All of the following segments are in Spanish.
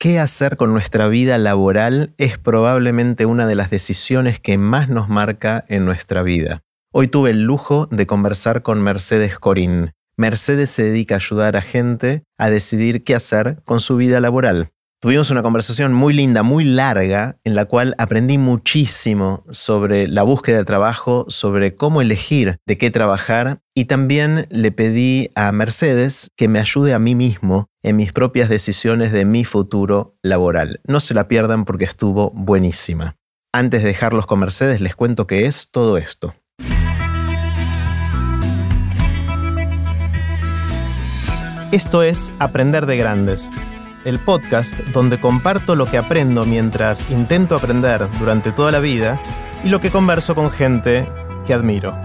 qué hacer con nuestra vida laboral es probablemente una de las decisiones que más nos marca en nuestra vida. Hoy tuve el lujo de conversar con Mercedes Corín. Mercedes se dedica a ayudar a gente a decidir qué hacer con su vida laboral. Tuvimos una conversación muy linda, muy larga, en la cual aprendí muchísimo sobre la búsqueda de trabajo, sobre cómo elegir de qué trabajar y también le pedí a Mercedes que me ayude a mí mismo en mis propias decisiones de mi futuro laboral. No se la pierdan porque estuvo buenísima. Antes de dejarlos con Mercedes les cuento qué es todo esto. Esto es Aprender de Grandes el podcast donde comparto lo que aprendo mientras intento aprender durante toda la vida y lo que converso con gente que admiro.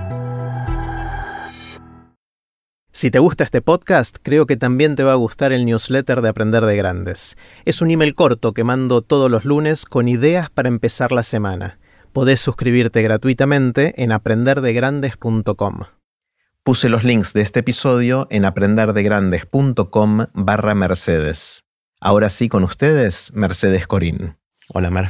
Si te gusta este podcast, creo que también te va a gustar el newsletter de Aprender de Grandes. Es un email corto que mando todos los lunes con ideas para empezar la semana. Podés suscribirte gratuitamente en aprenderdegrandes.com. Puse los links de este episodio en aprenderdegrandes.com barra Mercedes. Ahora sí, con ustedes, Mercedes Corín. Hola, Mer.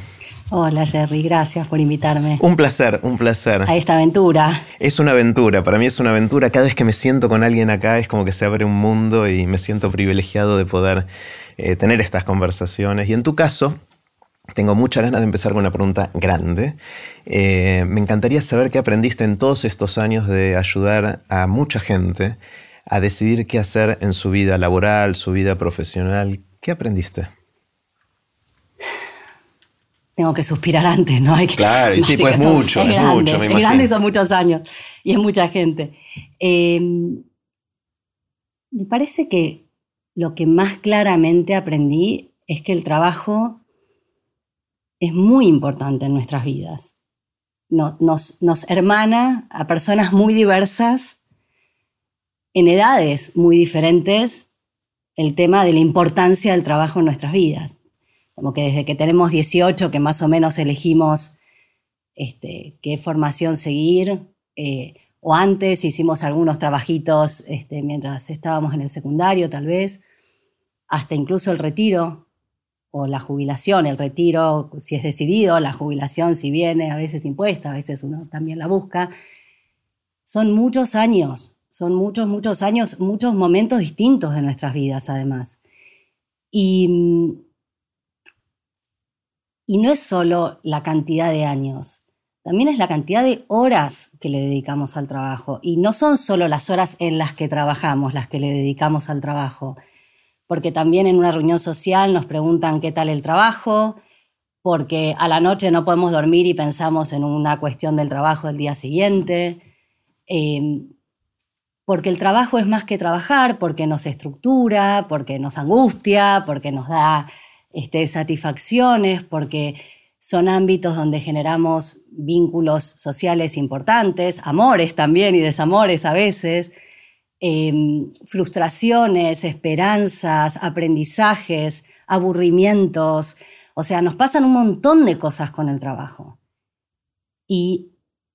Hola, Jerry. Gracias por invitarme. Un placer, un placer. A esta aventura. Es una aventura. Para mí es una aventura. Cada vez que me siento con alguien acá es como que se abre un mundo y me siento privilegiado de poder eh, tener estas conversaciones. Y en tu caso, tengo muchas ganas de empezar con una pregunta grande. Eh, me encantaría saber qué aprendiste en todos estos años de ayudar a mucha gente a decidir qué hacer en su vida laboral, su vida profesional. ¿Qué aprendiste? Tengo que suspirar antes, ¿no? Hay que, claro, y sí, pues mucho, es, mucho, me imagino. Es grande y son muchos años, y es mucha gente. Em, me parece que lo que más claramente aprendí es que el trabajo es muy importante en nuestras vidas. nos, nos hermana a personas muy diversas, en edades muy diferentes, el tema de la importancia del trabajo en nuestras vidas. Como que desde que tenemos 18, que más o menos elegimos este, qué formación seguir, eh, o antes hicimos algunos trabajitos este, mientras estábamos en el secundario, tal vez, hasta incluso el retiro o la jubilación, el retiro, si es decidido, la jubilación, si viene, a veces impuesta, a veces uno también la busca. Son muchos años son muchos, muchos años, muchos momentos distintos de nuestras vidas, además. Y, y no es solo la cantidad de años, también es la cantidad de horas que le dedicamos al trabajo. Y no son solo las horas en las que trabajamos las que le dedicamos al trabajo, porque también en una reunión social nos preguntan qué tal el trabajo, porque a la noche no podemos dormir y pensamos en una cuestión del trabajo del día siguiente. Eh, porque el trabajo es más que trabajar, porque nos estructura, porque nos angustia, porque nos da este, satisfacciones, porque son ámbitos donde generamos vínculos sociales importantes, amores también y desamores a veces, em, frustraciones, esperanzas, aprendizajes, aburrimientos. O sea, nos pasan un montón de cosas con el trabajo.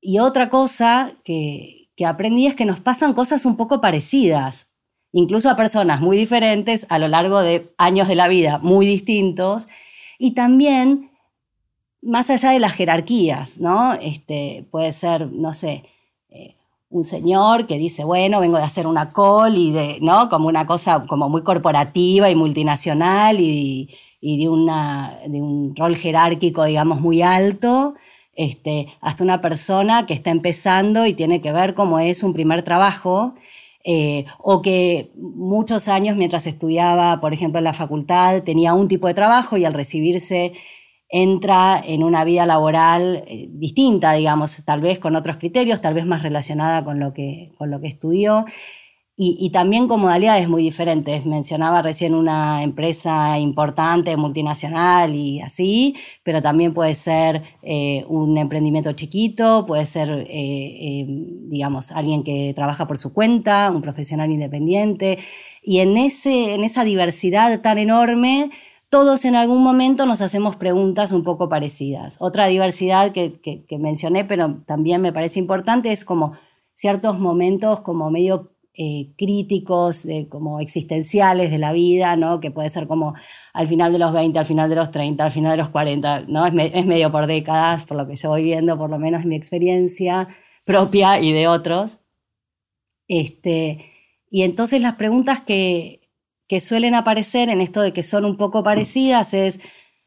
y otra cosa que, que aprendí es que nos pasan cosas un poco parecidas, incluso a personas muy diferentes a lo largo de años de la vida, muy distintos, y también más allá de las jerarquías, ¿no? Este, puede ser, no sé, eh, un señor que dice, bueno, vengo de hacer una call y de, ¿no? Como una cosa como muy corporativa y multinacional y, y de, una, de un rol jerárquico, digamos, muy alto, este, hasta una persona que está empezando y tiene que ver cómo es un primer trabajo, eh, o que muchos años mientras estudiaba, por ejemplo, en la facultad, tenía un tipo de trabajo y al recibirse entra en una vida laboral eh, distinta, digamos, tal vez con otros criterios, tal vez más relacionada con lo que, con lo que estudió y, también con modalidades muy diferentes. Mencionaba recién una empresa importante, multinacional y así, pero también puede ser eh, un emprendimiento chiquito, puede ser, eh, eh, digamos, alguien que trabaja por su cuenta, un profesional independiente. Y en, ese, en esa diversidad tan enorme, todos en algún momento nos hacemos preguntas un poco parecidas. Otra diversidad que, que mencioné, pero también me parece importante, es como ciertos momentos como medio eh, críticos, de, como existenciales de la vida, ¿no? que puede ser como al final de los 20, al final de los 30, al final de los 40, ¿no? es, es medio por décadas, por lo que yo voy viendo, por lo menos mi experiencia propia y de otros. Este, y entonces las preguntas que, que suelen aparecer en esto de que son un poco parecidas es,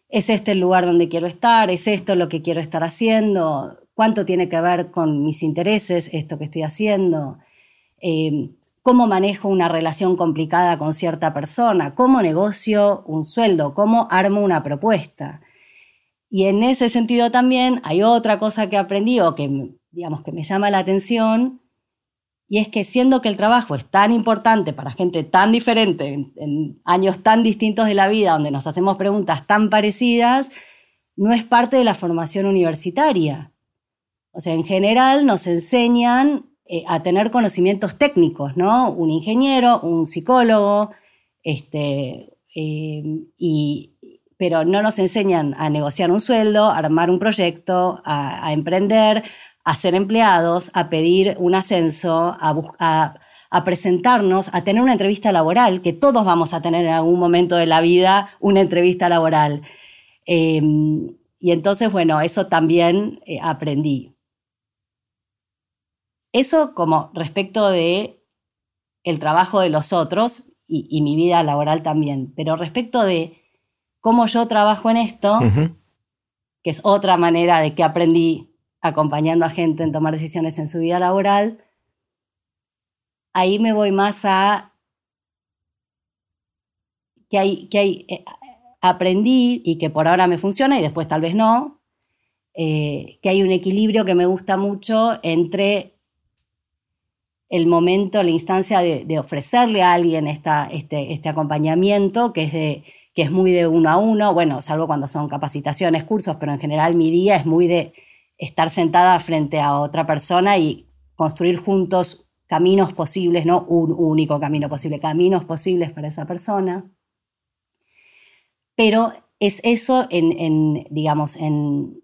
¿es este el lugar donde quiero estar? ¿Es esto lo que quiero estar haciendo? ¿Cuánto tiene que ver con mis intereses esto que estoy haciendo? Eh, ¿Cómo manejo una relación complicada con cierta persona? ¿Cómo negocio un sueldo? ¿Cómo armo una propuesta? Y en ese sentido también hay otra cosa que aprendí o que, digamos, que me llama la atención, y es que siendo que el trabajo es tan importante para gente tan diferente, en, años tan distintos de la vida, donde nos hacemos preguntas tan parecidas, no es parte de la formación universitaria. O sea, en general nos enseñan eh, a tener conocimientos técnicos, ¿no? Un ingeniero, un psicólogo, este, eh, pero no nos enseñan a negociar un sueldo, a armar un proyecto, a, emprender, a ser empleados, a pedir un ascenso, a, a, presentarnos, a tener una entrevista laboral, que todos vamos a tener en algún momento de la vida una entrevista laboral. Em, y entonces, bueno, eso también eh, aprendí. Eso como respecto de el trabajo de los otros y, mi vida laboral también. Pero respecto de cómo yo trabajo en esto, que es otra manera de que aprendí acompañando a gente en tomar decisiones en su vida laboral, ahí me voy más a que hay, que hay eh, aprendí y que por ahora me funciona y después tal vez no, eh, que hay un equilibrio que me gusta mucho entre el momento, la instancia de, ofrecerle a alguien esta, este, este acompañamiento, que es, de, que es muy de uno a uno, bueno, salvo cuando son capacitaciones, cursos, pero en general mi día es muy de estar sentada frente a otra persona y construir juntos caminos posibles, no un único camino posible, caminos posibles para esa persona. Pero es eso en, digamos, en,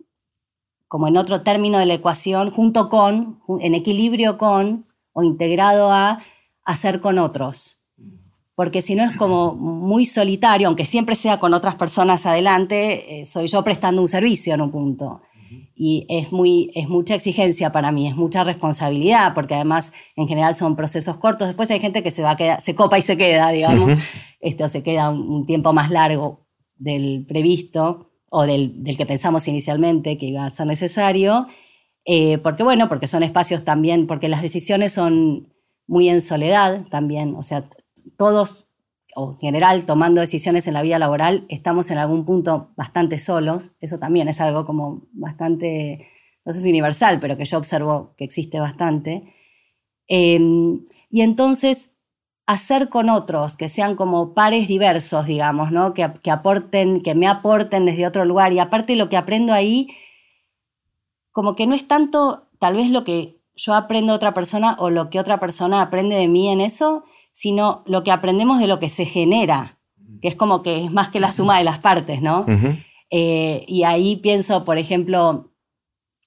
como en otro término de la ecuación, junto con, en equilibrio con o integrado a hacer con otros. Porque si no es como muy solitario, aunque siempre sea con otras personas adelante, eh, soy yo prestando un servicio en un punto. Y es, muy, es mucha exigencia para mí, es mucha responsabilidad, porque además en general son procesos cortos. Después hay gente que se va a quedar, se copa y se queda, digamos, Esto se queda un, tiempo más largo del previsto o del, del, que pensamos inicialmente que iba a ser necesario, eh, porque bueno, porque son espacios también, porque las decisiones son muy en soledad también, o sea, todos o en general tomando decisiones en la vida laboral, estamos en algún punto bastante solos. Eso también es algo como bastante, no sé si universal, pero que yo observo que existe bastante. Em, y entonces hacer con otros que sean como pares diversos, digamos, ¿no? Que, que, aporten, que me aporten desde otro lugar. Y aparte lo que aprendo ahí, como que no es tanto tal vez lo que yo aprendo de otra persona o lo que otra persona aprende de mí en eso, sino lo que aprendemos de lo que se genera, que es como que es más que la suma de las partes, ¿no? Eh, y ahí pienso, por ejemplo,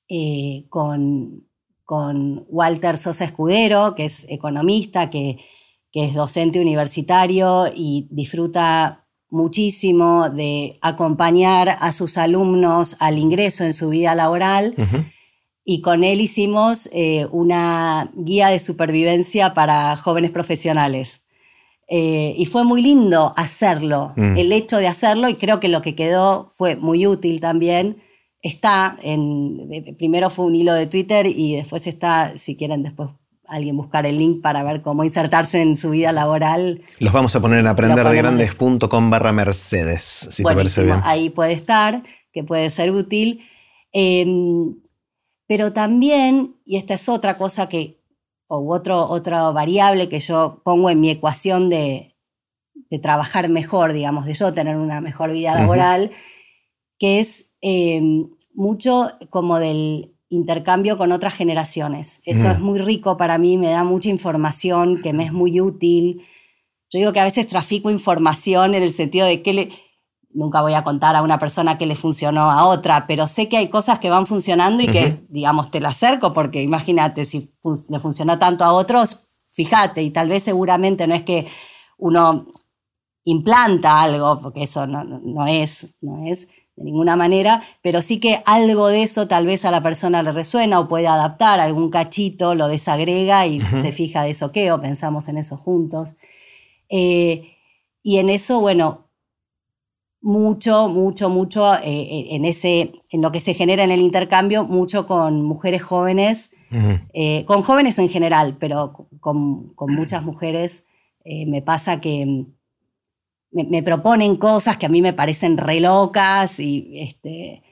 eh, con, con, Walter Sosa Escudero, que es economista, que, es docente universitario y disfruta muchísimo de acompañar a sus alumnos al ingreso en su vida laboral y con él hicimos eh, una guía de supervivencia para jóvenes profesionales. Eh, y fue muy lindo hacerlo, mm. el hecho de hacerlo, y creo que lo que quedó fue muy útil también. Está en, eh, primero fue un hilo de Twitter y después está, si quieren después alguien buscar el link para ver cómo insertarse en su vida laboral. Los vamos a poner en aprenderdegrandes.com barra Mercedes, si te parece bien. Ahí puede estar, que puede ser útil. Em, pero también, y esta es otra cosa que, o otro, otra variable que yo pongo en mi ecuación de, trabajar mejor, digamos, de yo tener una mejor vida laboral, que es em, mucho como del intercambio con otras generaciones. Eso es muy rico para mí, me da mucha información que me es muy útil. Yo digo que a veces trafico información en el sentido de que le, nunca voy a contar a una persona que le funcionó a otra, pero sé que hay cosas que van funcionando y que, digamos, te la acerco, porque imagínate, si le funciona tanto a otros, fíjate, y tal vez seguramente no es que uno implanta algo, porque eso no, no, es, no es de ninguna manera, pero sí que algo de eso tal vez a la persona le resuena o puede adaptar, algún cachito lo desagrega y se fija de eso qué, o pensamos en eso juntos. Eh, y en eso, bueno, mucho, mucho, mucho eh, eh, en, ese, en lo que se genera en el intercambio, mucho con mujeres jóvenes, con jóvenes en general, pero con, con muchas mujeres me pasa que me, proponen cosas que a mí me parecen re locas y, este,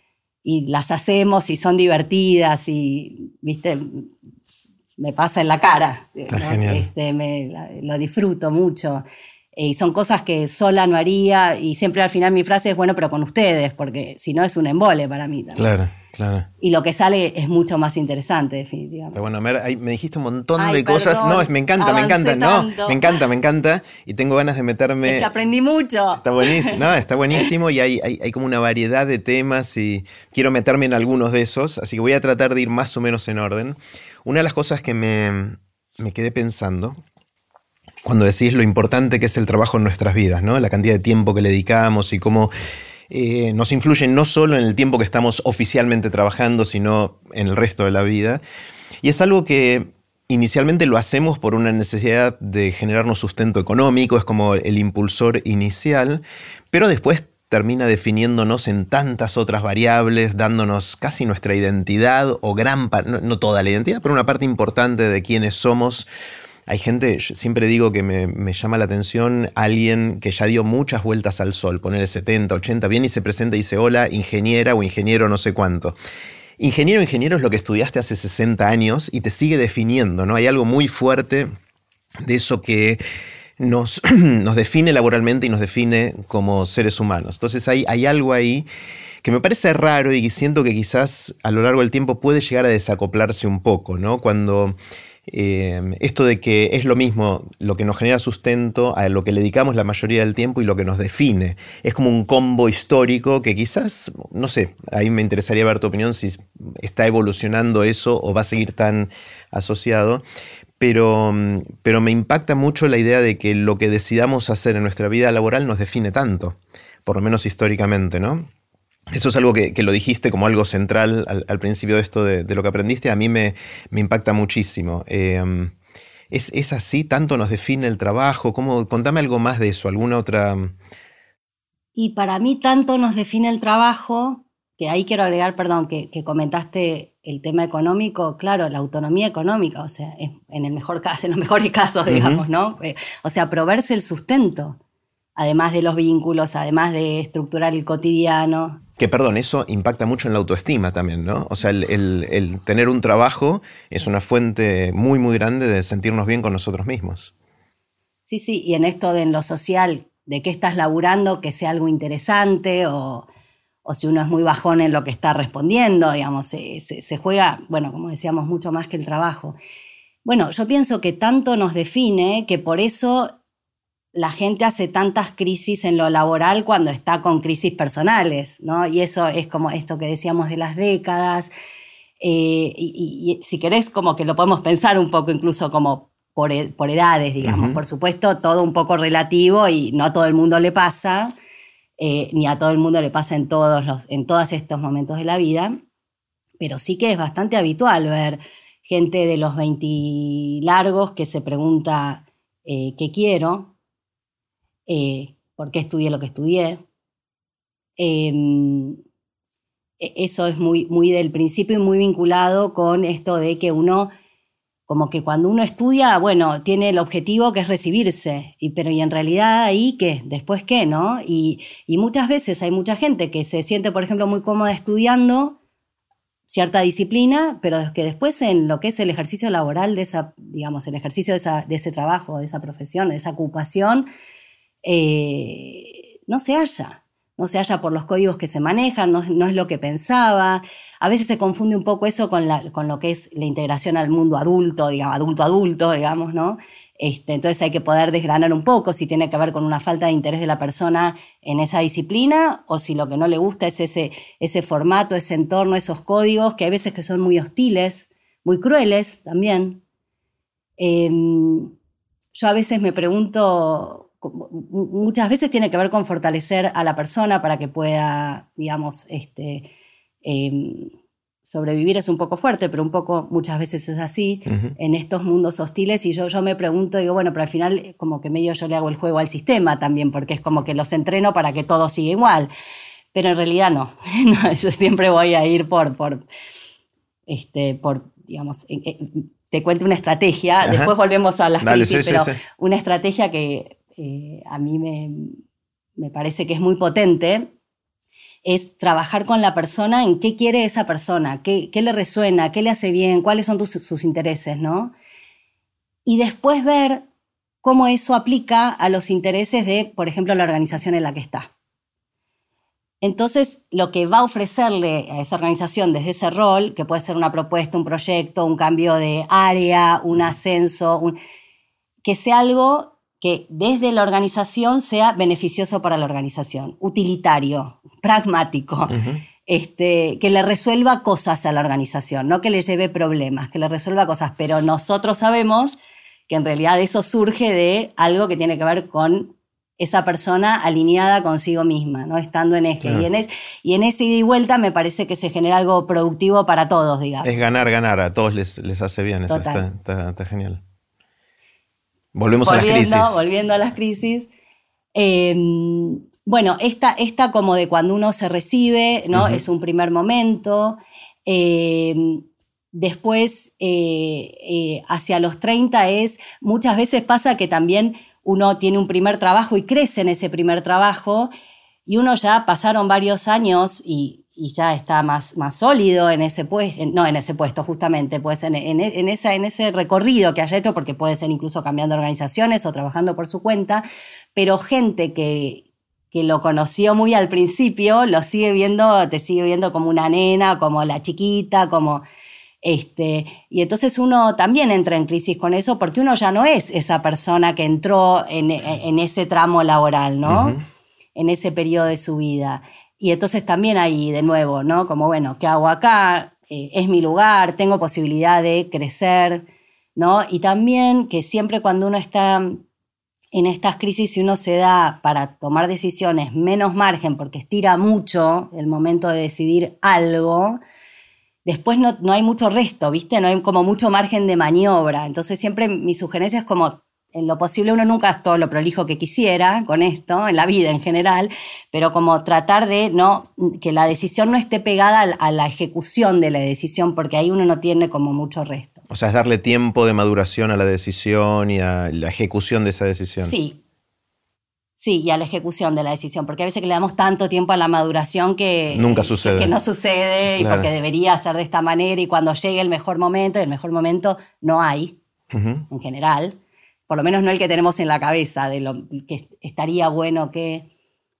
y las hacemos y son divertidas y, viste, me pasa en la cara. Este, lo disfruto mucho. Eh, y son cosas que sola no haría y siempre al final mi frase es, bueno, pero con ustedes, porque si no es un embole para mí también. Claro. Claro. Y lo que sale es mucho más interesante, definitivamente. Pero bueno, me dijiste un montón de cosas. no, me encanta, me encanta. No, me encanta, me encanta. Y tengo ganas de meterme. Es que aprendí mucho. Está buenísimo, no, está buenísimo y hay, hay, como una variedad de temas y quiero meterme en algunos de esos. Así que voy a tratar de ir más o menos en orden. Una de las cosas que me, me quedé pensando cuando decís lo importante que es el trabajo en nuestras vidas, ¿no? La cantidad de tiempo que le dedicamos y cómo eh, nos influyen no solo en el tiempo que estamos oficialmente trabajando, sino en el resto de la vida. Y es algo que inicialmente lo hacemos por una necesidad de generarnos sustento económico, es como el impulsor inicial, pero después termina definiéndonos en tantas otras variables, dándonos casi nuestra identidad o gran parte, no toda la identidad, pero una parte importante de quiénes somos hay gente, siempre digo que me, llama la atención alguien que ya dio muchas vueltas al sol, ponerle 70, 80, viene y se presenta y dice, hola, ingeniera o ingeniero no sé cuánto. Ingeniero, ingeniero es lo que estudiaste hace 60 años y te sigue definiendo, ¿no? Hay algo muy fuerte de eso que nos, nos define laboralmente y nos define como seres humanos. Entonces hay, hay algo ahí que me parece raro y siento que quizás a lo largo del tiempo puede llegar a desacoplarse un poco, ¿no? Cuando Em, esto de que es lo mismo lo que nos genera sustento a lo que le dedicamos la mayoría del tiempo y lo que nos define. Es como un combo histórico que quizás, no sé, ahí me interesaría ver tu opinión si está evolucionando eso o va a seguir tan asociado. Pero, pero me impacta mucho la idea de que lo que decidamos hacer en nuestra vida laboral nos define tanto, por lo menos históricamente, ¿no? Eso es algo que, lo dijiste como algo central al, principio de esto de, lo que aprendiste. A mí me, impacta muchísimo. Em, ¿es, así? ¿Tanto nos define el trabajo? ¿Cómo, contame algo más de eso, alguna otra... Y para mí tanto nos define el trabajo, que ahí quiero agregar, perdón, que, comentaste el tema económico, claro, la autonomía económica, o sea, en, el mejor caso, en los mejores casos, digamos, ¿no? Eh, o sea, proveerse el sustento, además de los vínculos, además de estructurar el cotidiano. Que perdón, eso impacta mucho en la autoestima también, ¿no? O sea, el, tener un trabajo es una fuente muy, muy grande de sentirnos bien con nosotros mismos. Sí, sí, y en esto de en lo social, de qué estás laburando, que sea algo interesante o, si uno es muy bajón en lo que está respondiendo, digamos, se, se, juega, bueno, como decíamos, mucho más que el trabajo. Bueno, yo pienso que tanto nos define que por eso la gente hace tantas crisis en lo laboral cuando está con crisis personales, ¿no? Y eso es como esto que decíamos de las décadas. Eh, y, si querés, como que lo podemos pensar un poco incluso como por, e, edades, digamos. Por supuesto, todo un poco relativo y no a todo el mundo le pasa, eh, ni a todo el mundo le pasa en todos, los, en todos estos momentos de la vida, pero sí que es bastante habitual ver gente de los 20 largos que se pregunta eh, qué quiero, eh, por qué estudié lo que estudié. Em, e, eso es muy, muy del principio y muy vinculado con esto de que uno, como que cuando uno estudia, bueno, tiene el objetivo que es recibirse, y, pero y en realidad ahí qué, después qué, ¿no? Y, y muchas veces hay mucha gente que se siente, por ejemplo, muy cómoda estudiando cierta disciplina, pero que después en lo que es el ejercicio laboral de esa, digamos, el ejercicio de, de ese trabajo, de esa profesión, de esa ocupación, eh, no se halla. No se halla por los códigos que se manejan, no, es lo que pensaba. A veces se confunde un poco eso con, lo que es la integración al mundo adulto, digamos, adulto-adulto, digamos, ¿no? Este, entonces hay que poder desgranar un poco si tiene que ver con una falta de interés de la persona en esa disciplina o si lo que no le gusta es ese, ese formato, ese entorno, esos códigos que hay veces que son muy hostiles, muy crueles también. Em, yo a veces me pregunto, muchas veces tiene que ver con fortalecer a la persona para que pueda, digamos, este, em, sobrevivir es un poco fuerte, pero un poco muchas veces es así en estos mundos hostiles. Y yo, yo me pregunto, digo, bueno, pero al final como que medio yo le hago el juego al sistema también, porque es como que los entreno para que todo siga igual, pero en realidad no, yo siempre voy a ir por, por, este, por digamos, te cuento una estrategia, después volvemos a las crisis, pero una estrategia que eh, a mí me, me parece que es muy potente, es trabajar con la persona en qué quiere esa persona, qué, le resuena, qué le hace bien, cuáles son sus intereses, ¿no? Y después ver cómo eso aplica a los intereses de, por ejemplo, la organización en la que está. Entonces, lo que va a ofrecerle a esa organización desde ese rol, que puede ser una propuesta, un proyecto, un cambio de área, un ascenso, que sea algo que desde la organización sea beneficioso para la organización, utilitario, pragmático, este, que le resuelva cosas a la organización, no que le lleve problemas, que le resuelva cosas, pero nosotros sabemos que en realidad eso surge de algo que tiene que ver con esa persona alineada consigo misma, ¿no? Estando en este. Y, en y en ese ida y vuelta me parece que se genera algo productivo para todos, digamos. Es ganar, ganar, a todos les, les hace bien, eso está, genial. Volvemos a las crisis. Volviendo a las crisis. Em, bueno, esta, esta como de cuando uno se recibe, ¿no? Es un primer momento. Eh, después, eh, eh, hacia los 30 es, muchas veces pasa que también uno tiene un primer trabajo y crece en ese primer trabajo y uno ya pasaron varios años y, ya está más, más sólido en ese puesto, no en ese puesto justamente, pues en, en, esa, en ese recorrido que haya hecho, porque puede ser incluso cambiando organizaciones o trabajando por su cuenta, pero gente que, que lo conoció muy al principio, lo sigue viendo, te sigue viendo como una nena, como la chiquita, como... Este, y entonces uno también entra en crisis con eso porque uno ya no es esa persona que entró en, ese tramo laboral, ¿no? En ese periodo de su vida. Y entonces también ahí, de nuevo, ¿no? Como, bueno, ¿qué hago acá? Eh, es mi lugar, tengo posibilidad de crecer, ¿no? Y también que siempre cuando uno está en estas crisis, si uno se da para tomar decisiones menos margen, porque estira mucho el momento de decidir algo, después no, no, hay mucho resto, ¿viste? No hay como mucho margen de maniobra. Entonces siempre mi sugerencia es como, en lo posible uno nunca es todo lo prolijo que quisiera con esto, en la vida en general, pero como tratar de no, que la decisión no esté pegada a la ejecución de la decisión, porque ahí uno no tiene como mucho resto. O sea, es darle tiempo de maduración a la decisión y a la ejecución de esa decisión. Sí. Sí, y a la ejecución de la decisión, porque a veces que le damos tanto tiempo a la maduración que... Nunca sucede. Que, no sucede y porque debería ser de esta manera y cuando llegue el mejor momento, y el mejor momento no hay, en general, por lo menos no el que tenemos en la cabeza, de lo que estaría bueno que...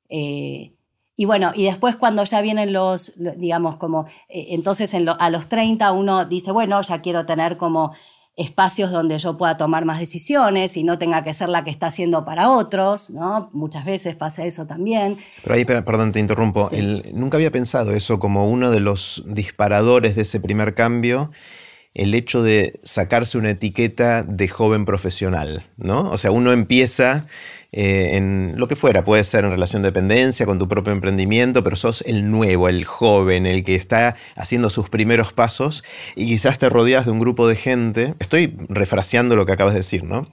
Eh, y bueno, y después cuando ya vienen los, digamos, como, eh, entonces a los 30 uno dice, bueno, ya quiero tener como espacios donde yo pueda tomar más decisiones y no tenga que ser la que está haciendo para otros, ¿no? Muchas veces pasa eso también. Pero ahí, perdón, te interrumpo, nunca había pensado eso como uno de los disparadores de ese primer cambio el hecho de sacarse una etiqueta de joven profesional, ¿no? O sea, uno empieza eh, en lo que fuera, puede ser en relación de dependencia, con tu propio emprendimiento, pero sos el nuevo, el joven, el que está haciendo sus primeros pasos y quizás te rodeas de un grupo de gente, estoy refraseando lo que acabas de decir, ¿no?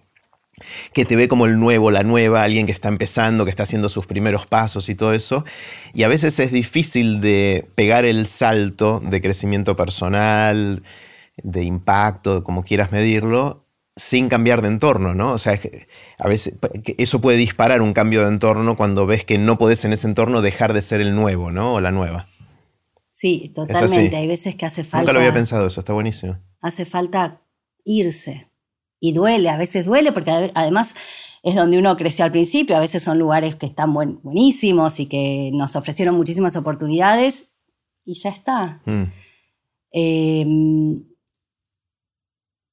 que te ve como el nuevo, la nueva, alguien que está empezando, que está haciendo sus primeros pasos y todo eso. Y a veces es difícil de pegar el salto de crecimiento personal, de impacto, como quieras medirlo, sin cambiar de entorno, ¿no? O sea, a veces eso puede disparar un cambio de entorno cuando ves que no podés en ese entorno dejar de ser el nuevo, ¿no? O la nueva. Sí, totalmente. Hay veces que hace falta. Nunca lo había pensado eso, está buenísimo. Hace falta irse. Y duele, a veces duele, porque además es donde uno creció al principio. A veces son lugares que están buenísimos y que nos ofrecieron muchísimas oportunidades y ya está. Mm. Em,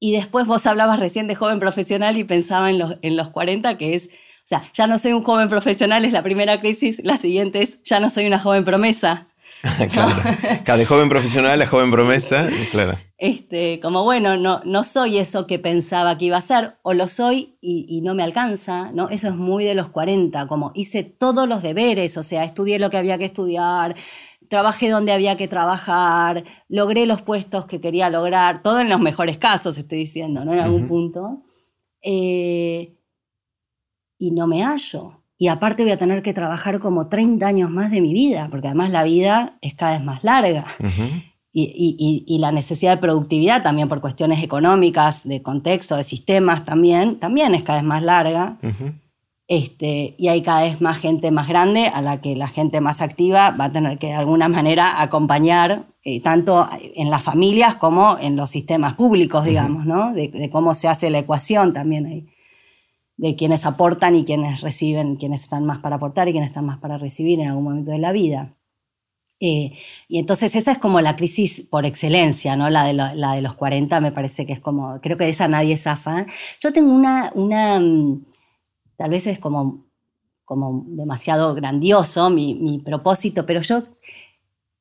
y después vos hablabas recién de joven profesional y pensaba en los, en los 40, que es, o sea, ya no soy un joven profesional, es la primera crisis, la siguiente es, ya no soy una joven promesa. claro. de joven profesional a joven promesa, claro. Este, como bueno, no, no soy eso que pensaba que iba a ser, o lo soy y, no me alcanza, ¿no? Eso es muy de los 40, como hice todos los deberes, o sea, estudié lo que había que estudiar, trabajé donde había que trabajar, logré los puestos que quería lograr, todo en los mejores casos, estoy diciendo, ¿no? En algún punto. Eh, y no me hallo. Y aparte voy a tener que trabajar como 30 años más de mi vida, porque además la vida es cada vez más larga y, la necesidad de productividad también por cuestiones económicas, de contexto, de sistemas también, también es cada vez más larga. Este, y hay cada vez más gente más grande a la que la gente más activa va a tener que de alguna manera acompañar, eh, tanto en las familias como en los sistemas públicos, digamos, ¿no? De, cómo se hace la ecuación también ahí, de quienes aportan y quienes reciben, quienes están más para aportar y quienes están más para recibir en algún momento de la vida. Eh, y entonces esa es como la crisis por excelencia, ¿no? La de, la de los 40 me parece que es como, creo que de esa nadie zafa. Yo tengo una, una mm, tal vez es como, como demasiado grandioso mi, propósito, pero yo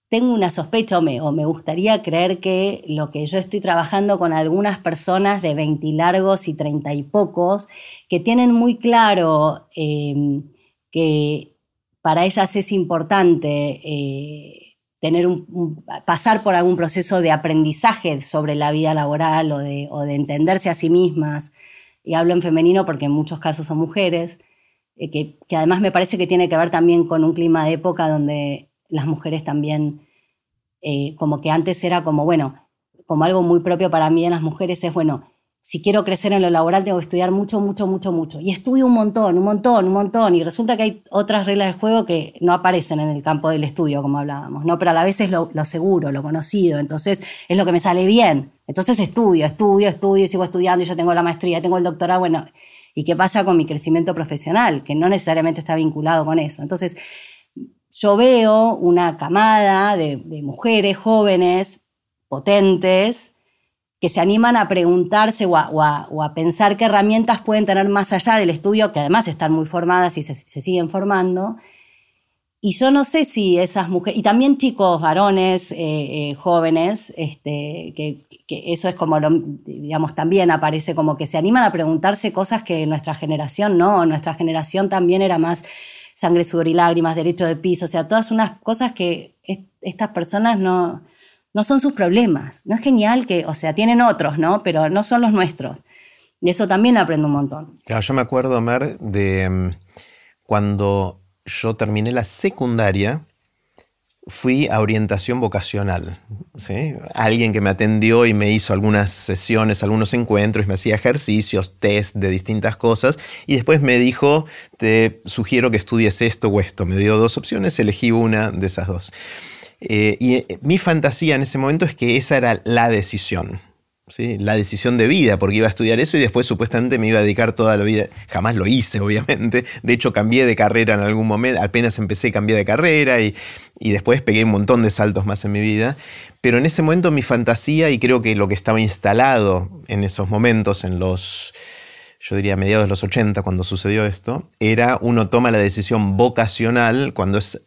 tengo una sospecha o me, gustaría creer que lo que yo estoy trabajando con algunas personas de 20 largos y 30 y pocos, que tienen muy claro eh, que para ellas es importante eh, tener un, pasar por algún proceso de aprendizaje sobre la vida laboral o de, entenderse a sí mismas. Y hablo en femenino porque en muchos casos son mujeres, eh, que, además me parece que tiene que ver también con un clima de época donde las mujeres también, eh, como que antes era como, bueno, como algo muy propio para mí en las mujeres es, bueno, si quiero crecer en lo laboral tengo que estudiar mucho, mucho, mucho, mucho. Y estudio un montón, un montón, un montón. Y resulta que hay otras reglas de juego que no aparecen en el campo del estudio, como hablábamos, ¿no? Pero a la vez es lo, seguro, lo conocido. Entonces es lo que me sale bien. Entonces estudio, estudio, estudio, sigo estudiando yo tengo la maestría, tengo el doctorado. Bueno, ¿y qué pasa con mi crecimiento profesional? Que no necesariamente está vinculado con eso. Entonces, yo veo una camada de mujeres jóvenes, potentes, que se animan a preguntarse o a, pensar qué herramientas pueden tener más allá del estudio, que además están muy formadas y se, siguen formando. Y yo no sé si esas mujeres, y también chicos, varones, eh, eh, jóvenes, este, que, eso es como, lo, digamos, también aparece como que se animan a preguntarse cosas que nuestra generación no, nuestra generación también era más sangre, sudor y lágrimas, derecho de piso, o sea, todas unas cosas que estas personas no, no son sus problemas. No es genial que, o sea, tienen otros, ¿no? Pero no son los nuestros. Y eso también aprendo un montón. Claro, yo me acuerdo, Mer, de mm, cuando yo terminé la secundaria, fui a orientación vocacional. ¿sí? Alguien que me atendió y me hizo algunas sesiones, algunos encuentros, me hacía ejercicios, test de distintas cosas, y después me dijo, te sugiero que estudies esto o esto. Me dio dos opciones, elegí una de esas dos. Eh, y eh, mi fantasía en ese momento es que esa era la decisión. La decisión de vida, porque iba a estudiar eso y después supuestamente me iba a dedicar toda la vida. Jamás lo hice, obviamente. De hecho, cambié de carrera en algún momento. Apenas empecé, cambié de carrera y, y después pegué un montón de saltos más en mi vida. Pero en ese momento mi fantasía, y creo que lo que estaba instalado en esos momentos, en los yo diría mediados de los 80 cuando sucedió esto, era uno toma la decisión vocacional cuando es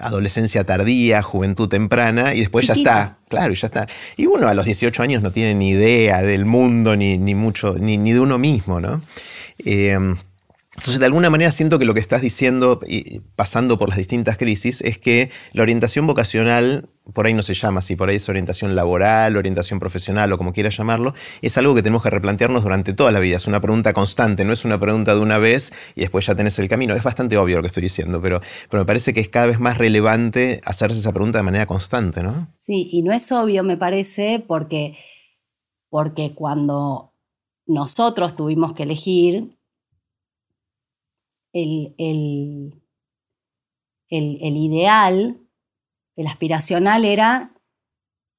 adolescencia tardía, juventud temprana, y después ya está, claro, y ya está. Y uno a los 18 años no tiene ni idea del mundo, ni, ni mucho, ni, ni, de uno mismo, ¿no? Eh, entonces, de alguna manera siento que lo que estás diciendo, y pasando por las distintas crisis, es que la orientación vocacional, por ahí no se llama así, por ahí es orientación laboral, orientación profesional o como quieras llamarlo, es algo que tenemos que replantearnos durante toda la vida. Es una pregunta constante, no es una pregunta de una vez y después ya tenés el camino. Es bastante obvio lo que estoy diciendo, pero, pero me parece que es cada vez más relevante hacerse esa pregunta de manera constante, ¿no? Sí, y no es obvio, me parece, porque, porque cuando nosotros tuvimos que elegir, el, el, ideal, el aspiracional era,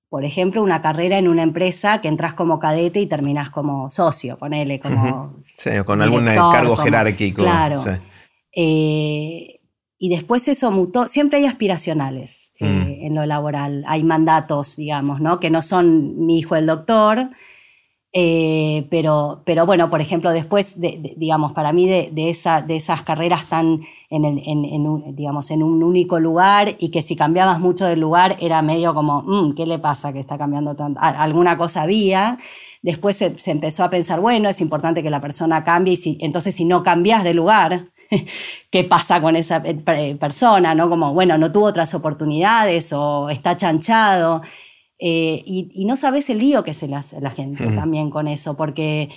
por ejemplo, una carrera en una empresa que entras como cadete y terminas como socio, ponele, como... Sí, con algún cargo jerárquico. Claro. Eh, y después eso mutó, siempre hay aspiracionales eh, mm. en lo laboral, hay mandatos, digamos, ¿no? Que no son mi hijo el doctor, Eh, pero, pero bueno, por ejemplo, después, de, digamos, para mí de, esa, de esas carreras tan en, en, un, digamos, en un único lugar y que si cambiabas mucho del lugar era medio como, mm, ¿qué le pasa que está cambiando tanto? Alguna cosa había. Después se, empezó a pensar, bueno, es importante que la persona cambie y si, entonces si no cambias de lugar, qué pasa con esa persona, ¿no? Como, bueno, no tuvo otras oportunidades o está chanchado. Eh, y, no sabes el lío que se hace la gente también con eso, porque,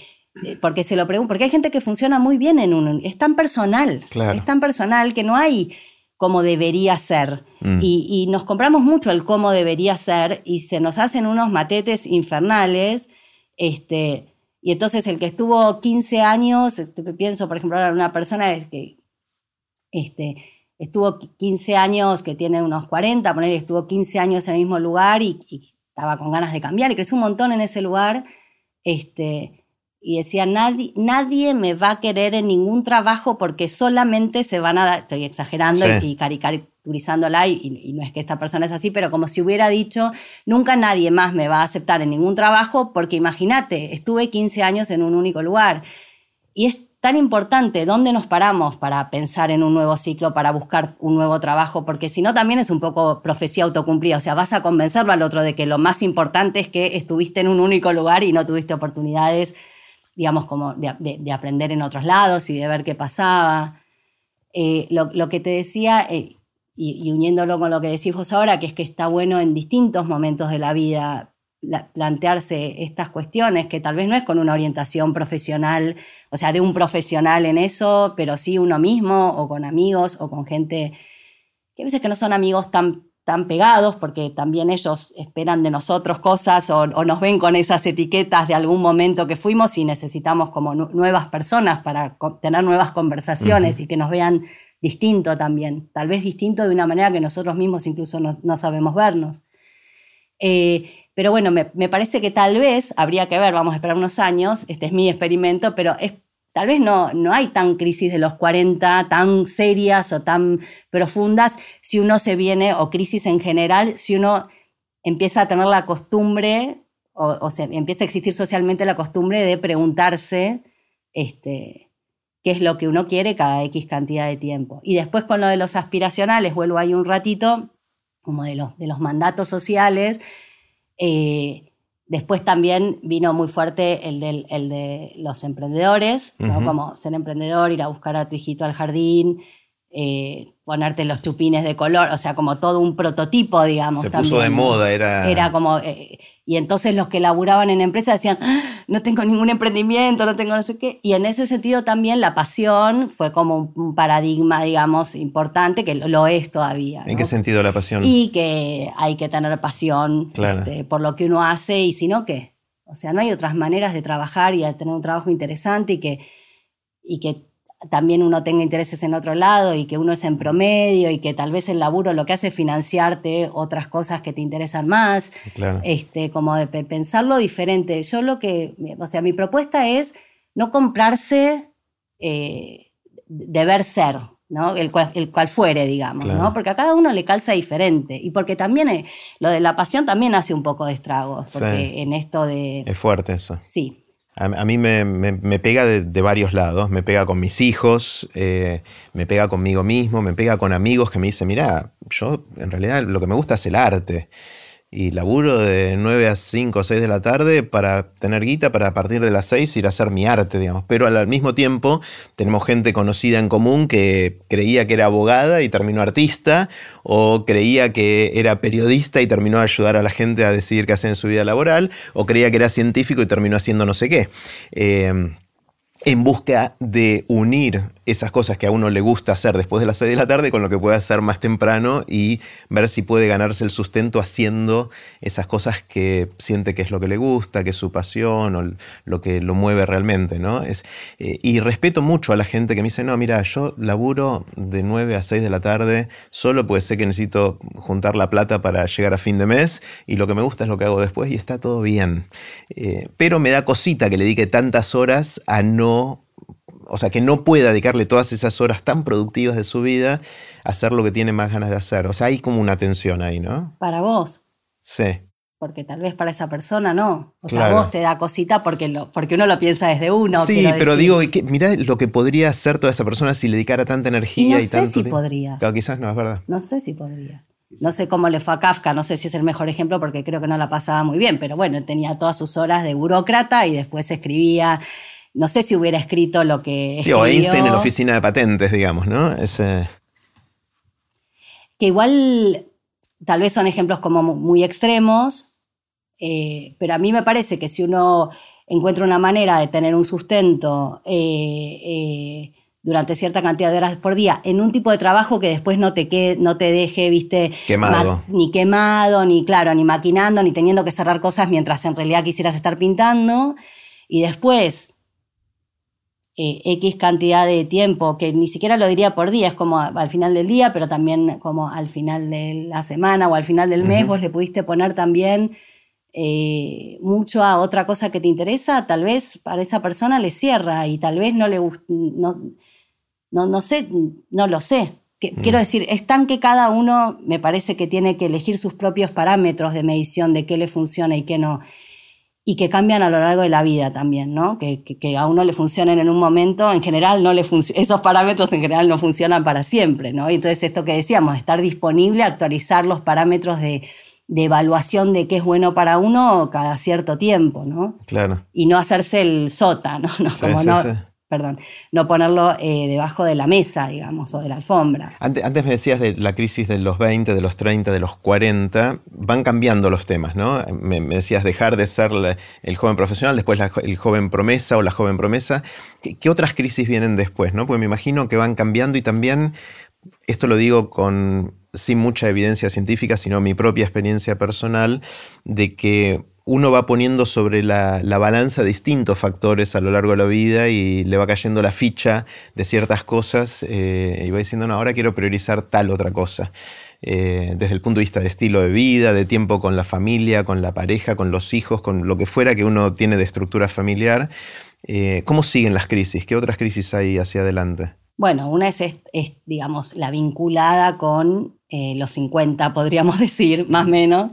eh, porque se lo pregunto, porque hay gente que funciona muy bien en un... Es tan personal, es tan personal que no hay como debería ser. Mm. Y, nos compramos mucho el cómo debería ser y se nos hacen unos matetes infernales. Este, y entonces el que estuvo 15 años, este, pienso por ejemplo en una persona que este, estuvo 15 años, que tiene unos 40, poner estuvo 15 años en el mismo lugar y, estaba con ganas de cambiar y creció un montón en ese lugar. Este, y decía, nadie, nadie me va a querer en ningún trabajo porque solamente se van a dar, estoy exagerando y, caricaturizándola, y, y, no es que esta persona es así, pero como si hubiera dicho, nunca nadie más me va a aceptar en ningún trabajo porque imagínate, estuve 15 años en un único lugar. Y es tan importante dónde nos paramos para pensar en un nuevo ciclo, para buscar un nuevo trabajo, porque si no también es un poco profecía autocumplida, o sea, vas a convencerlo al otro de que lo más importante es que estuviste en un único lugar y no tuviste oportunidades, digamos, como de, aprender en otros lados y de ver qué pasaba. Eh, lo, que te decía, eh, y, y uniéndolo con lo que decís vos ahora, que es que está bueno en distintos momentos de la vida plantearse estas cuestiones, que tal vez no es con una orientación profesional, o sea, de un profesional en eso, pero sí uno mismo o con amigos o con gente que a veces que no son amigos tan, tan pegados, porque también ellos esperan de nosotros cosas o, nos ven con esas etiquetas de algún momento que fuimos y necesitamos como nuevas personas para tener nuevas conversaciones y que nos vean distinto también, tal vez distinto de una manera que nosotros mismos incluso no, sabemos vernos. Eh, pero bueno, me, parece que tal vez habría que ver, vamos a esperar unos años, este es mi experimento, pero es, tal vez no, no hay tan crisis de los 40, tan serias o tan profundas si uno se viene, o crisis en general, si uno empieza a tener la costumbre, o, se, empieza a existir socialmente la costumbre de preguntarse este, qué es lo que uno quiere cada X cantidad de tiempo. Y después con lo de los aspiracionales, vuelvo ahí un ratito, como de los, de los mandatos sociales, eh, después también vino muy fuerte el, del, el de los emprendedores, como ser emprendedor, ir a buscar a tu hijito al jardín, eh, ponerte los chupines de color, o sea, como todo un prototipo, digamos. Se puso de moda, era... Era como... Eh, y entonces los que laburaban en empresas decían, ah, no tengo ningún emprendimiento, no tengo no sé qué. Y en ese sentido también la pasión fue como un paradigma, digamos, importante, que lo es todavía. ¿En qué sentido la pasión? Y que hay que tener pasión este, por lo que uno hace y si no, ¿qué? O sea, no hay otras maneras de trabajar y de tener un trabajo interesante y que, y que también uno tenga intereses en otro lado y que uno es en promedio y que tal vez el laburo lo que hace es financiarte otras cosas que te interesan más, este, como de pensarlo diferente. Yo lo que, o sea, mi propuesta es no comprarse eh, deber ser, ¿no? El cual, el cual fuere, digamos, ¿no? Porque a cada uno le calza diferente. Y porque también eh, lo de la pasión también hace un poco de estragos. Porque en esto de. Es fuerte eso. Sí. A, mí me, pega de, varios lados, me pega con mis hijos, eh, me pega conmigo mismo, me pega con amigos que me dicen, mira, yo en realidad lo que me gusta es el arte y laburo de 9 a 5 o 6 de la tarde para tener guita para a partir de las 6 ir a hacer mi arte, digamos. Pero al mismo tiempo tenemos gente conocida en común que creía que era abogada y terminó artista, o creía que era periodista y terminó a ayudar a la gente a decidir qué hacer en su vida laboral, o creía que era científico y terminó haciendo no sé qué. Eh, en busca de unir esas cosas que a uno le gusta hacer después de las 6 de la tarde con lo que puede hacer más temprano y ver si puede ganarse el sustento haciendo esas cosas que siente que es lo que le gusta, que es su pasión o lo que lo mueve realmente. ¿no? Es, eh, y respeto mucho a la gente que me dice, no, mira, yo laburo de 9 a 6 de la tarde solo porque sé que necesito juntar la plata para llegar a fin de mes y lo que me gusta es lo que hago después y está todo bien. Eh, pero me da cosita que le dedique tantas horas a no o sea, que no pueda dedicarle todas esas horas tan productivas de su vida a hacer lo que tiene más ganas de hacer. O sea, hay como una tensión ahí, ¿no? Para vos. Sí. porque tal vez para esa persona no. O sea, vos te da cosita porque, porque uno lo piensa O sea, vos te da cosita porque, lo, porque uno lo piensa desde uno. Sí, pero digo, mirá lo que podría hacer toda esa persona si le dedicara tanta energía y, no sé si podría. Claro, quizás no, es verdad. No sé si podría. No sé cómo le fue a Kafka, no sé si es el mejor ejemplo porque creo que no la pasaba muy bien, pero bueno, tenía todas sus horas de burócrata y después escribía. No sé si hubiera escrito lo que. Sí, o Einstein en la oficina de patentes, digamos, ¿no? Ese... Que igual tal vez son ejemplos como muy extremos, eh, pero a mí me parece que si uno encuentra una manera de tener un sustento eh, eh, durante cierta cantidad de horas por día en un tipo de trabajo que después no te, quede, no te deje, viste, quemado. ni quemado, ni claro, ni maquinando, ni teniendo que cerrar cosas mientras en realidad quisieras estar pintando, y después eh, X cantidad de tiempo, que ni siquiera lo diría por día, es como al final del día, pero también como al final de la semana o al final del mes, vos le pudiste poner también eh, mucho a otra cosa que te interesa, tal vez para esa persona le cierra y tal vez no le gusta, no, no, sé, no lo sé. Quiero decir, es tan que cada uno me parece que tiene que elegir sus propios parámetros de medición de qué le funciona y qué no y que cambian a lo largo de la vida también, ¿no? Que, a uno le funcionen en un momento, en general no le esos parámetros en general no funcionan para siempre, ¿no? Y entonces esto que decíamos, estar disponible, actualizar los parámetros de, evaluación de qué es bueno para uno cada cierto tiempo, ¿no? Claro. Y no hacerse el sota, ¿no? no como no, perdón, no ponerlo eh, debajo de la mesa, digamos, o de la alfombra. Antes, me decías de la crisis de los 20, de los 30, de los 40, van cambiando los temas, ¿no? Me, decías dejar de ser el joven profesional, después el joven promesa o la joven promesa. ¿Qué, otras crisis vienen después, no? Porque me imagino que van cambiando y también, esto lo digo con sin mucha evidencia científica, sino mi propia experiencia personal, de que uno va poniendo sobre la, balanza distintos factores a lo largo de la vida y le va cayendo la ficha de ciertas cosas eh, y va diciendo, no, ahora quiero priorizar tal otra cosa. Eh, desde el punto de vista de estilo de vida, de tiempo con la familia, con la pareja, con los hijos, con lo que fuera que uno tiene de estructura familiar. Eh, ¿Cómo siguen las crisis? ¿Qué otras crisis hay hacia adelante? Bueno, una es, digamos, la vinculada con los 50, podríamos decir, más o menos.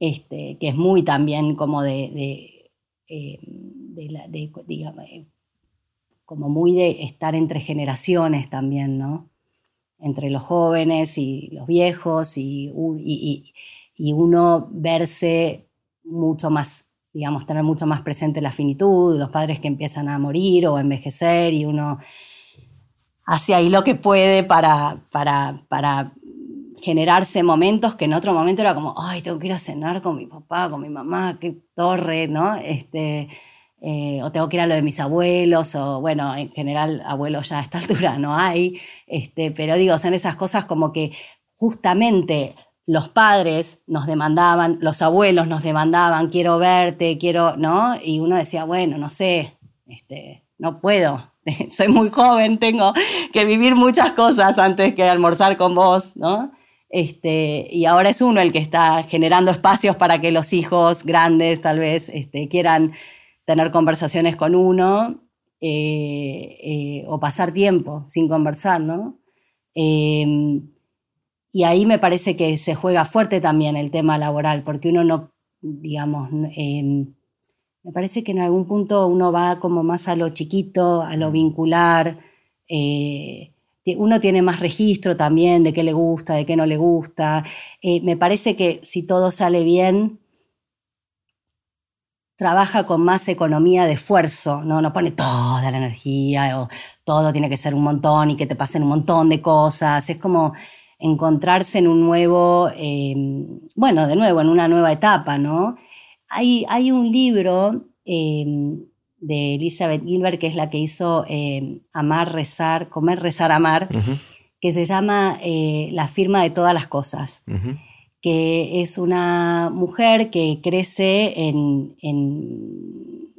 Este, que es muy también como de, eh, eh, como muy de estar entre generaciones también, ¿no? Entre los jóvenes y los viejos y, y, uno verse mucho más, digamos, tener mucho más presente la finitud, los padres que empiezan a morir o a envejecer y uno hace ahí lo que puede para, para, para generarse momentos que en otro momento era como, ay, tengo que ir a cenar con mi papá, con mi mamá, qué torre, ¿no? Este, eh, o tengo que ir a lo de mis abuelos, o bueno, en general abuelos ya a esta altura no hay, este, pero digo, son esas cosas como que justamente los padres nos demandaban, los abuelos nos demandaban, quiero verte, quiero, ¿no? Y uno decía, bueno, no sé, este, no puedo, soy muy joven, tengo que vivir muchas cosas antes que almorzar con vos, ¿no? Este, y ahora es uno el que está generando espacios para que los hijos grandes tal vez este, quieran tener conversaciones con uno eh, eh, o pasar tiempo sin conversar, ¿no? Em, y ahí me parece que se juega fuerte también el tema laboral, porque uno no, digamos, em, me parece que en algún punto uno va como más a lo chiquito, a lo vincular. Eh, uno tiene más registro también de qué le gusta, de qué no le gusta. Eh, me parece que si todo sale bien, trabaja con más economía de esfuerzo, ¿no? No pone toda la energía o todo tiene que ser un montón y que te pasen un montón de cosas. Es como encontrarse en un nuevo, eh, bueno, de nuevo, en una nueva etapa, ¿no? Hay, hay un libro eh, de Elizabeth Gilbert, que es la que hizo eh, Amar, Rezar, Comer, Rezar, Amar, que se llama eh, La firma de todas las cosas, que es una mujer que crece en, en,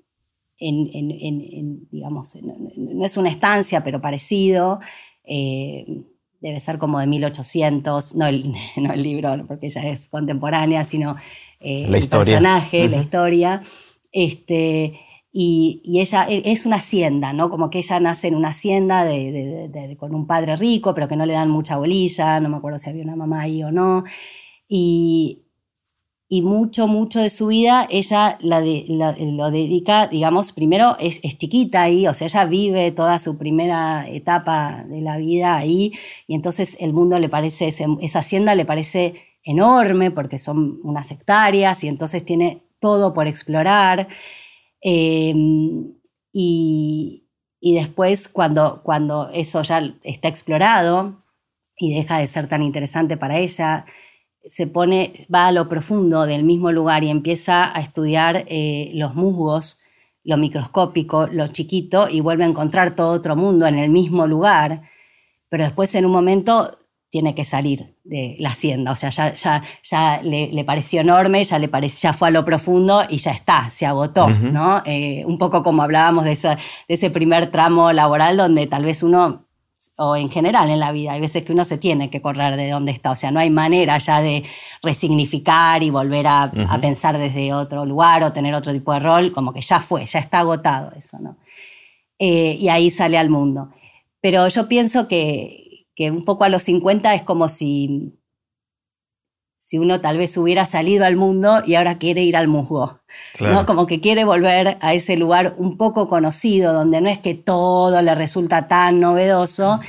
digamos, no, es una estancia, pero parecido. Eh, debe ser como de 1800, no el, no el libro, porque ella es contemporánea, sino el personaje, la historia. Este, y, ella e, es una hacienda, ¿no? Como que ella nace en una hacienda con un padre rico, pero que no le dan mucha bolilla, no me acuerdo si había una mamá ahí o no. Y, y mucho, mucho de su vida ella lo dedica, digamos, primero es, chiquita ahí, o sea, ella vive toda su primera etapa de la vida ahí, y entonces el mundo le parece, esa hacienda le parece enorme porque son unas hectáreas y entonces tiene todo por explorar. Em, y, después, cuando, cuando eso ya está explorado y deja de ser tan interesante para ella, se pone, va a lo profundo del mismo lugar y empieza a estudiar eh, los musgos, lo microscópico, lo chiquito, y vuelve a encontrar todo otro mundo en el mismo lugar, pero después en un momento tiene que salir de la hacienda, o sea, ya, ya, ya le, pareció enorme, ya, le ya fue a lo profundo y ya está, se agotó, ¿no? Eh, un poco como hablábamos de, de ese primer tramo laboral donde tal vez uno o en general en la vida. Hay veces que uno se tiene que correr de donde está, o sea, no hay manera ya de resignificar y volver a, pensar desde otro lugar o tener otro tipo de rol, como que ya fue, ya está agotado eso, ¿no? Eh, y ahí sale al mundo. Pero yo pienso que, que un poco a los 50 es como si si uno tal vez hubiera salido al mundo y ahora quiere ir al musgo. ¿no? Como que quiere volver a ese lugar un poco conocido, donde no es que todo le resulta tan novedoso,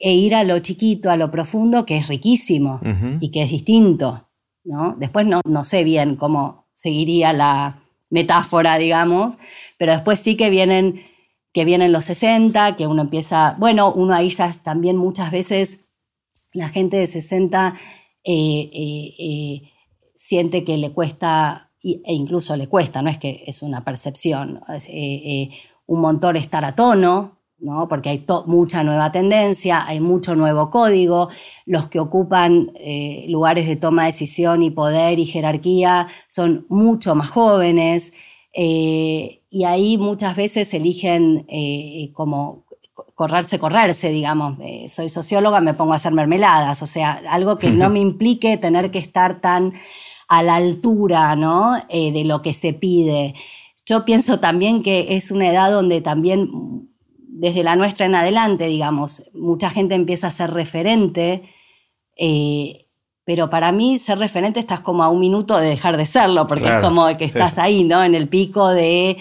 e ir a lo chiquito, a lo profundo, que es riquísimo y que es distinto. ¿no? Después no, no sé bien cómo seguiría la metáfora, digamos, pero después sí que vienen, que vienen los 60, que uno empieza, bueno, uno ahí ya también muchas veces, la gente de 60 eh, eh, eh, siente que le cuesta, e incluso le cuesta, no es que es una percepción, un montón estar a tono, ¿no? porque hay mucha nueva tendencia, hay mucho nuevo código, los que ocupan lugares de toma de decisión y poder y jerarquía son mucho más jóvenes, y ahí muchas veces eligen como correrse, correrse, digamos. Eh, soy socióloga, me pongo a hacer mermeladas, o sea, algo que no me implique tener que estar tan a la altura, ¿no? Eh, de lo que se pide. Yo pienso también que es una edad donde también, desde la nuestra en adelante, digamos, mucha gente empieza a ser referente, eh, pero para mí ser referente estás como a un minuto de dejar de serlo, porque es como que estás ahí, ¿no? En el pico de,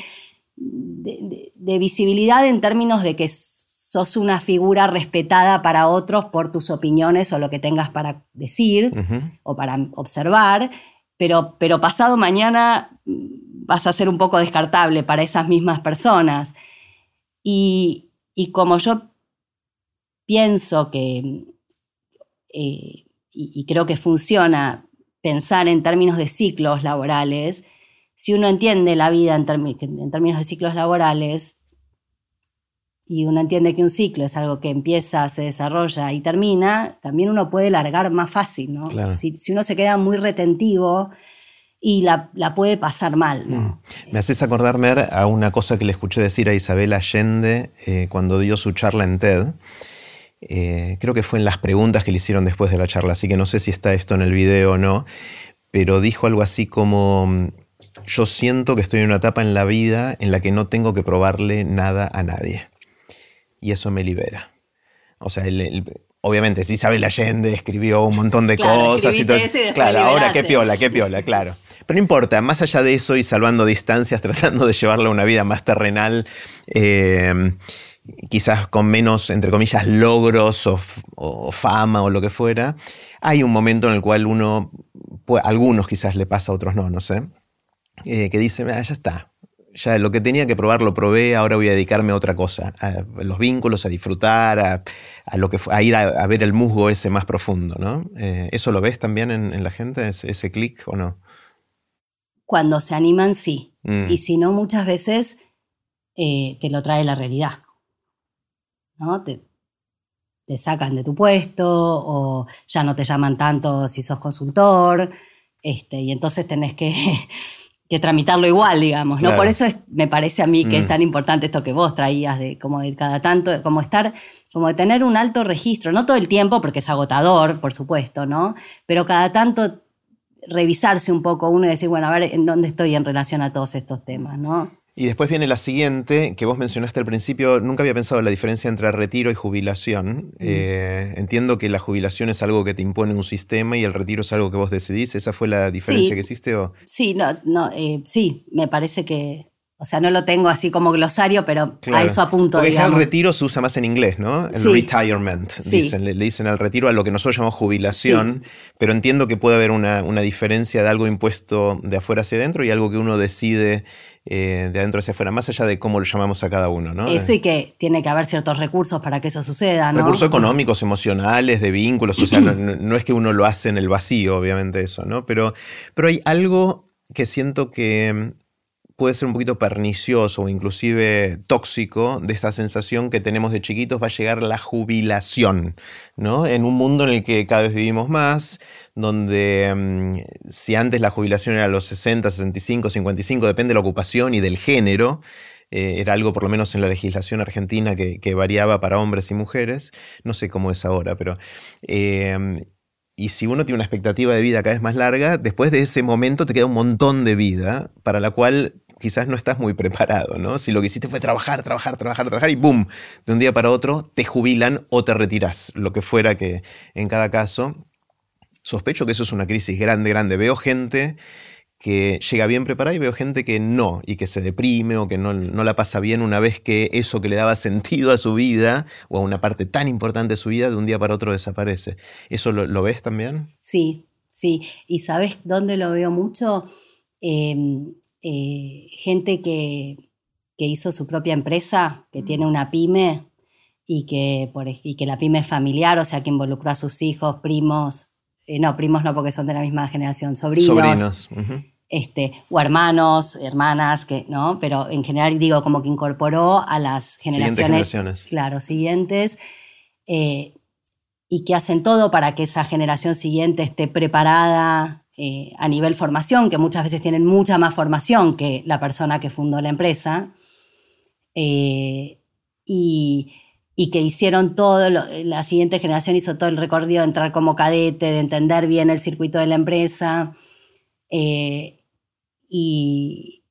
de visibilidad en términos de que sos una figura respetada para otros por tus opiniones o lo que tengas para decir o para observar, pero, pero pasado mañana mm, vas a ser un poco descartable para esas mismas personas. Y, como yo pienso que, eh, y, creo que funciona pensar en términos de ciclos laborales, si uno entiende la vida en, en términos de ciclos laborales, y uno entiende que un ciclo es algo que empieza, se desarrolla y termina, también uno puede largar más fácil, ¿no? Si, uno se queda muy retentivo y la, puede pasar mal, ¿no? Mm. Me haces acordarme a una cosa que le escuché decir a Isabel Allende eh, cuando dio su charla en TED. Eh, creo que fue en las preguntas que le hicieron después de la charla, así que no sé si está esto en el video o no, pero dijo algo así como, yo siento que estoy en una etapa en la vida en la que no tengo que probarle nada a nadie y eso me libera. O sea, obviamente, si Isabel Allende escribió un montón de cosas y todo Claro, ahora qué piola, qué piola, claro. Pero no importa, más allá de eso y salvando distancias, tratando de llevarle a una vida más terrenal, eh, quizás con menos, entre comillas, logros o, fama o lo que fuera, hay un momento en el cual uno, algunos quizás le pasa, a otros no, no sé, eh, que dice, ya está, ya lo que tenía que probar lo probé, ahora voy a dedicarme a otra cosa, a los vínculos, a disfrutar, a, lo que a ir a, ver el musgo ese más profundo, ¿no? Eh, ¿Eso lo ves también en, la gente, ese, clic o no? Cuando se animan, sí. Mm. Y si no, muchas veces eh, te lo trae la realidad. ¿No? Te, te sacan de tu puesto o ya no te llaman tanto si sos consultor. Este, y entonces tenés que que tramitarlo igual, digamos, ¿no? Por eso me parece a mí que es mm. tan importante esto que vos traías de como ir cada tanto, como estar, como de tener un alto registro, no todo el tiempo, porque es agotador, por supuesto, ¿no? Pero cada tanto revisarse un poco uno y decir, bueno, a ver, ¿en dónde estoy en relación a todos estos temas, ¿no? Y después viene la siguiente, que vos mencionaste al principio, nunca había pensado en la diferencia entre retiro y jubilación. Eh, entiendo que la jubilación es algo que te impone un sistema y el retiro es algo que vos decidís. ¿Esa fue la diferencia que hiciste? O? Sí, no, no, eh, sí, me parece que, o sea, no lo tengo así como glosario, pero a eso apunto. Porque el retiro se usa más en inglés, ¿no? El retirement, dicen, le, dicen al retiro a lo que nosotros llamamos jubilación, pero entiendo que puede haber una, diferencia de algo impuesto de afuera hacia adentro y algo que uno decide eh, de adentro hacia afuera, más allá de cómo lo llamamos a cada uno, ¿no? Eso y que tiene que haber ciertos recursos para que eso suceda, ¿no? Recursos económicos, emocionales, de vínculos, o sea, no, no, es que uno lo hace en el vacío, obviamente eso, ¿no? Pero, pero hay algo que siento que puede ser un poquito pernicioso o inclusive tóxico de esta sensación que tenemos de chiquitos va a llegar la jubilación, ¿no? En un mundo en el que cada vez vivimos más, donde mm, si antes la jubilación era a los 60, 65, 55, depende de la ocupación y del género, eh, era algo por lo menos en la legislación argentina que, variaba para hombres y mujeres, no sé cómo es ahora, pero... Eh, y si uno tiene una expectativa de vida cada vez más larga, después de ese momento te queda un montón de vida para la cual quizás no estás muy preparado, ¿no? Si lo que hiciste fue trabajar, trabajar, trabajar, trabajar y ¡boom! De un día para otro te jubilan o te retiras, lo que fuera que en cada caso. Sospecho que eso es una crisis grande, grande. Veo gente que llega bien preparada y veo gente que no, y que se deprime o que no, la pasa bien una vez que eso que le daba sentido a su vida o a una parte tan importante de su vida de un día para otro desaparece. ¿Eso lo, ves también? Sí, sí. ¿Y sabes dónde lo veo mucho? Em, eh, gente que, hizo su propia empresa, que tiene una pyme y que, por, y que la pyme es familiar, o sea, que involucró a sus hijos, primos, eh, no, primos no porque son de la misma generación, sobrinos. Este, o hermanos, hermanas, que, ¿no? Pero en general digo, como que incorporó a las generaciones, claro, siguientes, eh, y que hacen todo para que esa generación siguiente esté preparada eh, a nivel formación, que muchas veces tienen mucha más formación que la persona que fundó la empresa, eh, y, que hicieron todo, la siguiente generación hizo todo el recorrido de entrar como cadete, de entender bien el circuito de la empresa, eh, y,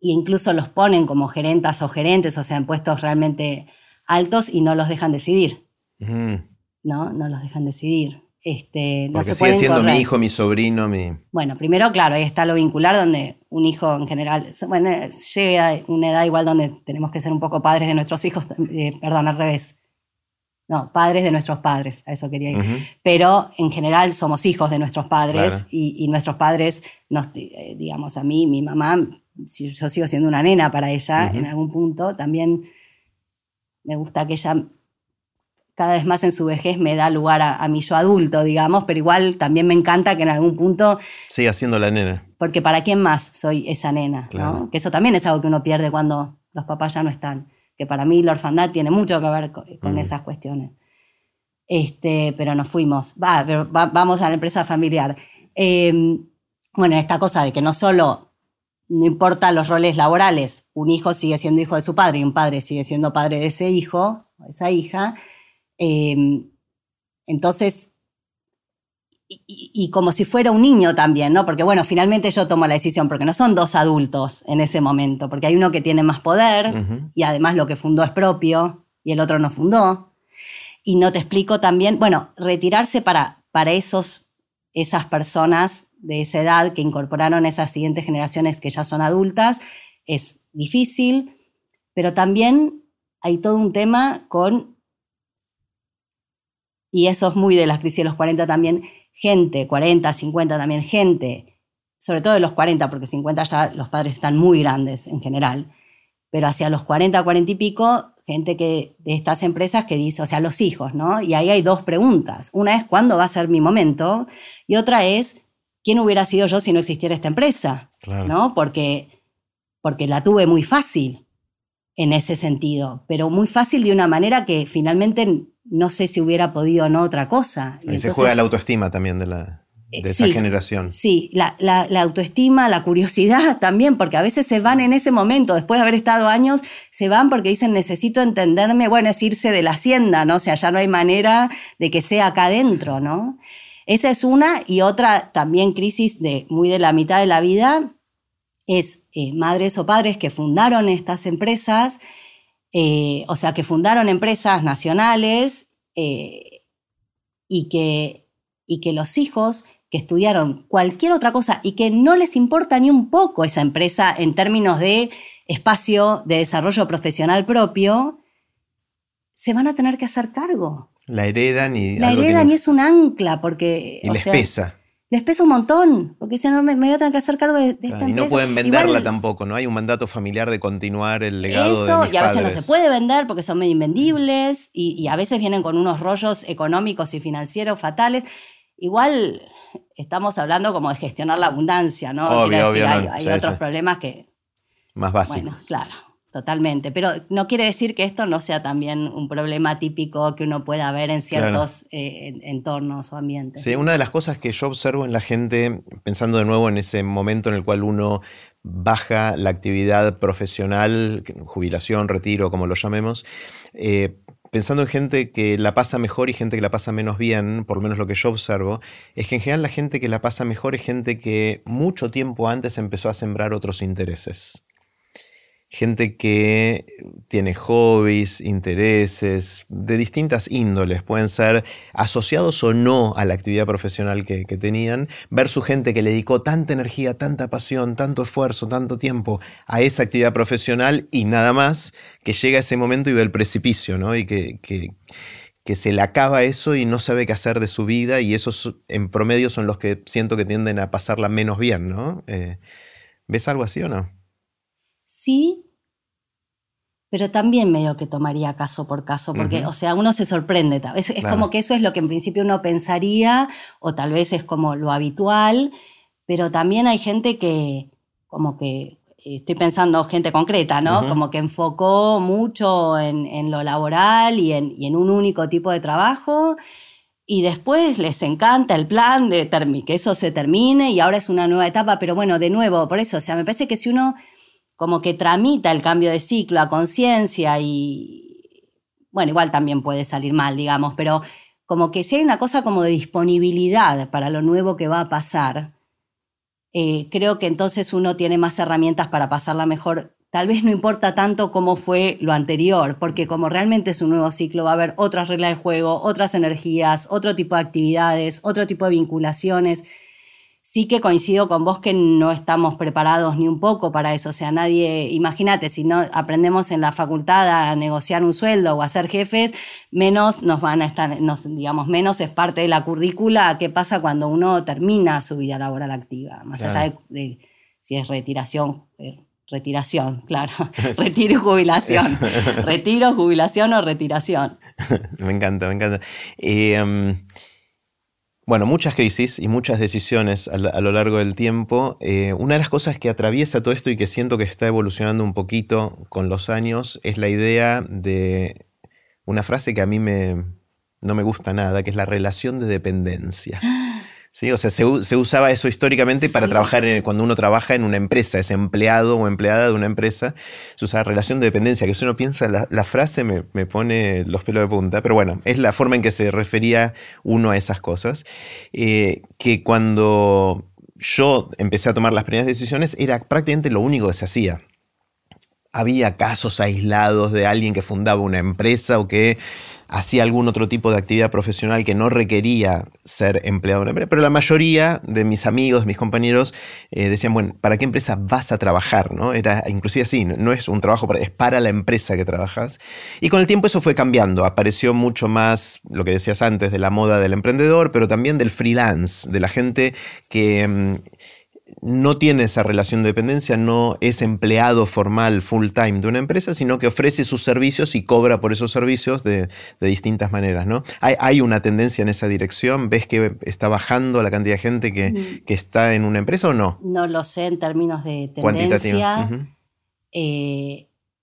incluso los ponen como gerentas o gerentes, o sea, en puestos realmente altos y no los dejan decidir. ¿No? No los dejan decidir. Este, Porque no sigue siendo mi hijo, mi sobrino, mi... Bueno, primero, claro, ahí está lo vincular, donde un hijo en general, bueno, llega a una edad igual donde tenemos que ser un poco padres de nuestros hijos, eh, perdón, al revés. No, padres de nuestros padres, a eso quería ir. Pero en general somos hijos de nuestros padres y, nuestros padres, nos, eh, digamos, a mí, mi mamá, si yo sigo siendo una nena para ella en algún punto, también me gusta que ella cada vez más en su vejez me da lugar a, mi yo adulto, digamos, pero igual también me encanta que en algún punto... Siga siendo la nena. Porque para quién más soy esa nena, ¿no? Que eso también es algo que uno pierde cuando los papás ya no están. Que para mí la orfandad tiene mucho que ver con, mm. esas cuestiones. Este, pero nos fuimos. Va, vamos a la empresa familiar. Em, bueno, esta cosa de que no solo no importa los roles laborales, un hijo sigue siendo hijo de su padre y un padre sigue siendo padre de ese hijo o esa hija, Em, entonces, y, como si fuera un niño también, ¿no? Porque bueno, finalmente yo tomo la decisión, porque no son dos adultos en ese momento, porque hay uno que tiene más poder y además lo que fundó es propio y el otro no fundó. Y no te explico también, bueno, retirarse para, para esos, esas personas de esa edad que incorporaron esas siguientes generaciones que ya son adultas es difícil, pero también hay todo un tema con y eso es muy de las crisis de los 40 también, gente, 40, 50 también, gente, sobre todo de los 40, porque 50 ya los padres están muy grandes en general, pero hacia los 40, 40 y pico, gente que de estas empresas que dice, o sea, los hijos, ¿no? Y ahí hay dos preguntas. Una es, ¿cuándo va a ser mi momento? Y otra es, ¿quién hubiera sido yo si no existiera esta empresa? ¿No? Porque, porque la tuve muy fácil en ese sentido, pero muy fácil de una manera que finalmente no sé si hubiera podido o no otra cosa. Ahí se juega la autoestima también de, la, de eh, esa generación. Sí, la, autoestima, la curiosidad también, porque a veces se van en ese momento, después de haber estado años, se van porque dicen necesito entenderme, bueno, es irse de la hacienda, ¿no? O sea, ya no hay manera de que sea acá adentro, ¿no? Esa es una y otra también crisis de muy de la mitad de la vida es eh, madres o padres que fundaron estas empresas, eh, o sea, que fundaron empresas nacionales eh, y, que, y que los hijos que estudiaron cualquier otra cosa y que no les importa ni un poco esa empresa en términos de espacio de desarrollo profesional propio, se van a tener que hacer cargo. La heredan y... La heredan y es un ancla porque... Y les pesa les pesa un montón, porque si no me, voy a tener que hacer cargo de, esta empresa. Y no pueden venderla tampoco, ¿no? Hay un mandato familiar de continuar el legado Eso, de mis y a veces no se puede vender porque son medio invendibles, y, a veces vienen con unos rollos económicos y financieros fatales. Igual estamos hablando como de gestionar la abundancia, ¿no? Obvio, decir, hay, otros problemas que... Más básicos. Bueno, claro. Totalmente, pero no quiere decir que esto no sea también un problema típico que uno pueda ver en ciertos eh, entornos o ambientes. Sí, una de las cosas que yo observo en la gente, pensando de nuevo en ese momento en el cual uno baja la actividad profesional, jubilación, retiro, como lo llamemos, eh, pensando en gente que la pasa mejor y gente que la pasa menos bien, por lo menos lo que yo observo, es que en general la gente que la pasa mejor es gente que mucho tiempo antes empezó a sembrar otros intereses gente que tiene hobbies, intereses de distintas índoles, pueden ser asociados o no a la actividad profesional que, tenían, versus gente que le dedicó tanta energía, tanta pasión, tanto esfuerzo, tanto tiempo a esa actividad profesional y nada más, que llega a ese momento y ve el precipicio, ¿no? Y que, que, se le acaba eso y no sabe qué hacer de su vida y esos en promedio son los que siento que tienden a pasarla menos bien, ¿no? Eh, ¿Ves algo así o no? Sí, pero también medio que tomaría caso por caso, porque, o sea, uno se sorprende. Es, es como que eso es lo que en principio uno pensaría, o tal vez es como lo habitual, pero también hay gente que, como que, estoy pensando gente concreta, ¿no? Como que enfocó mucho en, lo laboral y en, y en, un único tipo de trabajo. Y después les encanta el plan de que eso se termine y ahora es una nueva etapa, pero bueno, de nuevo, por eso, o sea, me parece que si uno como que tramita el cambio de ciclo a conciencia y, bueno, igual también puede salir mal, digamos, pero como que si hay una cosa como de disponibilidad para lo nuevo que va a pasar, eh, creo que entonces uno tiene más herramientas para pasarla mejor. Tal vez no importa tanto cómo fue lo anterior, porque como realmente es un nuevo ciclo, va a haber otras reglas de juego, otras energías, otro tipo de actividades, otro tipo de vinculaciones sí que coincido con vos que no estamos preparados ni un poco para eso. O sea, nadie, imagínate, si no aprendemos en la facultad a negociar un sueldo o a ser jefes, menos nos van a estar, nos, digamos, menos es parte de la currícula. ¿Qué pasa cuando uno termina su vida laboral activa? Más allá de, si es retiración. Eh, retiración, claro. Retiro y jubilación. Retiro, jubilación o retiración. me encanta, me encanta. Eh, bueno, muchas crisis y muchas decisiones a, lo largo del tiempo. Eh, una de las cosas que atraviesa todo esto y que siento que está evolucionando un poquito con los años es la idea de una frase que a mí me, no me gusta nada, que es la relación de dependencia. ¿sí? O sea, se, usaba eso históricamente para trabajar, en, cuando uno trabaja en una empresa, es empleado o empleada de una empresa, se usa relación de dependencia, que si uno piensa, la, frase me, pone los pelos de punta, pero bueno, es la forma en que se refería uno a esas cosas, eh, que cuando yo empecé a tomar las primeras decisiones era prácticamente lo único que se hacía había casos aislados de alguien que fundaba una empresa o que hacía algún otro tipo de actividad profesional que no requería ser empleado en una empresa, pero la mayoría de mis amigos, mis compañeros, eh, decían, bueno, ¿para qué empresa vas a trabajar? ¿no? Era inclusive así, no es un trabajo, es para la empresa que trabajas. Y con el tiempo eso fue cambiando, apareció mucho más lo que decías antes de la moda del emprendedor, pero también del freelance, de la gente que... No tiene esa relación de dependencia, no es empleado formal full time de una empresa, sino que ofrece sus servicios y cobra por esos servicios de, distintas maneras. ¿no? Hay, una tendencia en esa dirección? ¿Ves que está bajando la cantidad de gente que, mm. está en una empresa o no? No lo sé en términos de tendencia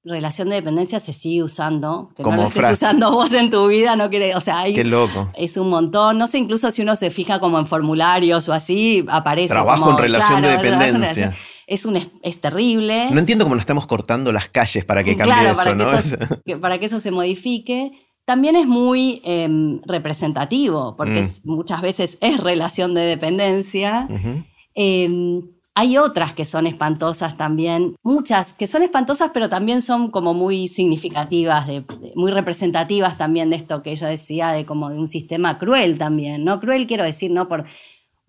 relación de dependencia se sigue usando. Que Como no lo estés usando vos en tu vida, no quiere, o sea, hay, Qué loco. Es un montón. No sé, incluso si uno se fija como en formularios o así, aparece. Trabajo en relación de dependencia. Es, un, es terrible. No entiendo cómo lo estamos cortando las calles para que cambie eso, ¿no? para que eso se modifique. También es muy em, representativo, porque mm. muchas veces es relación de dependencia. Em, hay otras que son espantosas también, muchas que son espantosas, pero también son como muy significativas, muy representativas también de esto que ella decía, de como de un sistema cruel también, ¿no? Cruel quiero decir, no por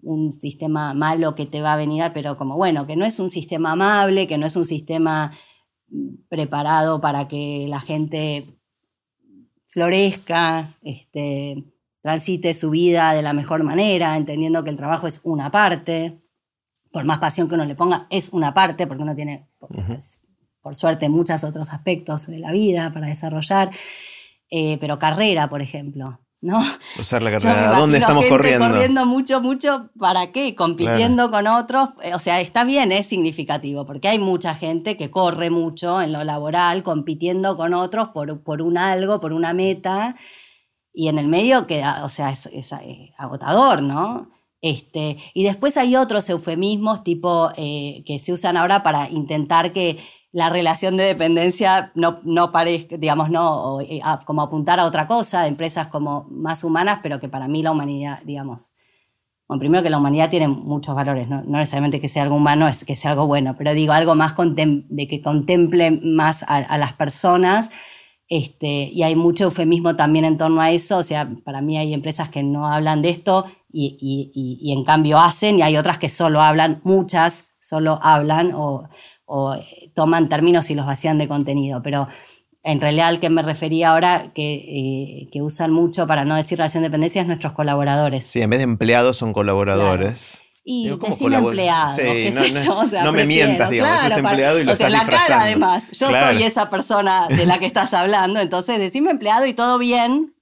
un sistema malo que te va a venir, pero como bueno, que no es un sistema amable, que no es un sistema preparado para que la gente florezca, este, transite su vida de la mejor manera, entendiendo que el trabajo es una parte por más pasión que uno le ponga, es una parte, porque uno tiene, pues, por suerte, muchos otros aspectos de la vida para desarrollar, eh, pero carrera, por ejemplo. ¿no? Usar la carrera. ¿Dónde estamos corriendo? Corriendo mucho, mucho, ¿para qué? Compitiendo con otros. Eh, o sea, está bien, es significativo, porque hay mucha gente que corre mucho en lo laboral, compitiendo con otros por, por un algo, por una meta, y en el medio queda, o sea, es, es agotador, ¿no? Este, y después hay otros eufemismos tipo eh, que se usan ahora para intentar que la relación de dependencia no, parezca, digamos, no, eh, como apuntar a otra cosa, empresas como más humanas, pero que para mí la humanidad, digamos, primero que la humanidad tiene muchos valores, no, necesariamente que sea algo humano, es que sea algo bueno, pero digo algo más de que contemple más a las personas este, y hay mucho eufemismo también en torno a eso, o sea, para mí hay empresas que no hablan de esto y, en cambio hacen, y hay otras que solo hablan, muchas solo hablan o, toman términos y los vacían de contenido, pero en realidad al que me refería ahora, que, eh, usan mucho para no decir relación de dependencia, es nuestros colaboradores. Sí, en vez de empleados son colaboradores. Y Digo, decime empleado, no, me mientas, digamos, es empleado y lo o sea, la cara además, yo soy esa persona de la que estás hablando, entonces decime empleado y todo bien.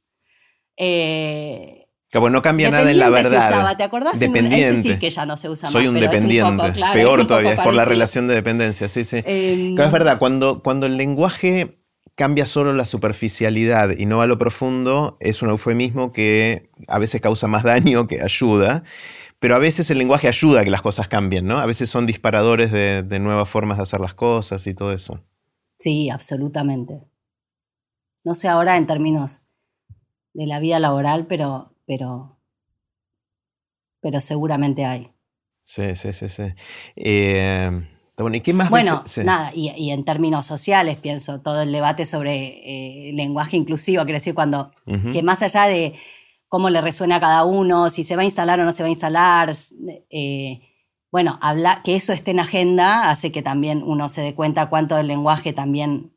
Eh, que bueno, no cambia nada en la verdad. ¿te acordás? Dependiente. sí que ya no se usa Soy un dependiente. Peor todavía, es por la relación de dependencia, sí, sí. Em, es verdad, cuando, cuando el lenguaje cambia solo la superficialidad y no va a lo profundo, es un eufemismo que a veces causa más daño que ayuda. Pero a veces el lenguaje ayuda a que las cosas cambien, ¿no? A veces son disparadores de, nuevas formas de hacer las cosas y todo eso. Sí, absolutamente. No sé ahora en términos de la vida laboral, pero, pero, pero seguramente hay. Sí, sí, sí, sí. Eh, bueno, ¿y qué más? Bueno, nada, y, en términos sociales pienso todo el debate sobre eh, lenguaje inclusivo, quiere decir cuando, que más allá de cómo le resuena a cada uno, si se va a instalar o no se va a instalar. Eh, bueno, habla, que eso esté en agenda hace que también uno se dé cuenta cuánto del lenguaje también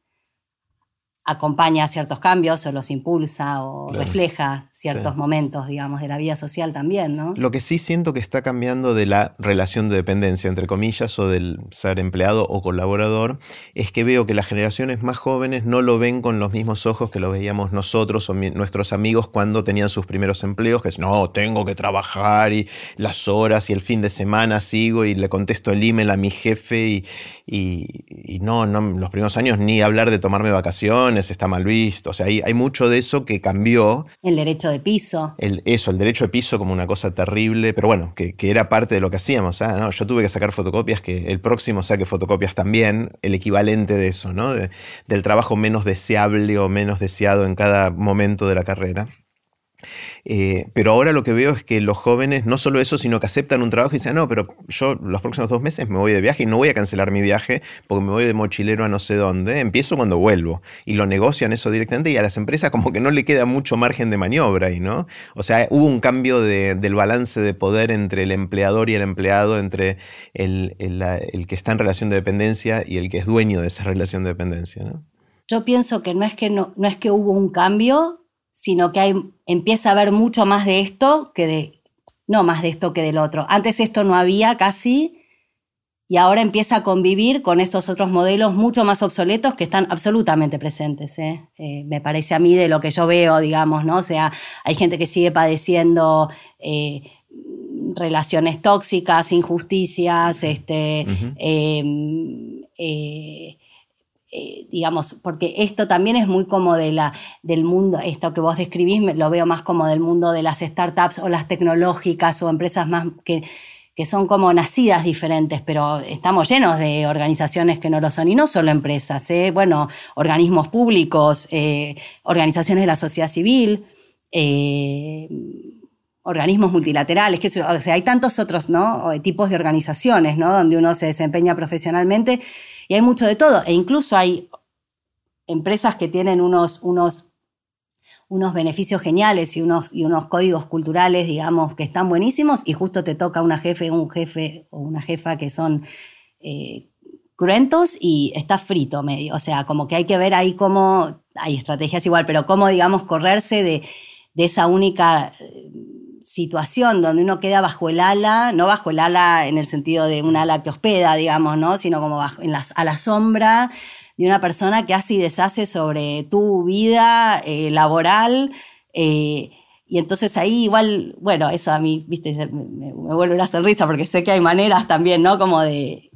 acompaña ciertos cambios o los impulsa o refleja ciertos momentos, digamos, de la vida social también, ¿no? Lo que sí siento que está cambiando de la relación de dependencia, entre comillas, o del ser empleado o colaborador, es que veo que las generaciones más jóvenes no lo ven con los mismos ojos que lo veíamos nosotros o nuestros amigos cuando tenían sus primeros empleos, que es, no, tengo que trabajar y las horas y el fin de semana sigo y le contesto el email a mi jefe y, no, no, los primeros años ni hablar de tomarme vacaciones está mal visto, o sea, hay, hay mucho de eso que cambió. El derecho de piso. El, eso, el derecho de piso como una cosa terrible, pero bueno, que, era parte de lo que hacíamos. ¿ah? No, yo tuve que sacar fotocopias, que el próximo saque fotocopias también, el equivalente de eso, ¿no? del trabajo menos deseable o menos deseado en cada momento de la carrera. Eh, pero ahora lo que veo es que los jóvenes, no solo eso, sino que aceptan un trabajo y dicen, no, pero yo los próximos dos meses me voy de viaje y no voy a cancelar mi viaje porque me voy de mochilero a no sé dónde, empiezo cuando vuelvo. Y lo negocian eso directamente y a las empresas como que no le queda mucho margen de maniobra ¿no? O sea, hubo un cambio del balance de poder entre el empleador y el empleado, entre el, que está en relación de dependencia y el que es dueño de esa relación de dependencia, ¿no? Yo pienso que no es que, no, no es que hubo un cambio, sino que hay, empieza a haber mucho más de esto que de, no más de esto que del otro. Antes esto no había casi y ahora empieza a convivir con estos otros modelos mucho más obsoletos que están absolutamente presentes. ¿eh? Eh, me parece a mí de lo que yo veo, digamos, ¿no? O sea, hay gente que sigue padeciendo eh, relaciones tóxicas, injusticias, este, eh, digamos, porque esto también es muy como de la, del mundo, esto que vos describís, lo veo más como del mundo de las startups o las tecnológicas o empresas más que, que son como nacidas diferentes, pero estamos llenos de organizaciones que no lo son, y no solo empresas, ¿eh? bueno, organismos públicos, eh, organizaciones de la sociedad civil, organismos multilaterales, que, o sea, hay tantos otros ¿no? tipos de organizaciones ¿no? donde uno se desempeña profesionalmente y hay mucho de todo. E incluso hay empresas que tienen unos, unos, unos beneficios geniales y unos, y unos códigos culturales, digamos, que están buenísimos y justo te toca una jefe, un jefe o una jefa que son eh, cruentos y está frito medio. O sea, como que hay que ver ahí cómo, hay estrategias igual, pero cómo, digamos, correrse de, de esa única situación donde uno queda bajo el ala, no bajo el ala en el sentido de un ala que hospeda, digamos, ¿no? sino como bajo, en a la sombra de una persona que hace y deshace sobre tu vida eh, laboral. Eh, y entonces ahí igual, bueno, eso a mí, viste, me, vuelve la sonrisa porque sé que hay maneras también, ¿no? Como de,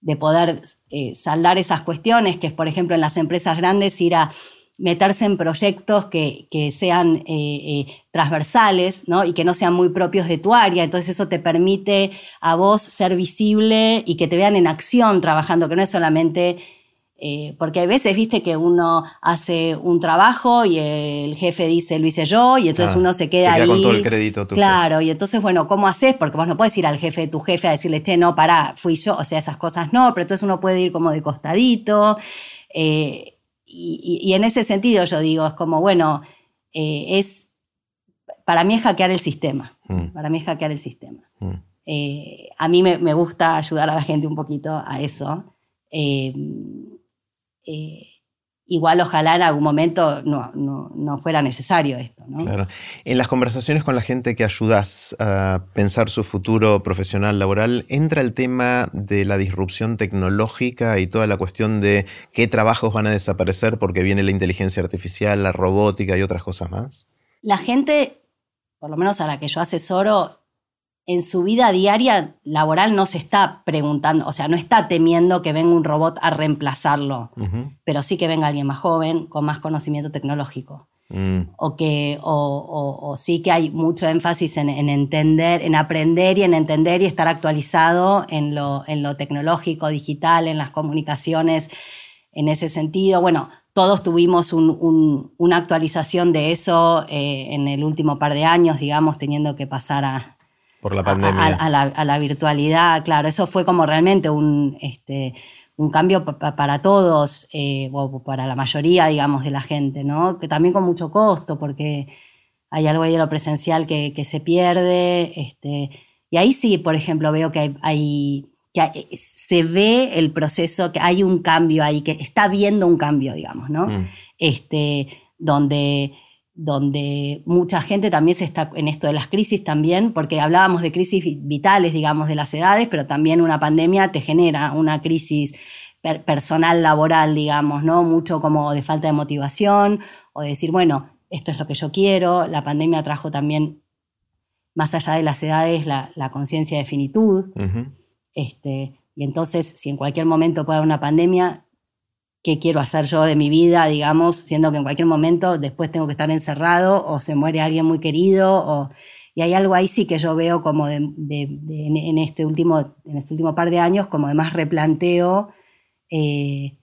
de poder eh, saldar esas cuestiones, que es, por ejemplo, en las empresas grandes ir a meterse en proyectos que, sean eh, eh, transversales ¿no? y que no sean muy propios de tu área. Entonces eso te permite a vos ser visible y que te vean en acción trabajando, que no es solamente... Eh, porque hay veces, viste, que uno hace un trabajo y el jefe dice, lo hice yo, y entonces uno se queda, se queda ahí. con todo el crédito. claro, y entonces, bueno, ¿cómo haces? Porque vos no puedes ir al jefe de tu jefe a decirle, che, no, pará, fui yo, o sea, esas cosas no, pero entonces uno puede ir como de costadito y, en ese sentido yo digo, es como, bueno, eh, es, para mí es hackear el sistema, mm. para mí es hackear el sistema. Mm. Eh, a mí me, gusta ayudar a la gente un poquito a eso. Eh, igual ojalá en algún momento no, fuera necesario esto. Claro. En las conversaciones con la gente que ayudas a pensar su futuro profesional laboral, ¿entra el tema de la disrupción tecnológica y toda la cuestión de qué trabajos van a desaparecer porque viene la inteligencia artificial, la robótica y otras cosas más? La gente, por lo menos a la que yo asesoro, en su vida diaria laboral no se está preguntando, o sea, no está temiendo que venga un robot a reemplazarlo, pero sí que venga alguien más joven, con más conocimiento tecnológico. Mm. O que, o, sí que hay mucho énfasis en, entender, en aprender y en entender y estar actualizado en lo, en lo tecnológico, digital, en las comunicaciones, en ese sentido. Bueno, todos tuvimos una actualización de eso eh, en el último par de años, digamos, teniendo que pasar a, por la pandemia. A, la, virtualidad, claro, eso fue como realmente un, este, un cambio para todos, eh, o para la mayoría, digamos, de la gente, ¿no? Que también con mucho costo, porque hay algo ahí de lo presencial que, se pierde. Este, y ahí sí, por ejemplo, veo que hay, que se ve el proceso, que hay un cambio ahí, que está viendo un cambio, digamos, ¿no? Mm. Este, donde donde mucha gente también se está en esto de las crisis también, porque hablábamos de crisis vitales, digamos, de las edades, pero también una pandemia te genera una crisis personal, laboral, digamos, ¿no? Mucho como de falta de motivación o de decir, bueno, esto es lo que yo quiero. La pandemia trajo también, más allá de las edades, la, conciencia de finitud. este, y entonces, si en cualquier momento puede haber una pandemia, qué quiero hacer yo de mi vida, digamos, siendo que en cualquier momento después tengo que estar encerrado o se muere alguien muy querido. O, y hay algo ahí sí que yo veo como de, en, este último, en este último par de años, como de más replanteo, eh,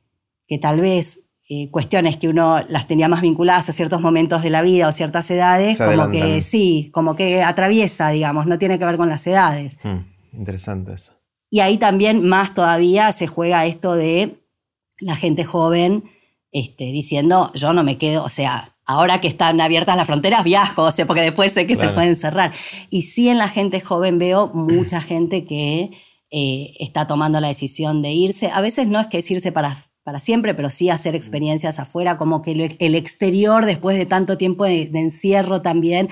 que tal vez eh, cuestiones que uno las tenía más vinculadas a ciertos momentos de la vida o ciertas edades, como que sí, como que atraviesa, digamos, no tiene que ver con las edades. Hmm, interesante eso. Y ahí también más todavía se juega esto de la gente joven este, diciendo, yo no me quedo, o sea, ahora que están abiertas las fronteras viajo, o sea, porque después sé que se pueden cerrar. Y sí en la gente joven veo mucha gente que eh, está tomando la decisión de irse. A veces no es que es irse para, para siempre, pero sí hacer experiencias afuera, como que el exterior, después de tanto tiempo de, encierro también,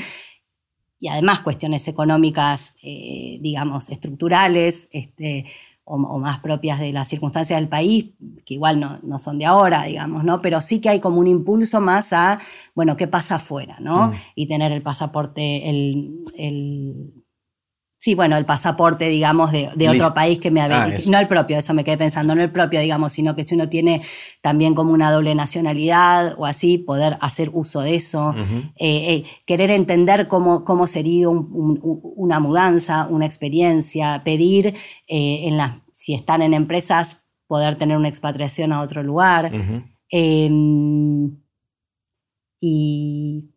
y además cuestiones económicas, eh, digamos, estructurales, este, o, más propias de las circunstancias del país, que igual no, no, son de ahora, digamos, ¿no? Pero sí que hay como un impulso más a, bueno, ¿qué pasa afuera, ¿no? Mm. Y tener el pasaporte, el, el Sí, bueno, el pasaporte, digamos, de, otro país que me había... Ah, no el propio, eso me quedé pensando, no el propio, digamos, sino que si uno tiene también como una doble nacionalidad o así, poder hacer uso de eso, eh, eh, querer entender cómo, cómo sería una mudanza, una experiencia, pedir eh, en las, si están en empresas, poder tener una expatriación a otro lugar. Em, y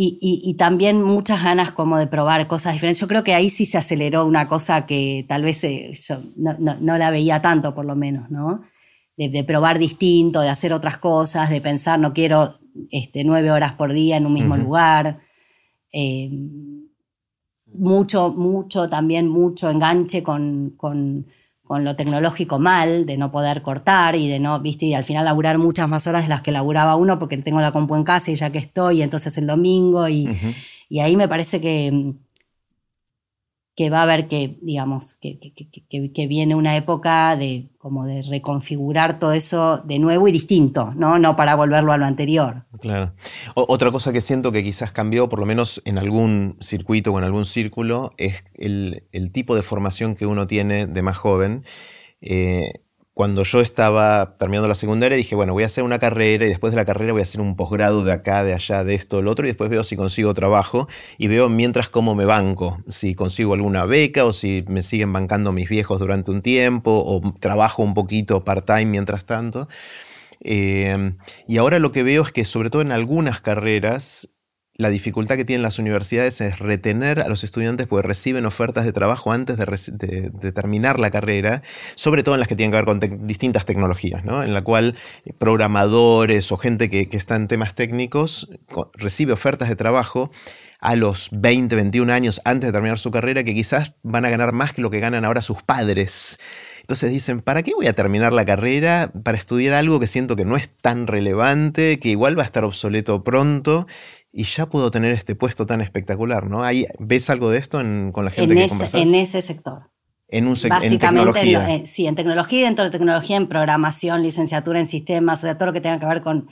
y, también muchas ganas como de probar cosas diferentes. Yo creo que ahí sí se aceleró una cosa que tal vez eh, yo no, la veía tanto, por lo menos, ¿no? De, probar distinto, de hacer otras cosas, de pensar, no quiero este, nueve horas por día en un mismo lugar. Eh, mucho, mucho, también mucho enganche con, con con lo tecnológico mal, de no poder cortar y de no, viste, y al final laburar muchas más horas de las que laburaba uno porque tengo la compu en casa y ya que estoy, entonces el domingo, y, y ahí me parece que, que va a haber que, digamos, que, que, viene una época de como de reconfigurar todo eso de nuevo y distinto, ¿no? No para volverlo a lo anterior. Claro. otra cosa que siento que quizás cambió, por lo menos en algún circuito o en algún círculo, es el, tipo de formación que uno tiene de más joven. Eh, cuando yo estaba terminando la secundaria dije, bueno, voy a hacer una carrera y después de la carrera voy a hacer un posgrado de acá, de allá, de esto, lo otro, y después veo si consigo trabajo y veo mientras cómo me banco, si consigo alguna beca o si me siguen bancando mis viejos durante un tiempo o trabajo un poquito part-time mientras tanto. Eh, y ahora lo que veo es que sobre todo en algunas carreras la dificultad que tienen las universidades es retener a los estudiantes porque reciben ofertas de trabajo antes de, terminar la carrera, sobre todo en las que tienen que ver con distintas tecnologías, ¿no? en la cual programadores o gente que, está en temas técnicos recibe ofertas de trabajo a los 20, 21 años antes de terminar su carrera que quizás van a ganar más que lo que ganan ahora sus padres. Entonces dicen, ¿para qué voy a terminar la carrera para estudiar algo que siento que no es tan relevante, que igual va a estar obsoleto pronto y ya puedo tener este puesto tan espectacular, ¿no? ¿Ves algo de esto con la gente que conversas? En ese sector. En un sector. en tecnología. Eh, sí, en tecnología, dentro de tecnología, en programación, licenciatura en sistemas, o sea, todo lo que tenga que ver con,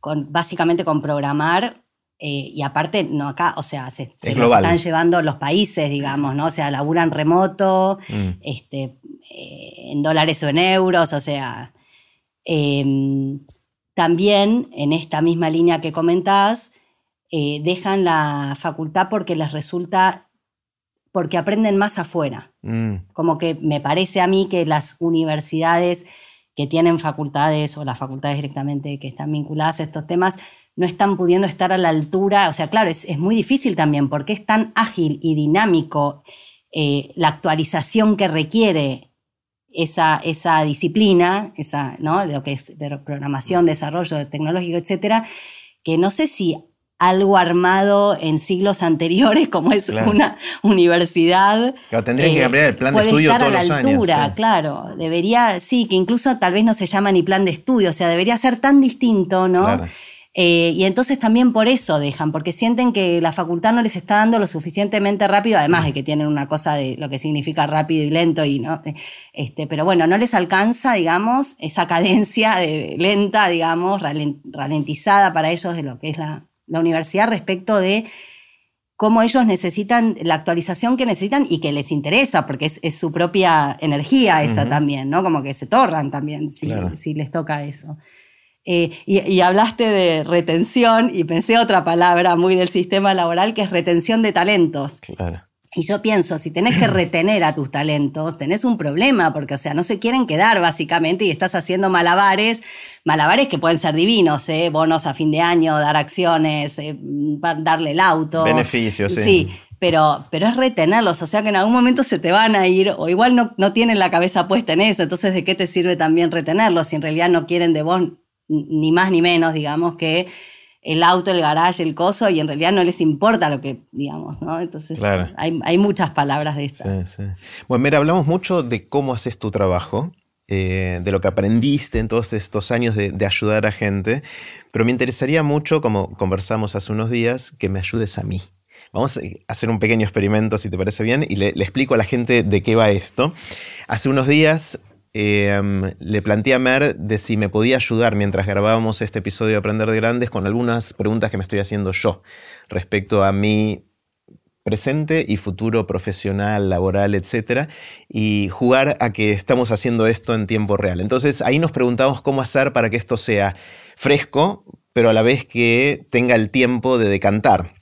con básicamente con programar. Eh, y aparte, no acá, o sea, se, los están llevando los países, digamos, ¿no? O sea, laburan remoto, mm. este, eh, en dólares o en euros, o sea. Em, también, en esta misma línea que comentás, eh, dejan la facultad porque les resulta, porque aprenden más afuera. Mm. Como que me parece a mí que las universidades que tienen facultades o las facultades directamente que están vinculadas a estos temas no están pudiendo estar a la altura. O sea, claro, es, muy difícil también porque es tan ágil y dinámico eh, la actualización que requiere esa, esa disciplina, esa, ¿no? lo que es programación, desarrollo tecnológico, etcétera, que no sé si algo armado en siglos anteriores, como es una universidad. Claro, tendrían que cambiar el plan de estudio estar todos a la altura, claro. Debería, sí, que incluso tal vez no se llama ni plan de estudio, o sea, debería ser tan distinto, ¿no? Eh, y entonces también por eso dejan, porque sienten que la facultad no les está dando lo suficientemente rápido, además de que tienen una cosa de lo que significa rápido y lento, y no, este, pero bueno, no les alcanza, digamos, esa cadencia de, lenta, digamos, ralentizada para ellos de lo que es la, la universidad respecto de cómo ellos necesitan la actualización que necesitan y que les interesa, porque es, su propia energía esa también, ¿no? Como que se torran también si, si les toca eso. Eh, y, y, hablaste de retención y pensé otra palabra muy del sistema laboral que es retención de talentos. Claro. Y yo pienso, si tenés que retener a tus talentos, tenés un problema, porque, o sea, no se quieren quedar básicamente y estás haciendo malabares, malabares que pueden ser divinos, ¿eh? bonos a fin de año, dar acciones, eh, darle el auto. Beneficios, sí. Sí, pero, pero es retenerlos, o sea que en algún momento se te van a ir, o igual no, no tienen la cabeza puesta en eso, entonces ¿de qué te sirve también retenerlos si en realidad no quieren de vos ni más ni menos, digamos, que el auto, el garage, el coso, y en realidad no les importa lo que, digamos, ¿no? Entonces hay, muchas palabras de estas. Sí, sí. Bueno, mira, hablamos mucho de cómo haces tu trabajo, eh, de lo que aprendiste en todos estos años de, ayudar a gente, pero me interesaría mucho, como conversamos hace unos días, que me ayudes a mí. Vamos a hacer un pequeño experimento, si te parece bien, y le, le explico a la gente de qué va esto. Hace unos días Em, le planteé a Mer de si me podía ayudar mientras grabábamos este episodio de Aprender de Grandes con algunas preguntas que me estoy haciendo yo respecto a mi presente y futuro profesional, laboral, etc. Y jugar a que estamos haciendo esto en tiempo real. Entonces ahí nos preguntamos cómo hacer para que esto sea fresco, pero a la vez que tenga el tiempo de decantar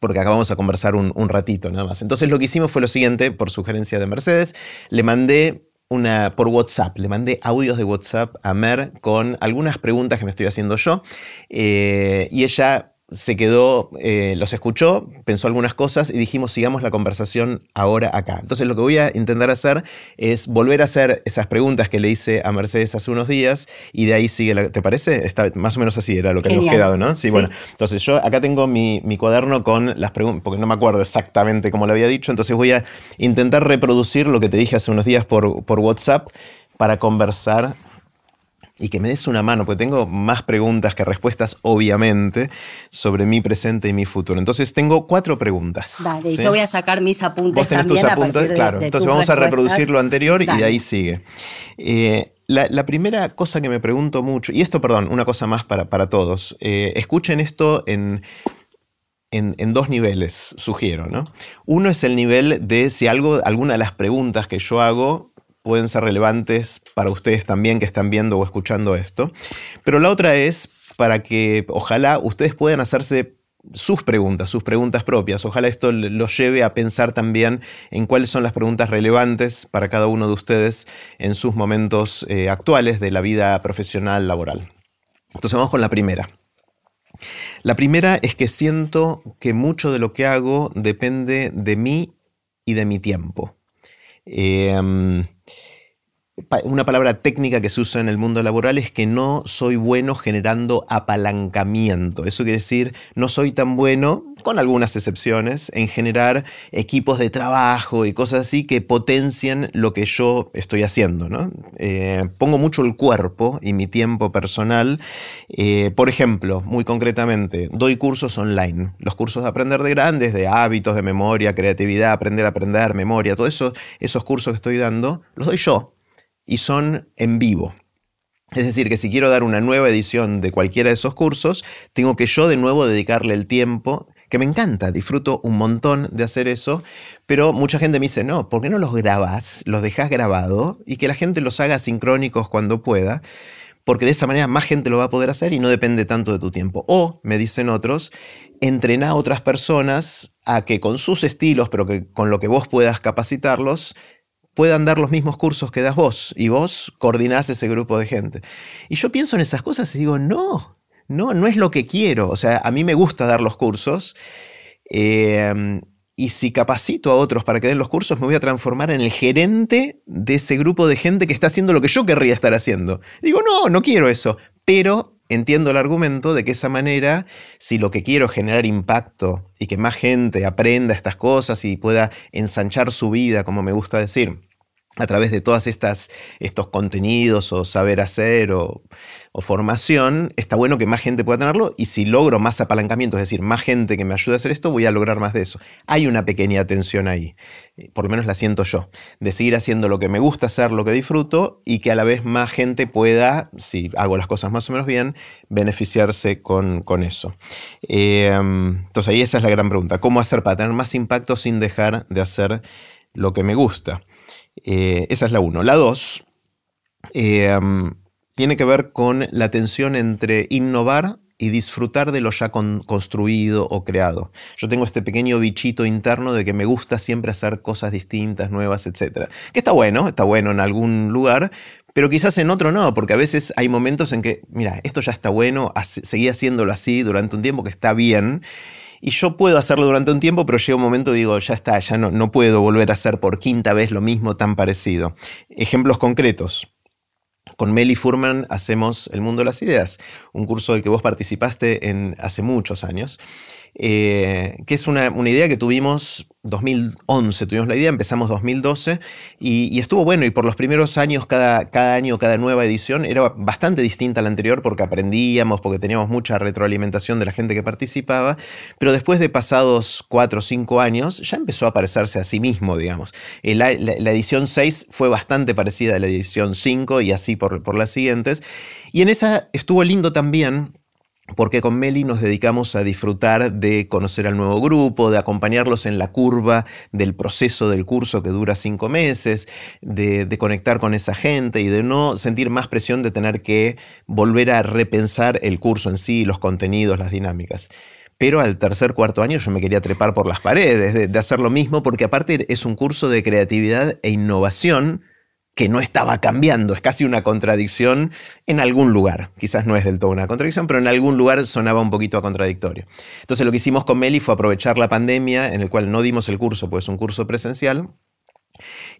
porque acabamos a conversar un, un ratito nada más. Entonces lo que hicimos fue lo siguiente, por sugerencia de Mercedes, le mandé una, por WhatsApp. Le mandé audios de WhatsApp a Mer con algunas preguntas que me estoy haciendo yo. Eh, y ella se quedó, eh, los escuchó, pensó algunas cosas y dijimos, sigamos la conversación ahora acá. Entonces lo que voy a intentar hacer es volver a hacer esas preguntas que le hice a Mercedes hace unos días y de ahí sigue, la, ¿te parece? Está, más o menos así era lo que hemos quedado, ¿no? Sí, bueno. Entonces yo acá tengo mi, mi cuaderno con las preguntas, porque no me acuerdo exactamente cómo lo había dicho, entonces voy a intentar reproducir lo que te dije hace unos días por, por WhatsApp para conversar y que me des una mano, porque tengo más preguntas que respuestas, obviamente, sobre mi presente y mi futuro. Entonces tengo cuatro preguntas. Vale, yo voy a sacar mis apuntes. Vos tenés tus apuntes, claro. Entonces vamos a reproducir lo anterior y ahí sigue. Eh, la, primera cosa que me pregunto mucho, y esto, perdón, una cosa más para, para todos. Eh, escuchen esto en, en, en, dos niveles, sugiero, ¿no? Uno es el nivel de si algo, alguna de las preguntas que yo hago pueden ser relevantes para ustedes también que están viendo o escuchando esto. Pero la otra es para que ojalá ustedes puedan hacerse sus preguntas, sus preguntas propias. Ojalá esto los lleve a pensar también en cuáles son las preguntas relevantes para cada uno de ustedes en sus momentos eh, actuales de la vida profesional laboral. Entonces vamos con la primera. La primera es que siento que mucho de lo que hago depende de mí y de mi tiempo. Eh, una palabra técnica que se usa en el mundo laboral es que no soy bueno generando apalancamiento. Eso quiere decir, no soy tan bueno, con algunas excepciones, en generar equipos de trabajo y cosas así que potencien lo que yo estoy haciendo. Eh, pongo mucho el cuerpo y mi tiempo personal. Eh, por ejemplo, muy concretamente, doy cursos online. Los cursos de aprender de grandes, de hábitos, de memoria, creatividad, aprender a aprender, memoria, todos eso, esos cursos que estoy dando, los doy yo y son en vivo. Es decir, que si quiero dar una nueva edición de cualquiera de esos cursos, tengo que yo de nuevo dedicarle el tiempo, que me encanta, disfruto un montón de hacer eso, pero mucha gente me dice, no, ¿por qué no los grabas, los dejas grabado y que la gente los haga sincrónicos cuando pueda? Porque de esa manera más gente lo va a poder hacer y no depende tanto de tu tiempo. O, me dicen otros, entrena a otras personas a que con sus estilos, pero que con lo que vos puedas capacitarlos, puedan dar los mismos cursos que das vos y vos coordinás ese grupo de gente. Y yo pienso en esas cosas y digo, no, no, no es lo que quiero. O sea, a mí me gusta dar los cursos. Em, y si capacito a otros para que den los cursos, me voy a transformar en el gerente de ese grupo de gente que está haciendo lo que yo querría estar haciendo. Digo, no, no quiero eso. Pero entiendo el argumento de que esa manera, si lo que quiero es generar impacto y que más gente aprenda estas cosas y pueda ensanchar su vida, como me gusta decir, a través de todas estas estos contenidos o saber hacer o, formación, está bueno que más gente pueda tenerlo y si logro más apalancamiento, es decir, más gente que me ayude a hacer esto, voy a lograr más de eso. Hay una pequeña tensión ahí, eh, por lo menos la siento yo, de seguir haciendo lo que me gusta hacer, lo que disfruto y que a la vez más gente pueda, si hago las cosas más o menos bien, beneficiarse con, eso. Eh, entonces ahí esa es la gran pregunta, ¿cómo hacer para tener más impacto sin dejar de hacer lo que me gusta? Eh, esa es la 1. La 2 eh, tiene que ver con la tensión entre innovar y disfrutar de lo ya construido o creado. Yo tengo este pequeño bichito interno de que me gusta siempre hacer cosas distintas, nuevas, etc. Que está bueno, está bueno en algún lugar, pero quizás en otro no, porque a veces hay momentos en que, mira, esto ya está bueno, seguí haciéndolo así durante un tiempo que está bien, y yo puedo hacerlo durante un tiempo, pero llega un momento y digo, ya está, ya no, no puedo volver a hacer por quinta vez lo mismo tan parecido. Ejemplos concretos. Con Meli Furman hacemos El Mundo de las Ideas, un curso del que vos participaste en, hace muchos años. Eh, que es una, idea que tuvimos 2011, tuvimos la idea, empezamos 2012 y, estuvo bueno y por los primeros años, cada, cada, año, cada nueva edición era bastante distinta a la anterior porque aprendíamos, porque teníamos mucha retroalimentación de la gente que participaba, pero después de pasados 4 o 5 años ya empezó a parecerse a sí mismo, digamos. La, edición 6 fue bastante parecida a la edición 5 y así por, por las siguientes. Y en esa estuvo lindo también porque con Meli nos dedicamos a disfrutar de conocer al nuevo grupo, de acompañarlos en la curva del proceso del curso que dura cinco meses, de, conectar con esa gente y de no sentir más presión de tener que volver a repensar el curso en sí, los contenidos, las dinámicas. Pero al tercer, cuarto año yo me quería trepar por las paredes, de hacer lo mismo, porque aparte es un curso de creatividad e innovación que no estaba cambiando. Es casi una contradicción en algún lugar. Quizás no es del todo una contradicción, pero en algún lugar sonaba un poquito a contradictorio. Entonces lo que hicimos con Meli fue aprovechar la pandemia, en el cual no dimos el curso, pues es un curso presencial,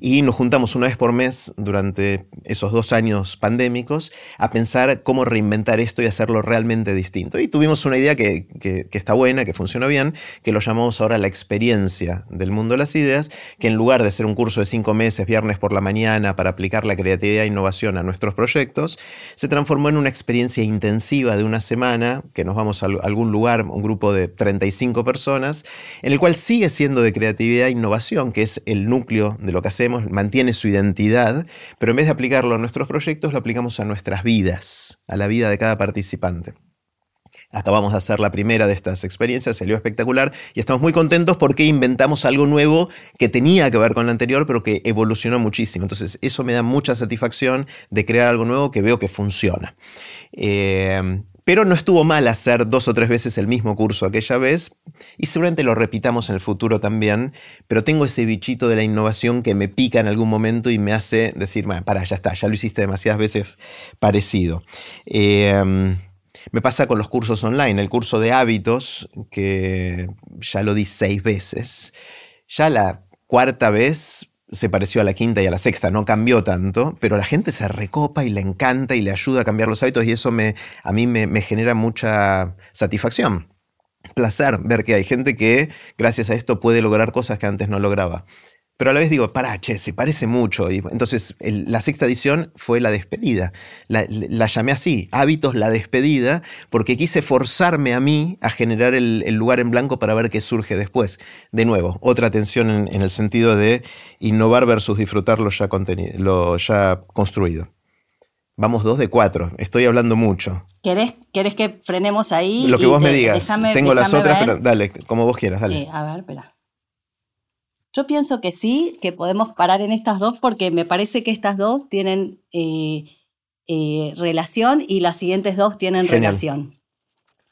y nos juntamos una vez por mes durante esos dos años pandémicos a pensar cómo reinventar esto y hacerlo realmente distinto. Y tuvimos una idea que, está buena, que funciona bien, que lo llamamos ahora la experiencia del mundo de las ideas, que en lugar de ser un curso de cinco meses, viernes por la mañana, para aplicar la creatividad e innovación a nuestros proyectos, se transformó en una experiencia intensiva de una semana, que nos vamos a algún lugar, un grupo de 35 personas, en el cual sigue siendo de creatividad e innovación, que es el núcleo de lo que hacemos, mantiene su identidad, pero en vez de aplicarlo a nuestros proyectos, lo aplicamos a nuestras vidas, a la vida de cada participante. Acabamos de hacer la primera de estas experiencias, salió espectacular y estamos muy contentos porque inventamos algo nuevo que tenía que ver con lo anterior, pero que evolucionó muchísimo. Entonces, eso me da mucha satisfacción de crear algo nuevo que veo que funciona. Eh, pero no estuvo mal hacer dos o tres veces el mismo curso aquella vez y seguramente lo repitamos en el futuro también, pero tengo ese bichito de la innovación que me pica en algún momento y me hace decir, bueno, para, ya está, ya lo hiciste demasiadas veces parecido. Em, me pasa con los cursos online, el curso de hábitos, que ya lo di seis veces. Ya la cuarta vez se pareció a la quinta y a la sexta, no cambió tanto, pero la gente se recopa y le encanta y le ayuda a cambiar los hábitos y eso me, a mí me, me genera mucha satisfacción placer ver que hay gente que gracias a esto puede lograr cosas que antes no lograba. Pero a la vez digo, para, che, se parece mucho. Y entonces la sexta edición fue la despedida. La, llamé así, Hábitos la despedida, porque quise forzarme a mí a generar el, lugar en blanco para ver qué surge después. De nuevo, otra atención en, el sentido de innovar versus disfrutar lo ya, lo ya construido. Vamos dos de cuatro, estoy hablando mucho. ¿Querés, que frenemos ahí? Lo que vos me digas. Tengo las otras, pero dale, como vos quieras, dale. Eh, a ver, espera. Yo pienso que sí, que podemos parar en estas dos porque me parece que estas dos tienen eh, eh, relación y las siguientes dos tienen relación.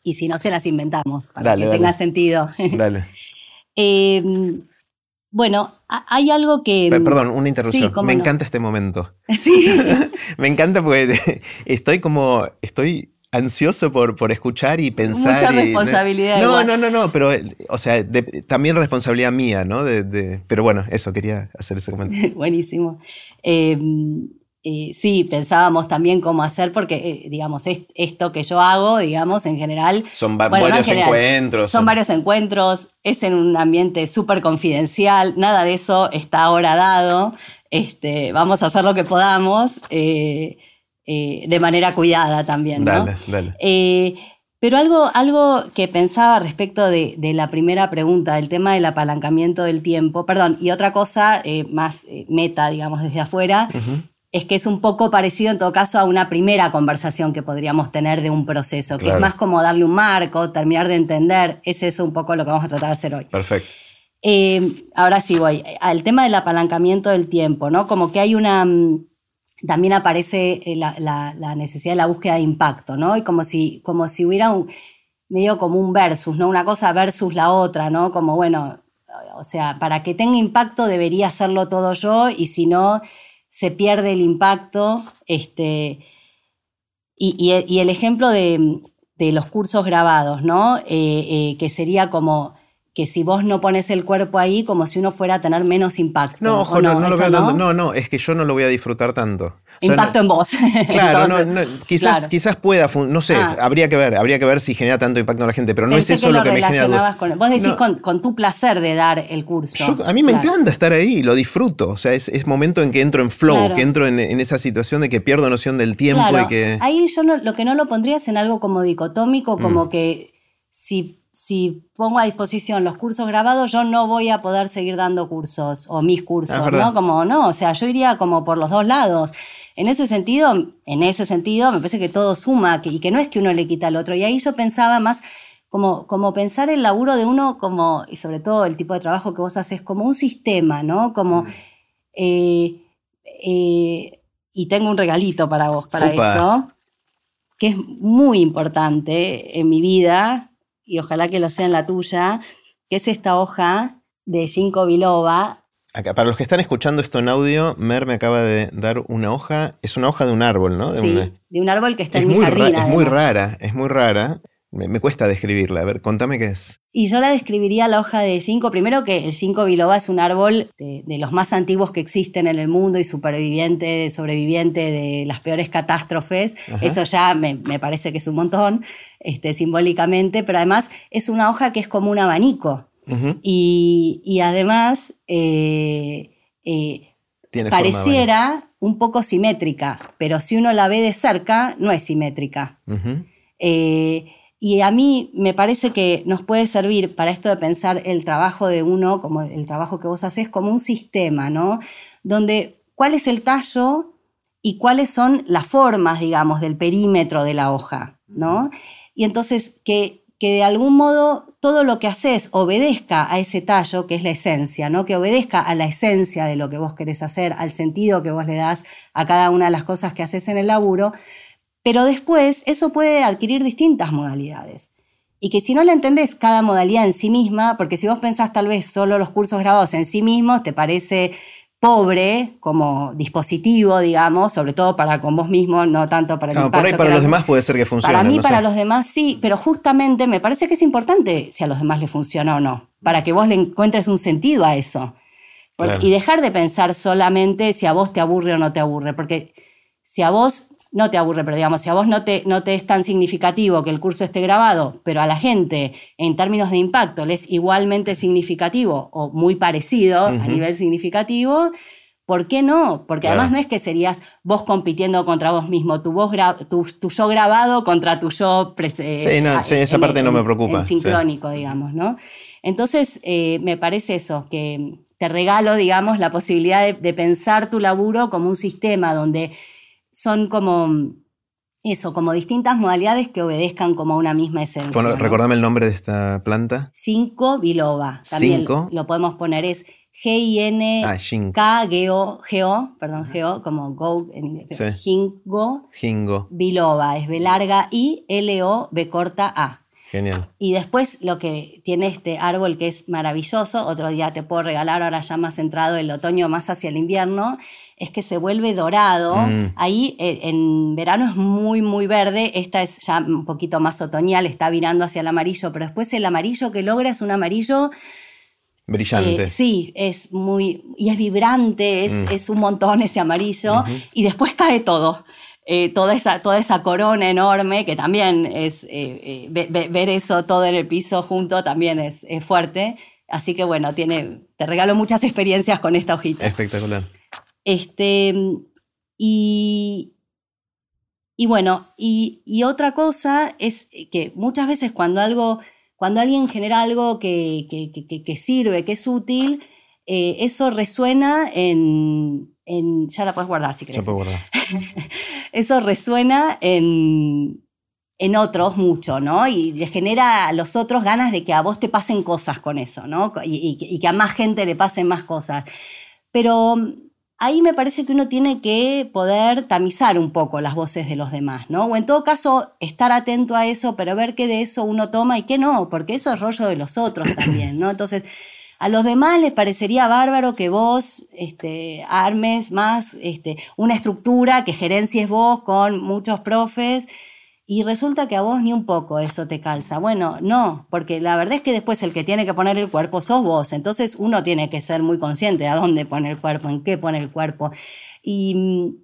Y si no, se las inventamos para que tenga sentido. Dale. Em, bueno, hay algo que... Perdón, una interrupción. me encanta este momento. Sí. me encanta porque estoy como... Estoy ansioso por, por escuchar y pensar. Mucha responsabilidad. No, no, no, no, pero, o sea, también responsabilidad mía, ¿no? De, pero bueno, eso, quería hacer ese comentario. Buenísimo. Em, eh, sí, pensábamos también cómo hacer, porque, eh, digamos, esto que yo hago, digamos, en general. Son varios encuentros. Son varios encuentros, es en un ambiente súper confidencial, nada de eso está ahora dado. Este, vamos a hacer lo que podamos. Eh, eh, de manera cuidada también. Dale, dale. Eh, pero algo, algo que pensaba respecto de, la primera pregunta, el tema del apalancamiento del tiempo, perdón, y otra cosa eh, más meta, digamos, desde afuera, es que es un poco parecido en todo caso a una primera conversación que podríamos tener de un proceso, que es más como darle un marco, terminar de entender, es eso un poco lo que vamos a tratar de hacer hoy. Perfecto. ahora sí voy al tema del apalancamiento del tiempo, ¿no? Como que hay una mm, también aparece eh, la, necesidad de la búsqueda de impacto, ¿no? Y como si, como si hubiera un, medio como un versus, ¿no? Una cosa versus la otra, ¿no? Como, bueno, o sea, para que tenga impacto debería hacerlo todo yo y si no, se pierde el impacto. Este, y, el ejemplo de, los cursos grabados, ¿no? Eh, eh, que sería como que si vos no pones el cuerpo ahí, como si uno fuera a tener menos impacto. No, ojo, no, no, lo veo tanto. No, no, es que yo no lo voy a disfrutar tanto. Impacto en vos. Claro, no, quizás, quizás pueda, no sé, ah. habría que ver, habría que ver si genera tanto impacto en la gente, pero no es eso lo, que me genera. Con, vos decís con, tu placer de dar el curso. a mí me encanta estar ahí, lo disfruto. O sea, es, momento en que entro en flow, que entro en, esa situación de que pierdo noción del tiempo y que. Ahí yo lo que no lo pondría es en algo como dicotómico, como mm. que si si pongo a disposición los cursos grabados, yo no voy a poder seguir dando cursos o mis cursos, ¿no? Como no, o sea, yo iría como por los dos lados. En ese sentido, en ese sentido, me parece que todo suma y que no es que uno le quita al otro. Y ahí yo pensaba más como, como pensar el laburo de uno como, y sobre todo el tipo de trabajo que vos haces, como un sistema, ¿no? Como, mm. eh, eh, y tengo un regalito para vos, para eso, que es muy importante en mi vida, y ojalá que lo sea en la tuya, que es esta hoja de Ginkgo biloba, Acá, para los que están escuchando esto en audio, Mer me acaba de dar una hoja, es una hoja de un árbol, ¿no? De sí, una... de un árbol que está es en mi jardín. Es muy rara, es muy rara. Me, cuesta describirla. A ver, contame qué es. Y yo la describiría la hoja de ginkgo. Primero que el ginkgo biloba es un árbol de, los más antiguos que existen en el mundo y superviviente, sobreviviente de las peores catástrofes. Eso ya me, parece que es un montón, este, simbólicamente, pero además es una hoja que es como un abanico. y, además eh, eh, pareciera un poco simétrica, pero si uno la ve de cerca, no es simétrica. Y a mí me parece que nos puede servir para esto de pensar el trabajo de uno, como el trabajo que vos haces, como un sistema, ¿no? Donde cuál es el tallo y cuáles son las formas, digamos, del perímetro de la hoja, ¿no? Y entonces que, que de algún modo todo lo que haces obedezca a ese tallo, que es la esencia, ¿no? Que obedezca a la esencia de lo que vos querés hacer, al sentido que vos le das a cada una de las cosas que haces en el laburo, pero después eso puede adquirir distintas modalidades. Y que si no le entendés cada modalidad en sí misma, porque si vos pensás tal vez solo los cursos grabados en sí mismos, te parece pobre como dispositivo, digamos, sobre todo para con vos mismo, no tanto para el no, Por ahí para los demás puede ser que funcione. Para mí, para los demás sí, pero justamente me parece que es importante si a los demás les funciona o no, para que vos le encuentres un sentido a eso. Y dejar de pensar solamente si a vos te aburre o no te aburre, porque si a vos no te aburre, pero digamos, si a vos no te, no te es tan significativo que el curso esté grabado, pero a la gente en términos de impacto le es igualmente significativo o muy parecido a nivel significativo, ¿por qué no? Porque además no es que serías vos compitiendo contra vos mismo, tu, voz tu, yo grabado contra tu yo... sí, no, esa parte no me preocupa. En sincrónico, digamos, ¿no? Entonces, eh, me parece eso, que te regalo, digamos, la posibilidad de pensar tu laburo como un sistema donde son como eso, como distintas modalidades que obedezcan como a una misma esencia. Bueno, Recordame el nombre de esta planta. Cinco biloba. También lo podemos poner, es G-I-N-K-G-O, perdón, G-O, como go en inglés. Jingo. Jingo. Biloba, es B larga I, L-O, B corta A. Genial. Y después lo que tiene este árbol que es maravilloso, otro día te puedo regalar, ahora ya más centrado el otoño, más hacia el invierno, es que se vuelve dorado. Mm. Ahí eh, en verano es muy, muy verde. Esta es ya un poquito más otoñal, está virando hacia el amarillo, pero después el amarillo que logra es un amarillo... Brillante. Eh, sí, es muy. y es vibrante, es, mm. es un montón ese amarillo. Y después cae todo. Eh, toda, esa, toda esa corona enorme, que también es, eh, eh, ver eso todo en el piso junto también es, fuerte. Así que bueno, tiene, te regalo muchas experiencias con esta hojita. Espectacular. Este, y, y bueno, y, otra cosa es que muchas veces cuando algo, cuando alguien genera algo que, que, sirve, que es útil, eso resuena en, en, Ya la puedes guardar si quieres. Ya puedo guardar. eso resuena en, en otros mucho, ¿no? Y genera a los otros ganas de que a vos te pasen cosas con eso, ¿no? Y, que a más gente le pasen más cosas. Pero mm, ahí me parece que uno tiene que poder tamizar un poco las voces de los demás, ¿no? O en todo caso, estar atento a eso, pero ver qué de eso uno toma y qué no, porque eso es rollo de los otros también, ¿no? Entonces, a los demás les parecería bárbaro que vos este, armes más este, una estructura, que gerencies vos con muchos profes, y resulta que a vos ni un poco eso te calza. Bueno, no, porque la verdad es que después el que tiene que poner el cuerpo sos vos, entonces uno tiene que ser muy consciente de a dónde pone el cuerpo, en qué pone el cuerpo. Y,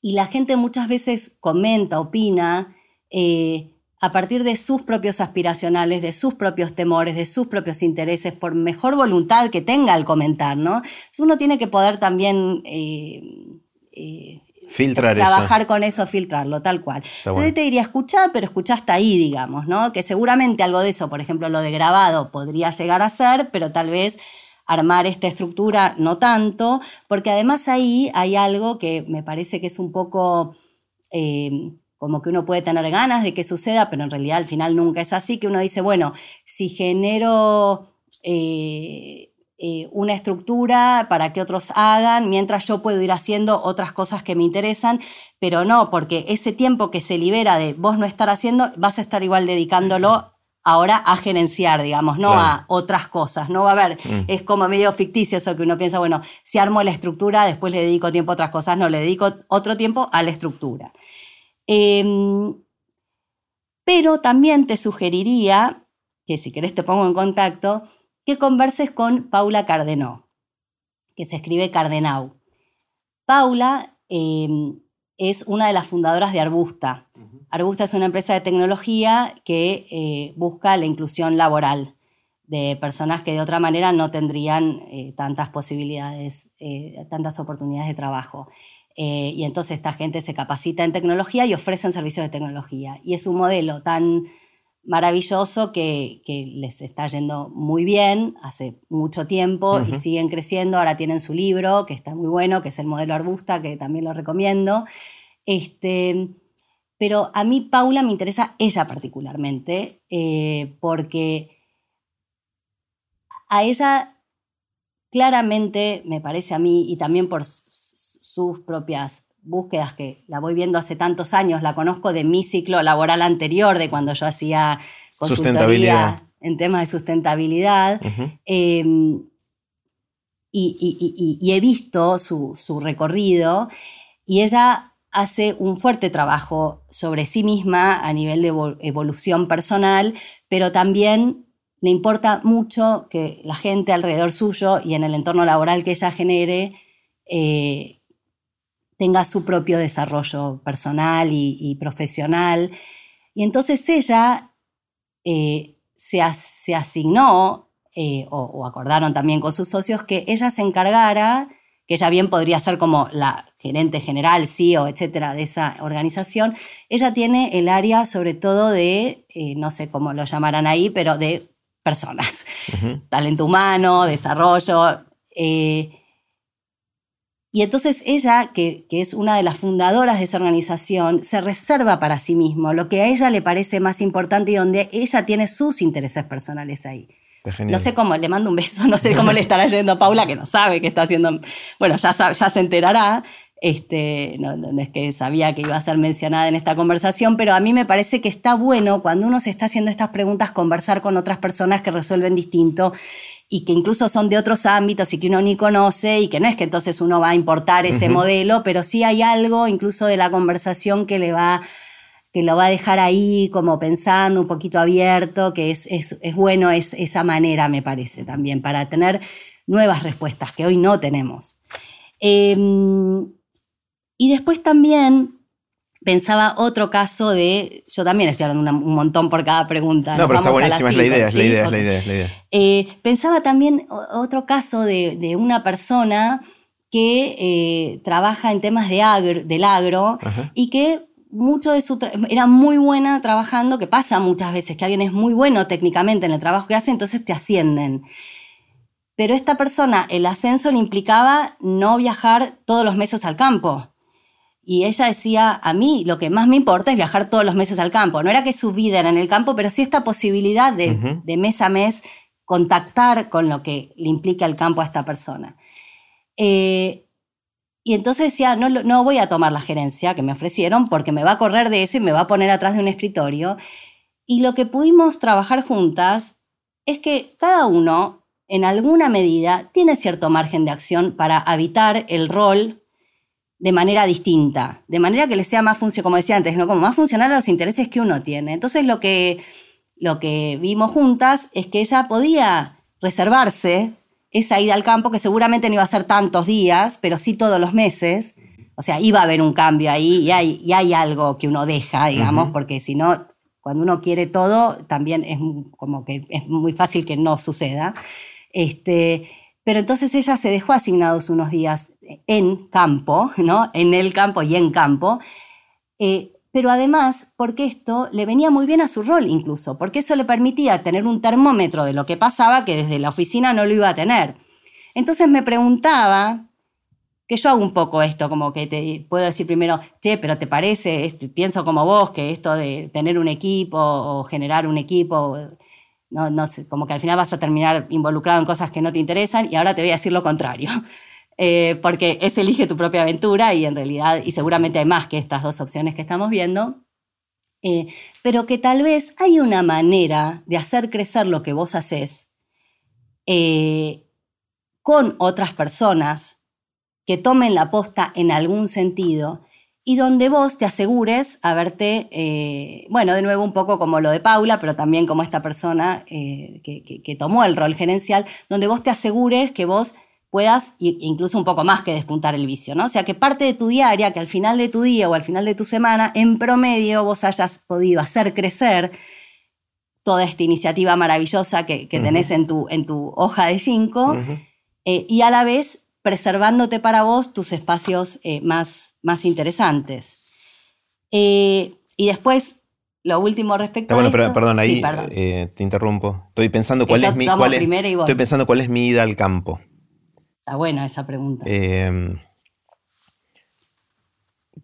la gente muchas veces comenta, opina, eh, a partir de sus propios aspiracionales, de sus propios temores, de sus propios intereses, por mejor voluntad que tenga al comentar, ¿no? uno tiene que poder también eh, eh, filtrar trabajar con eso, filtrarlo, tal cual. Entonces te diría, escuchar, pero escuchá hasta ahí, digamos, ¿no? Que seguramente algo de eso, por ejemplo, lo de grabado podría llegar a ser, pero tal vez armar esta estructura no tanto, porque además ahí hay algo que me parece que es un poco... Eh, como que uno puede tener ganas de que suceda, pero en realidad al final nunca es así, que uno dice, bueno, si genero eh, eh, una estructura para que otros hagan, mientras yo puedo ir haciendo otras cosas que me interesan, pero no, porque ese tiempo que se libera de vos no estar haciendo, vas a estar igual dedicándolo ahora a gerenciar, digamos, no a otras cosas. No va a haber, mm. es como medio ficticio eso que uno piensa, bueno, si armo la estructura, después le dedico tiempo a otras cosas. No, le dedico otro tiempo a la estructura. Em, pero también te sugeriría, que si querés te pongo en contacto, que converses con Paula Cardenau, que se escribe Cardenau. Paula em, es una de las fundadoras de Arbusta. Arbusta es una empresa de tecnología que eh, busca la inclusión laboral de personas que de otra manera no tendrían eh, tantas posibilidades, eh, tantas oportunidades de trabajo. Y entonces esta gente se capacita en tecnología y ofrecen servicios de tecnología. Y es un modelo tan maravilloso que, les está yendo muy bien hace mucho tiempo y siguen creciendo. Ahora tienen su libro, que está muy bueno, que es el modelo Arbusta, que también lo recomiendo. Este, pero a mí Paula me interesa ella particularmente, eh, porque a ella claramente, me parece a mí, y también por sus propias búsquedas que la voy viendo hace tantos años, la conozco de mi ciclo laboral anterior, de cuando yo hacía consultoría en temas de sustentabilidad. Em, y, he visto su, su, recorrido y ella hace un fuerte trabajo sobre sí misma a nivel de evolución personal, pero también le importa mucho que la gente alrededor suyo y en el entorno laboral que ella genere eh, tenga su propio desarrollo personal y, profesional. Y entonces ella eh, se, se, asignó, eh, o, acordaron también con sus socios, que ella se encargara, que ella bien podría ser como la gerente general, CEO, etcétera, de esa organización. Ella tiene el área sobre todo de, eh, no sé cómo lo llamarán ahí, pero de personas, talento humano, desarrollo. Y entonces ella, que, es una de las fundadoras de esa organización, se reserva para sí mismo lo que a ella le parece más importante y donde ella tiene sus intereses personales ahí. No sé cómo, le mando un beso, no sé cómo le estará yendo a Paula, que no sabe qué está haciendo. Bueno, ya, ya se enterará. Este, no, no, es que sabía que iba a ser mencionada en esta conversación, pero a mí me parece que está bueno cuando uno se está haciendo estas preguntas conversar con otras personas que resuelven distinto y que incluso son de otros ámbitos y que uno ni conoce y que no es que entonces uno va a importar ese modelo, pero sí hay algo incluso de la conversación que le va que lo va a dejar ahí como pensando, un poquito abierto, que es, es, es bueno es, esa manera, me parece, también, para tener nuevas respuestas que hoy no tenemos. Em, y después también pensaba otro caso de. Yo también estoy hablando un montón por cada pregunta. No, pero está buenísima, es la idea, es la idea, es la idea, es la idea. pensaba también otro caso de, una persona que eh, trabaja en temas de del agro y que mucho de su era muy buena trabajando, que pasa muchas veces que alguien es muy bueno técnicamente en el trabajo que hace, entonces te ascienden. Pero esta persona, el ascenso le implicaba no viajar todos los meses al campo. Y ella decía, a mí lo que más me importa es viajar todos los meses al campo. No era que su vida era en el campo, pero sí esta posibilidad de, mes a mes contactar con lo que le implica el campo a esta persona. Eh, y entonces decía, no, no voy a tomar la gerencia que me ofrecieron porque me va a correr de eso y me va a poner atrás de un escritorio. Y lo que pudimos trabajar juntas es que cada uno, en alguna medida, tiene cierto margen de acción para habitar el rol de manera distinta, de manera que le sea más funcional, como decía antes, ¿no? como más funcional a los intereses que uno tiene. Entonces lo que, lo que vimos juntas es que ella podía reservarse esa ida al campo, que seguramente no iba a ser tantos días, pero sí todos los meses. O sea, iba a haber un cambio ahí y hay, y hay algo que uno deja, digamos, porque si no, cuando uno quiere todo, también es como que es muy fácil que no suceda. Este, pero entonces ella se dejó asignados unos días en campo, ¿no? En el campo y en campo. Eh, pero además, porque esto le venía muy bien a su rol incluso, porque eso le permitía tener un termómetro de lo que pasaba que desde la oficina no lo iba a tener. Entonces me preguntaba, que yo hago un poco esto, como que te puedo decir primero, che, pero ¿te parece? pienso como vos que esto de tener un equipo o generar un equipo no, sé, como que al final vas a terminar involucrado en cosas que no te interesan y ahora te voy a decir lo contrario. Eh, porque es elige tu propia aventura y en realidad, y seguramente hay más que estas dos opciones que estamos viendo. Eh, pero que tal vez hay una manera de hacer crecer lo que vos haces eh, con otras personas que tomen la posta en algún sentido y donde vos te asegures haberte, eh, bueno, de nuevo un poco como lo de Paula, pero también como esta persona que, que, tomó el rol gerencial, donde vos te asegures que vos puedas incluso un poco más que despuntar el vicio, ¿no? O sea, que parte de tu diaria, que al final de tu día o al final de tu semana, en promedio vos hayas podido hacer crecer toda esta iniciativa maravillosa que, tenés en tu, en tu hoja de ginkgo eh, y a la vez preservándote para vos tus espacios eh, más, más interesantes. Eh, y después, lo último respecto ah, bueno, a esto, perdón, ahí te interrumpo. Estoy pensando cuál es mi cuál estoy pensando cuál es mi ida al campo. Está buena esa pregunta. Em,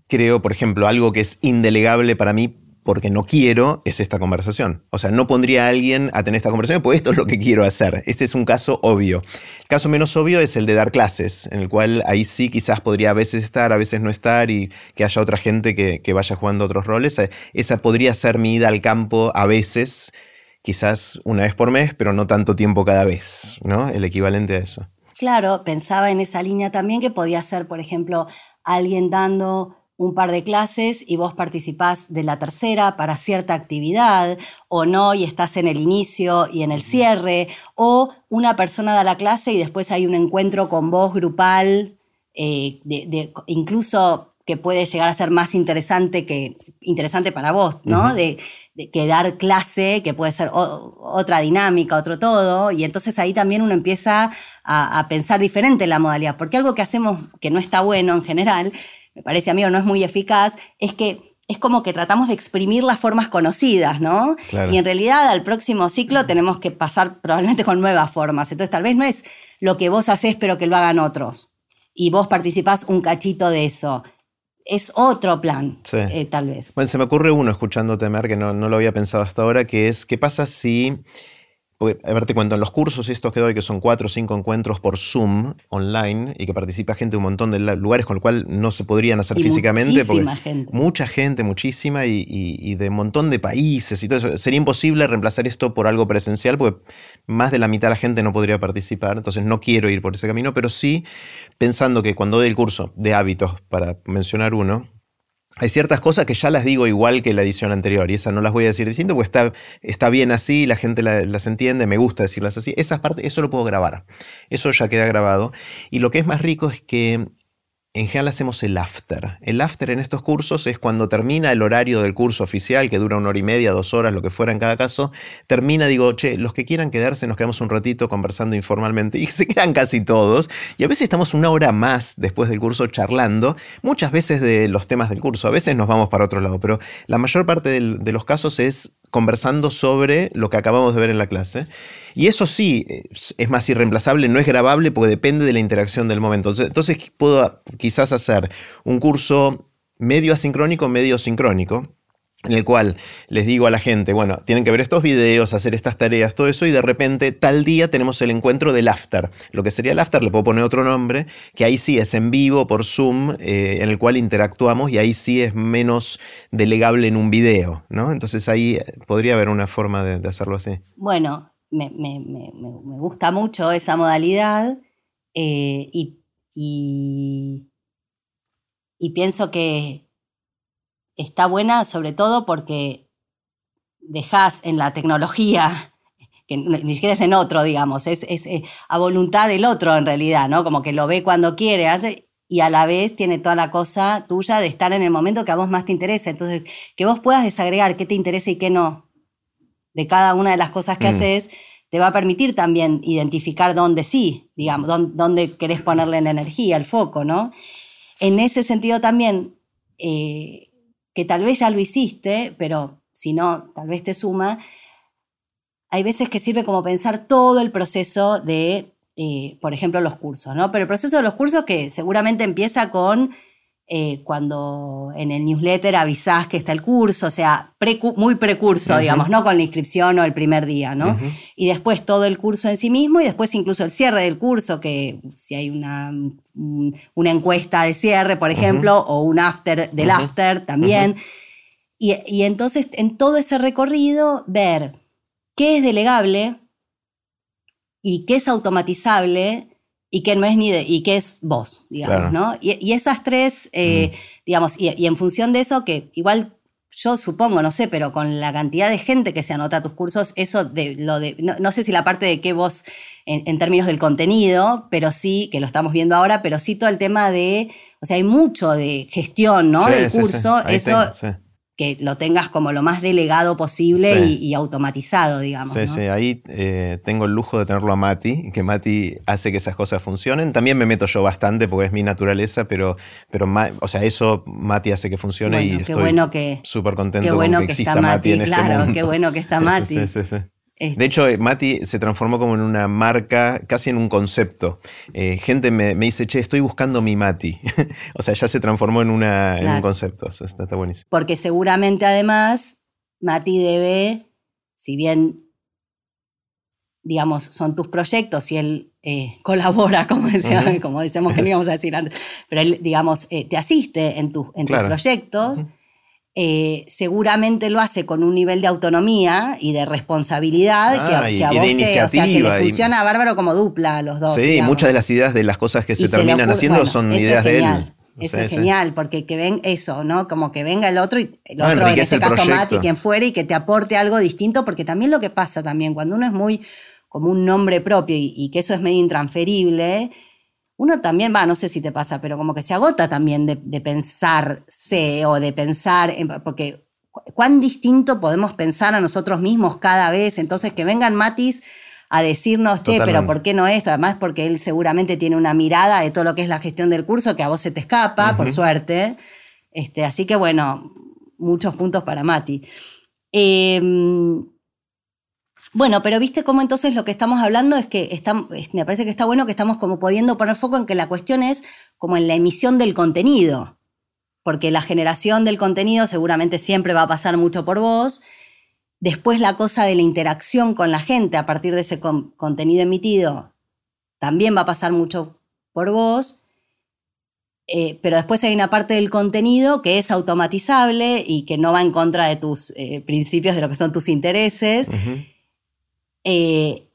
creo, por ejemplo, algo que es indelegable para mí porque no quiero es esta conversación. O sea, no pondría a alguien a tener esta conversación, pues esto es lo que quiero hacer. Este es un caso obvio. El caso menos obvio es el de dar clases, en el cual ahí sí quizás podría a veces estar, a veces no estar y que haya otra gente que, que vaya jugando otros roles. Esa podría ser mi ida al campo a veces, quizás una vez por mes, pero no tanto tiempo cada vez, ¿no? El equivalente a eso. Claro, pensaba en esa línea también que podía ser, por ejemplo, alguien dando un par de clases y vos participás de la tercera para cierta actividad o no y estás en el inicio y en el cierre o una persona da la clase y después hay un encuentro con vos grupal, eh, de, incluso que puede llegar a ser más interesante que interesante para vos, ¿no? de, que dar clase, que puede ser otra dinámica, otro todo, y entonces ahí también uno empieza a, pensar diferente en la modalidad, porque algo que hacemos que no está bueno en general, me parece a mí o no es muy eficaz, es que es como que tratamos de exprimir las formas conocidas, ¿no? Y en realidad al próximo ciclo tenemos que pasar probablemente con nuevas formas. Entonces tal vez no es lo que vos haces pero que lo hagan otros. Y vos participás un cachito de eso es otro plan, eh, tal vez. Bueno, se me ocurre uno escuchándote, Mer, que no, no, lo había pensado hasta ahora, que es, ¿qué pasa si a ver, te cuento, en los cursos estos que doy, que son cuatro o cinco encuentros por Zoom online y que participa gente de un montón de lugares con lo cual no se podrían hacer físicamente. Muchísima gente. Mucha gente, muchísima y, de un montón de países y todo eso. Sería imposible reemplazar esto por algo presencial porque más de la mitad de la gente no podría participar. Entonces no quiero ir por ese camino, pero sí pensando que cuando doy el curso de hábitos, para mencionar uno, hay ciertas cosas que ya las digo igual que la edición anterior y esas no las voy a decir diciendo porque está, está bien así, la gente las entiende, me gusta decirlas así. Esas partes, eso lo puedo grabar. Eso ya queda grabado. Y lo que es más rico es que en general hacemos el after. El after en estos cursos es cuando termina el horario del curso oficial, que dura una hora y media, dos horas, lo que fuera en cada caso. Termina, digo, che, los que quieran quedarse, nos quedamos un ratito conversando informalmente. Y se quedan casi todos. Y a veces estamos una hora más después del curso charlando, muchas veces de los temas del curso. A veces nos vamos para otro lado, pero la mayor parte de los casos es conversando sobre lo que acabamos de ver en la clase. Y eso sí, es más irreemplazable, no es grabable porque depende de la interacción del momento. Entonces, puedo quizás hacer un curso medio asincrónico, medio sincrónico, en el cual les digo a la gente, bueno, tienen que ver estos videos, hacer estas tareas, todo eso, y de repente tal día tenemos el encuentro del after. Lo que sería el after, le puedo poner otro nombre, que ahí sí es en vivo, por Zoom, eh, en el cual interactuamos, y ahí sí es menos delegable en un video, ¿no? Entonces ahí eh, podría haber una forma de, hacerlo así. Bueno, me, gusta mucho esa modalidad eh, y, y pienso que está buena sobre todo porque dejas en la tecnología, que ni siquiera es en otro, digamos, es, eh, a voluntad del otro en realidad, ¿no? Como que lo ve cuando quiere, hace, y a la vez tiene toda la cosa tuya de estar en el momento que a vos más te interesa. Entonces, que vos puedas desagregar qué te interesa y qué no de cada una de las cosas que mm. haces, te va a permitir también identificar dónde sí, digamos, dónde, dónde querés ponerle la energía, el foco, ¿no? En ese sentido también, eh, que tal vez ya lo hiciste, pero si no, tal vez te suma, hay veces que sirve como pensar todo el proceso de, eh, por ejemplo, los cursos, ¿no? Pero el proceso de los cursos que seguramente empieza con eh, cuando en el newsletter avisás que está el curso, o sea, muy precurso, digamos, no con la inscripción o el primer día, ¿no? Y después todo el curso en sí mismo y después incluso el cierre del curso, que si hay una, una encuesta de cierre, por ejemplo, o un after del after también. y, entonces en todo ese recorrido ver qué es delegable y qué es automatizable y qué no es ni de, y qué es vos, digamos, ¿no? Y, esas tres, eh, digamos, y, en función de eso, que igual yo supongo, no sé, pero con la cantidad de gente que se anota a tus cursos, eso de lo de, no, sé si la parte de qué vos, en, términos del contenido, pero sí, que lo estamos viendo ahora, pero sí todo el tema de, o sea, hay mucho de gestión, ¿no? del curso, eso que lo tengas como lo más delegado posible y, automatizado, digamos. Sí, sí, ahí eh, tengo el lujo de tenerlo a Mati, que Mati hace que esas cosas funcionen. También me meto yo bastante porque es mi naturaleza, pero, pero o sea, eso Mati hace que funcione y estoy bueno súper contento con que, exista Mati, en este claro, Qué bueno que está Mati. sí, sí, sí. De hecho, eh, Mati se transformó como en una marca, casi en un concepto. Eh, gente me, dice, che, estoy buscando mi Mati. o sea, ya se transformó en, una, un concepto. está, está buenísimo. Porque seguramente además Mati debe, si bien, digamos, son tus proyectos y él eh, colabora, como, decía, como decíamos que no íbamos a decir antes, pero él, digamos, te asiste en, en tus proyectos. Eh, seguramente lo hace con un nivel de autonomía y de responsabilidad que, a, ah, vos te, o sea, que le funciona bárbaro como dupla a los dos. Sí, muchas de las ideas de las cosas que se terminan haciendo son ideas de él. Eso es genial, porque que ven eso, ¿no? Como que venga el otro, y el otro, en este caso Mati, quien fuere, y que te aporte algo distinto, porque también lo que pasa también, cuando uno es muy como un nombre propio y, y que eso es medio intransferible, uno también va, no sé si te pasa, pero como que se agota también de, pensarse o de pensar, porque cuán distinto podemos pensar a nosotros mismos cada vez. Entonces, que vengan Matis a decirnos, che, pero ¿por qué no esto? Además, porque él seguramente tiene una mirada de todo lo que es la gestión del curso que a vos se te escapa, por suerte. Este, así que bueno, muchos puntos para Mati. Eh, bueno, pero viste cómo entonces lo que estamos hablando es que me parece que está bueno que estamos como pudiendo poner foco en que la cuestión es como en la emisión del contenido, porque la generación del contenido seguramente siempre va a pasar mucho por vos. Después la cosa de la interacción con la gente a partir de ese contenido emitido también va a pasar mucho por vos. Eh, pero después hay una parte del contenido que es automatizable y que no va en contra de tus eh, principios, de lo que son tus intereses. Eh,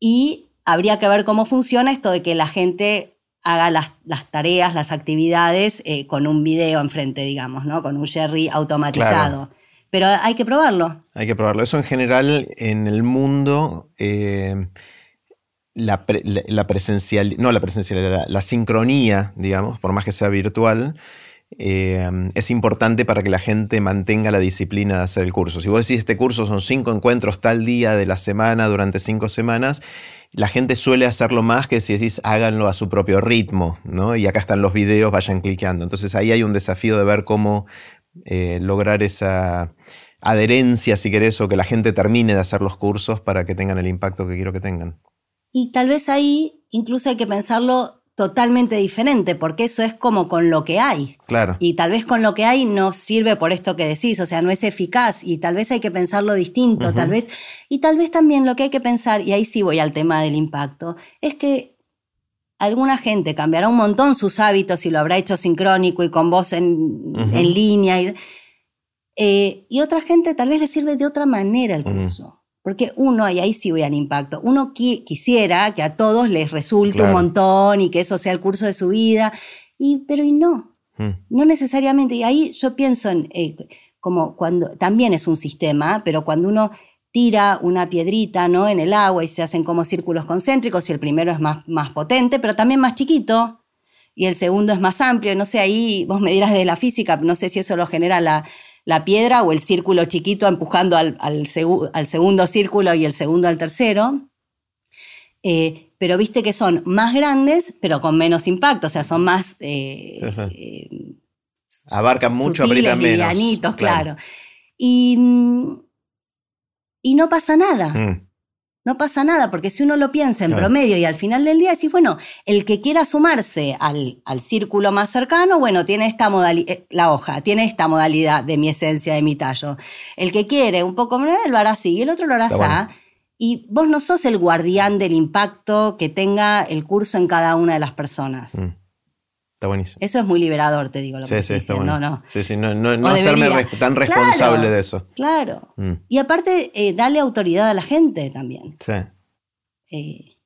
y habría que ver cómo funciona esto de que la gente haga las, tareas, las actividades eh, con un video enfrente, digamos, ¿no? Con un Sherry automatizado. Pero hay que probarlo. Hay que probarlo. Eso en general en el mundo, eh, la, presencial, no la presencialidad, la sincronía, digamos, por más que sea virtual, Em, es importante para que la gente mantenga la disciplina de hacer el curso. Si vos decís este curso son cinco encuentros tal día de la semana durante cinco semanas, la gente suele hacerlo más que si decís háganlo a su propio ritmo, ¿no? Y acá están los videos, vayan cliqueando. Entonces ahí hay un desafío de ver cómo eh, lograr esa adherencia, si querés, o que la gente termine de hacer los cursos para que tengan el impacto que quiero que tengan. Y tal vez ahí incluso hay que pensarlo totalmente diferente, porque eso es como con lo que hay. Claro. Y tal vez con lo que hay no sirve por esto que decís, o sea, no es eficaz y tal vez hay que pensarlo distinto, tal vez. Y tal vez también lo que hay que pensar, y ahí sí voy al tema del impacto, es que alguna gente cambiará un montón sus hábitos y lo habrá hecho sincrónico y con voz en, línea. Y, eh, y otra gente tal vez le sirve de otra manera el curso. Porque uno, y ahí sí voy al impacto, uno quisiera que a todos les resulte un montón y que eso sea el curso de su vida, y, pero y no, mm. no necesariamente. Y ahí yo pienso en, eh, como cuando, también es un sistema, pero cuando uno tira una piedrita ¿no? en el agua y se hacen como círculos concéntricos y el primero es más, más potente, pero también más chiquito, y el segundo es más amplio, no sé, ahí vos me dirás de la física, no sé si eso lo genera la la piedra o el círculo chiquito empujando al, segundo círculo y el segundo al tercero. Eh, pero viste que son más grandes, pero con menos impacto, o sea, son más... Eh, eh, Abarcan mucho, aprietan menos. claro. Y, y no pasa nada. Mm. No pasa nada, porque si uno lo piensa en promedio y al final del día decís, bueno, el que quiera sumarse al, al círculo más cercano, bueno, tiene esta modalidad, eh, la hoja, tiene esta modalidad de mi esencia, de mi tallo. El que quiere un poco menos, lo hará así, y el otro lo hará así. Y vos no sos el guardián del impacto que tenga el curso en cada una de las personas. Mm. Está buenísimo. Eso es muy liberador, te digo lo Sí, que sí, está bueno. No, no. Sí, sí, no, no, no hacerme res- tan responsable Claro, de eso. Claro. Mm, Y aparte, eh, darle autoridad a la gente también. sí. Eh,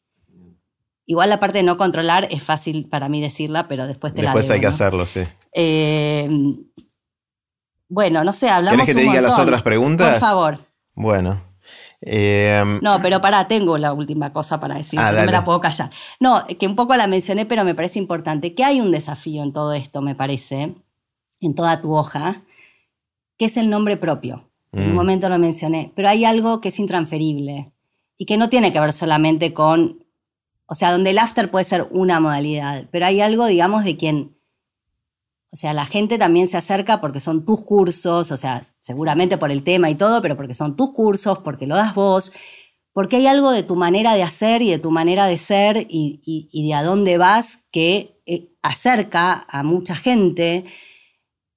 igual la parte de no controlar es fácil para mí decirla, pero después te Después la hay digo, que ¿no? hacerlo, sí. Eh, bueno, no sé, hablamos ¿Querés que te un diga las montón. otras preguntas? Por favor. Bueno. Eh, No, pero pará, tengo la última cosa para decir, Ah, no dale. me la puedo callar. No, que un poco la mencioné, pero me parece importante, que hay un desafío en todo esto, me parece, en toda tu hoja, que es el nombre propio. En un Mm. momento lo mencioné, pero hay algo que es intransferible y que no tiene que ver solamente con, o sea, donde el after puede ser una modalidad, pero hay algo, digamos, de quien, o sea, la gente también se acerca porque son tus cursos, o sea, seguramente por el tema y todo, pero porque son tus cursos, porque lo das vos, porque hay algo de tu manera de hacer y de tu manera de ser y, y- y de a dónde vas que eh, acerca a mucha gente.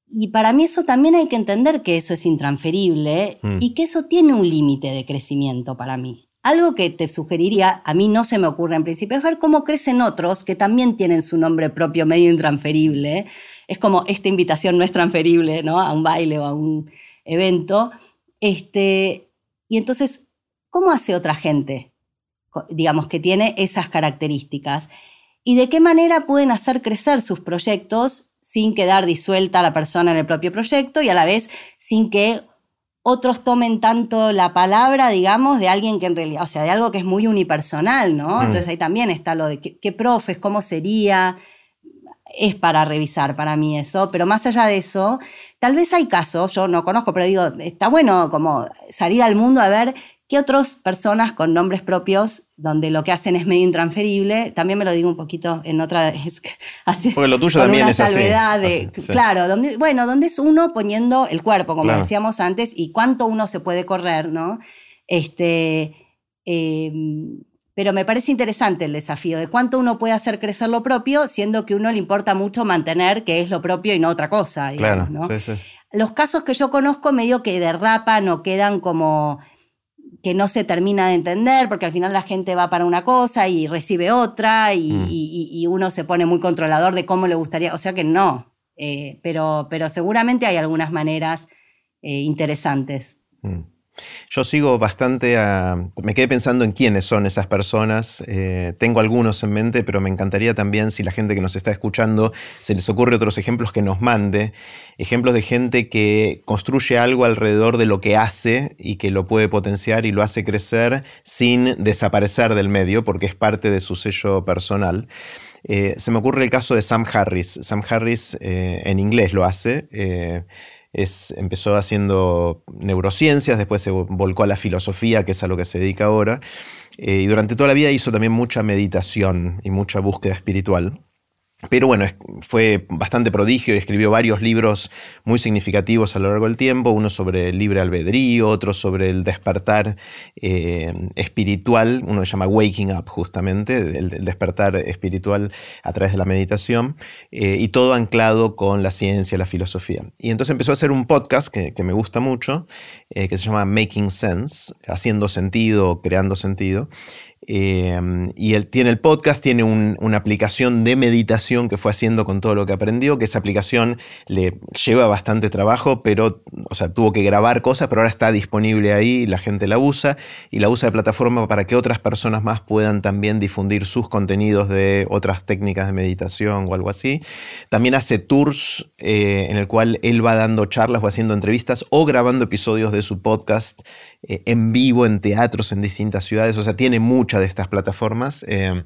Y para mí eso también hay que entender que eso es intransferible Mm. y que eso tiene un límite de crecimiento para mí. Algo que te sugeriría, a mí no se me ocurre en principio, es ver cómo crecen otros que también tienen su nombre propio medio intransferible. Es como esta invitación no es transferible, ¿no? A un baile o a un evento. Este, y entonces, ¿cómo hace otra gente, digamos, que tiene esas características? ¿Y de qué manera pueden hacer crecer sus proyectos sin quedar disuelta la persona en el propio proyecto y a la vez sin que otros tomen tanto la palabra, digamos, de alguien que en realidad, o sea, de algo que es muy unipersonal, ¿no? Mm. Entonces ahí también está lo de qué, qué profes, cómo sería, es para revisar para mí eso, pero más allá de eso, tal vez hay casos, yo no conozco, pero digo, está bueno como salir al mundo a ver qué otras personas con nombres propios, donde lo que hacen es medio intransferible, también me lo digo un poquito en otra, es que así, Porque lo tuyo también es así, de, así, sí. claro, donde, bueno, donde es uno poniendo el cuerpo, como Claro. decíamos antes, y cuánto uno se puede correr, ¿no? Este, eh, pero me parece interesante el desafío de cuánto uno puede hacer crecer lo propio, siendo que a uno le importa mucho mantener que es lo propio y no otra cosa. Claro, digamos, ¿no? sí, sí. Los casos que yo conozco medio que derrapan o quedan como que no se termina de entender, porque al final la gente va para una cosa y recibe otra y, Mm. y- y uno se pone muy controlador de cómo le gustaría, o sea que no, Eh, pero, pero seguramente hay algunas maneras eh, interesantes. Mm. Yo sigo bastante a... Me quedé pensando en quiénes son esas personas. eh, tengo algunos en mente, pero me encantaría también, si la gente que nos está escuchando se les ocurre otros ejemplos, que nos mande. Ejemplos de gente que construye algo alrededor de lo que hace y que lo puede potenciar y lo hace crecer sin desaparecer del medio, porque es parte de su sello personal. Eh, se me ocurre el caso de Sam Harris. Sam Harris eh, en inglés lo hace. Empezó haciendo neurociencias, después se volcó a la filosofía, que es a lo que se dedica ahora. eh, y durante toda la vida hizo también mucha meditación y mucha búsqueda espiritual. Pero bueno, fue bastante prodigio y escribió varios libros muy significativos a lo largo del tiempo, uno sobre el libre albedrío, otro sobre el despertar eh, espiritual, uno se llama Waking Up justamente, el, despertar espiritual a través de la meditación, eh, y todo anclado con la ciencia, la filosofía. Y entonces empezó a hacer un podcast que, que me gusta mucho, eh, que se llama Making Sense, haciendo sentido, creando sentido. Eh, y él tiene el podcast, tiene un- una aplicación de meditación que fue haciendo con todo lo que aprendió, que esa aplicación le lleva bastante trabajo, pero, o sea, tuvo que grabar cosas, pero ahora está disponible ahí, la gente la usa y la usa de plataforma para que otras personas más puedan también difundir sus contenidos de otras técnicas de meditación o algo así. También hace tours eh, en el cual él va dando charlas o haciendo entrevistas o grabando episodios de su podcast eh, en vivo, en teatros, en distintas ciudades. O sea, tiene de estas plataformas. eh,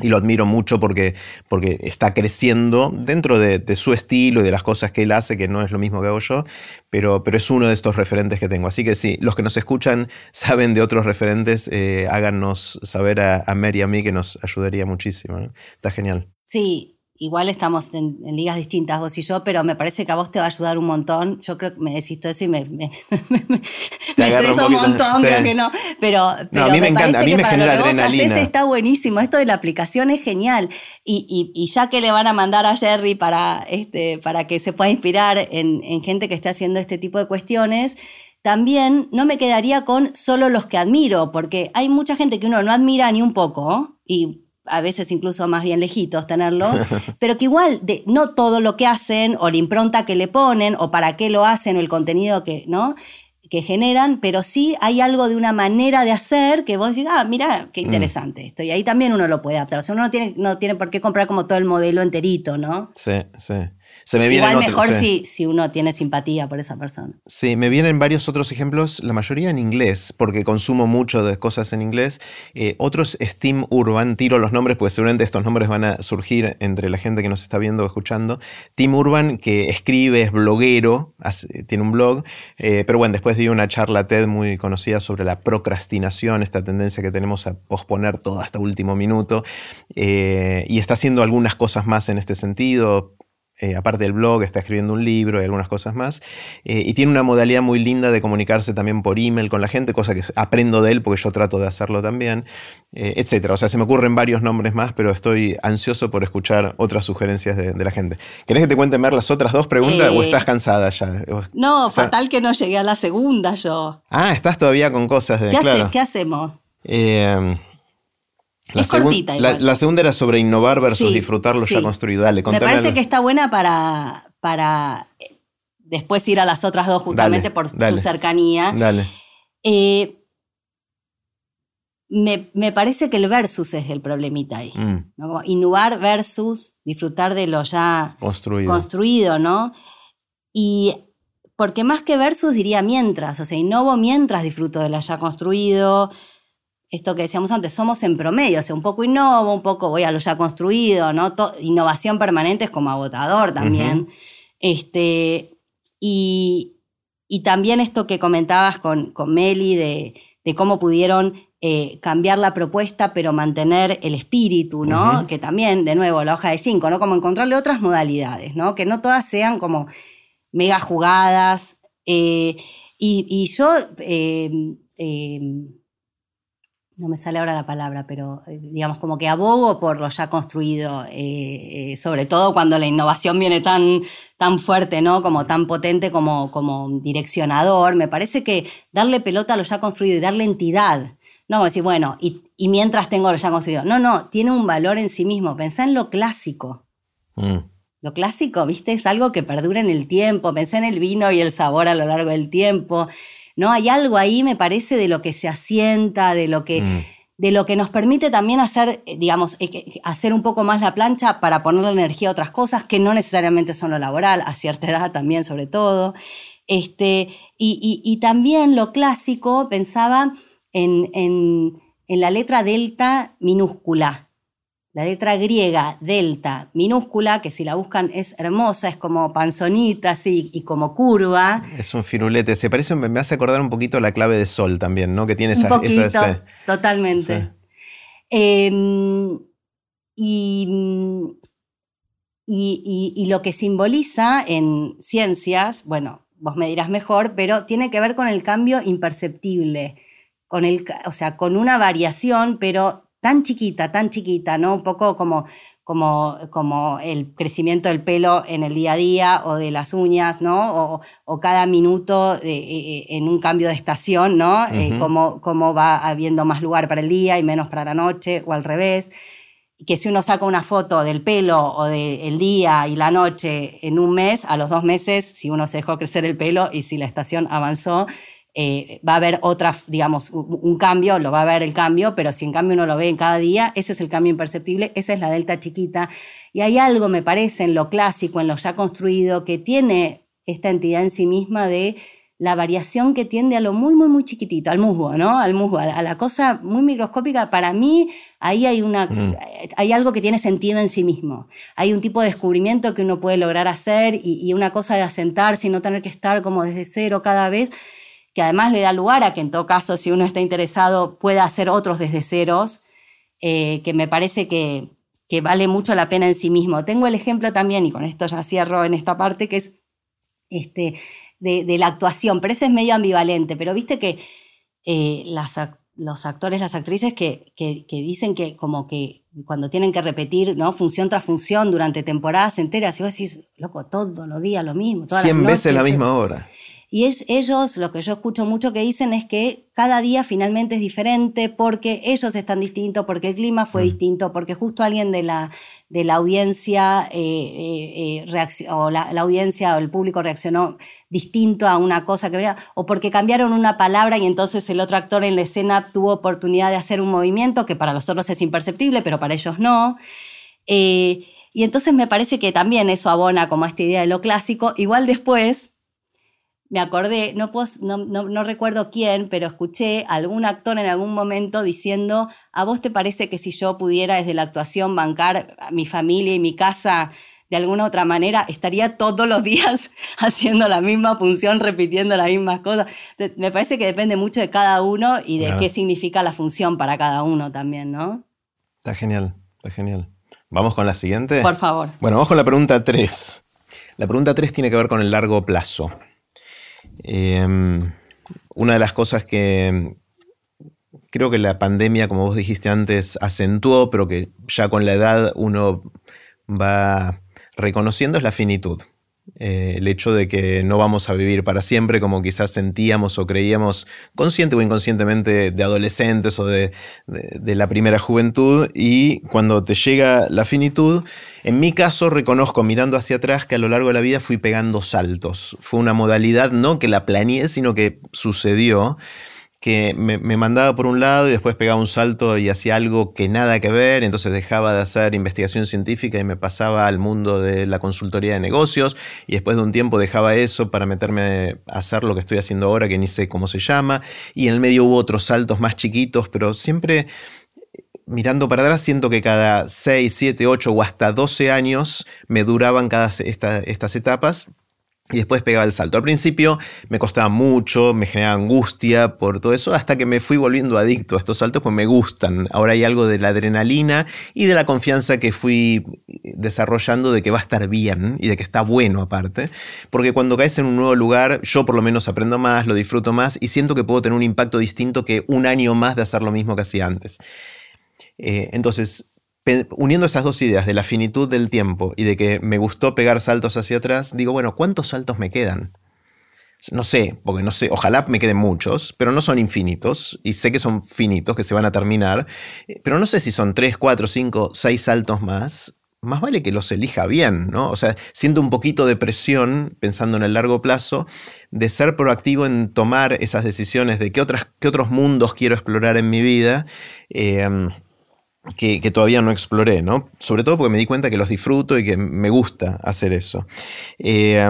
y lo admiro mucho porque, porque está creciendo dentro de, su estilo y de las cosas que él hace, que no es lo mismo que hago yo, pero, pero es uno de estos referentes que tengo. Así que sí, los que nos escuchan saben de otros referentes, eh, háganos saber a, a Mary y a mí que nos ayudaría muchísimo. ¿no? Está genial. Sí, igual estamos en, en ligas distintas vos y yo, pero me parece que a vos te va a ayudar un montón. Yo creo que me decís todo eso y me, me, me, me- agarra un poquito, montón, sí. creo que no. Pero, pero a mí me encanta, parece a mí que me para genera lo que vos adrenalina. hacés está buenísimo. Esto de la aplicación es genial. Y, y, y ya que le van a mandar a Jerry para, este, para que se pueda inspirar en, en gente que esté haciendo este tipo de cuestiones, también no me quedaría con solo los que admiro, porque hay mucha gente que uno no admira ni un poco y a veces incluso más bien lejitos tenerlo, pero que igual de, no todo lo que hacen o la impronta que le ponen o para qué lo hacen o el contenido que, ¿no? que generan, pero sí hay algo de una manera de hacer que vos decís, ah, mira, qué mm. interesante esto. Y ahí también uno lo puede adaptar. O sea, uno no tiene, no tiene por qué comprar como todo el modelo enterito, ¿no? Sí, sí. Se me Igual mejor si, si, uno tiene simpatía por esa persona. Sí, me vienen varios otros ejemplos, la mayoría en inglés, porque consumo mucho de cosas en inglés. Eh, otros Steam Urban, tiro los nombres, porque seguramente estos nombres van a surgir entre la gente que nos está viendo o escuchando. Tim Urban, que escribe, es bloguero, tiene un blog, eh, pero bueno, después dio una charla TED muy conocida sobre la procrastinación, esta tendencia que tenemos a posponer todo hasta último minuto, eh, y está haciendo algunas cosas más en este sentido eh, aparte del blog, está escribiendo un libro y algunas cosas más. Eh, y tiene una modalidad muy linda de comunicarse también por email con la gente, cosa que aprendo de él porque yo trato de hacerlo también, eh, etc. O sea, se me ocurren varios nombres más, pero estoy ansioso por escuchar otras sugerencias de, la gente. ¿Querés que te cuente ver las otras dos preguntas o estás cansada ya? No, fatal que no llegué a la segunda yo. Ah, estás todavía con cosas de... ¿Qué, ¿qué hacemos? La, la, segunda era sobre innovar versus disfrutar lo ya construido. Dale, Me parece que está buena para, para eh, después ir a las otras dos justamente por su cercanía. Dale. Eh, me, parece que el versus es el problemita ahí. Mm. innovar versus disfrutar de lo ya construido. construido, ¿no? Y porque más que versus diría mientras, o sea, innovo mientras disfruto de lo ya construido esto que decíamos antes, somos en promedio, o sea, un poco innovo, un poco voy a lo ya construido, ¿no? innovación permanente es como agotador también. este, y, también esto que comentabas con, con Meli de, cómo pudieron eh, cambiar la propuesta pero mantener el espíritu, ¿no? Que también, de nuevo, la hoja de cinco, ¿no? Como encontrarle otras modalidades, ¿no? Que no todas sean como mega jugadas. Eh, y, yo... Eh, no me sale ahora la palabra, pero eh, digamos como que abogo por lo ya construido, eh, eh, sobre todo cuando la innovación viene tan, tan fuerte, ¿no? Como tan potente como, como direccionador. Me parece que darle pelota a lo ya construido y darle entidad, no decir, bueno, y, mientras tengo lo ya construido. No, no, tiene un valor en sí mismo. Pensá en lo clásico. Mm. Lo clásico, viste, es algo que perdura en el tiempo. Pensá en el vino y el sabor a lo largo del tiempo. ¿No? Hay algo ahí, me parece, de lo que se asienta, de lo que, mm. de lo que nos permite también hacer, eh, digamos, eh, hacer un poco más la plancha para poner la energía a otras cosas que no necesariamente son lo laboral, a cierta edad también sobre todo. Este, y, también lo clásico, pensaba en, en la letra delta minúscula, la letra griega delta minúscula, que si la buscan es hermosa, es como panzonita así y como curva. Es un firulete, se parece, me hace acordar un poquito la clave de sol también, ¿no? Que tiene esa... Un poquito, totalmente. Em, y, y, lo que simboliza en ciencias, bueno, vos me dirás mejor, pero tiene que ver con el cambio imperceptible, con el, o sea, con una variación, pero tan chiquita, tan chiquita, ¿no? Un poco como, como, como el crecimiento del pelo en el día a día o de las uñas, ¿no? O, cada minuto eh, eh, en un cambio de estación, ¿no? Eh, cómo, va habiendo más lugar para el día y menos para la noche o al revés. Que si uno saca una foto del pelo o del día y la noche en un mes, a los dos meses, si uno se dejó crecer el pelo y si la estación avanzó, eh, va a haber otra, digamos, un cambio, lo va a ver el cambio, pero si en cambio uno lo ve en cada día, ese es el cambio imperceptible, esa es la delta chiquita. Y hay algo, me parece, en lo clásico, en lo ya construido, que tiene esta entidad en sí misma de la variación que tiende a lo muy, muy, muy chiquitito, al musgo, ¿no? Al musgo, a la cosa muy microscópica. Para mí, ahí hay, una, mm. hay algo que tiene sentido en sí mismo. Hay un tipo de descubrimiento que uno puede lograr hacer y, y una cosa de asentarse y no tener que estar como desde cero cada vez que además le da lugar a que en todo caso, si uno está interesado, pueda hacer otros desde ceros, eh, que me parece que, vale mucho la pena en sí mismo. Tengo el ejemplo también, y con esto ya cierro en esta parte, que es este, de, la actuación, pero ese es medio ambivalente, pero viste que eh, los actores, las actrices que, dicen que como que cuando tienen que repetir ¿no? función tras función durante temporadas enteras, y vos decís, loco, todos los días lo mismo. Todas 100 veces la misma hora. Y ellos, lo que yo escucho mucho que dicen es que cada día finalmente es diferente porque ellos están distintos, porque el clima fue mm. distinto, porque justo alguien de la, de la audiencia eh, eh, eh o la, audiencia o el público reaccionó distinto a una cosa que veía, o porque cambiaron una palabra y entonces el otro actor en la escena tuvo oportunidad de hacer un movimiento que para los otros es imperceptible, pero para ellos no. Y entonces me parece que también eso abona como a esta idea de lo clásico. Igual después me acordé, no, no, recuerdo quién, pero escuché a algún actor en algún momento diciendo, ¿a vos te parece que si yo pudiera desde la actuación bancar a mi familia y mi casa de alguna otra manera, estaría todos los días haciendo la misma función, repitiendo las mismas cosas? Me parece que depende mucho de cada uno y de qué significa la función para cada uno también, ¿no? Está genial, está genial. ¿Vamos con la siguiente? Por favor. Bueno, vamos con la pregunta 3. La pregunta 3 tiene que ver con el largo plazo. Em, una de las cosas que creo que la pandemia, como vos dijiste antes, acentuó, pero que ya con la edad uno va reconociendo es la finitud. Eh, el hecho de que no vamos a vivir para siempre como quizás sentíamos o creíamos consciente o inconscientemente de adolescentes o de, la primera juventud y cuando te llega la finitud, en mi caso reconozco mirando hacia atrás que a lo largo de la vida fui pegando saltos. Fue una modalidad no que la planeé, sino que sucedió que me, mandaba por un lado y después pegaba un salto y hacía algo que nada que ver, entonces dejaba de hacer investigación científica y me pasaba al mundo de la consultoría de negocios y después de un tiempo dejaba eso para meterme a hacer lo que estoy haciendo ahora, que ni sé cómo se llama, y en el medio hubo otros saltos más chiquitos, pero siempre mirando para atrás, siento que cada 6, 7, 8 o hasta 12 años me duraban cada estas etapas y después pegaba el salto. Al principio me costaba mucho, me generaba angustia por todo eso, hasta que me fui volviendo adicto a estos saltos, pues me gustan. Ahora hay algo de la adrenalina y de la confianza que fui desarrollando de que va a estar bien y de que está bueno aparte. Porque cuando caes en un nuevo lugar, yo por lo menos aprendo más, lo disfruto más y siento que puedo tener un impacto distinto que un año más de hacer lo mismo que hacía antes. Eh, entonces, uniendo esas dos ideas de la finitud del tiempo y de que me gustó pegar saltos hacia atrás, digo, bueno, ¿cuántos saltos me quedan? No sé, porque no sé, ojalá me queden muchos, pero no son infinitos, y sé que son finitos, que se van a terminar, pero no sé si son tres, cuatro, cinco, seis saltos más, más vale que los elija bien, ¿no? O sea, siento un poquito de presión, pensando en el largo plazo, de ser proactivo en tomar esas decisiones de qué, otras, qué otros mundos quiero explorar en mi vida. Eh, que, todavía no exploré, ¿no? Sobre todo porque me di cuenta que los disfruto y que me gusta hacer eso. Eh,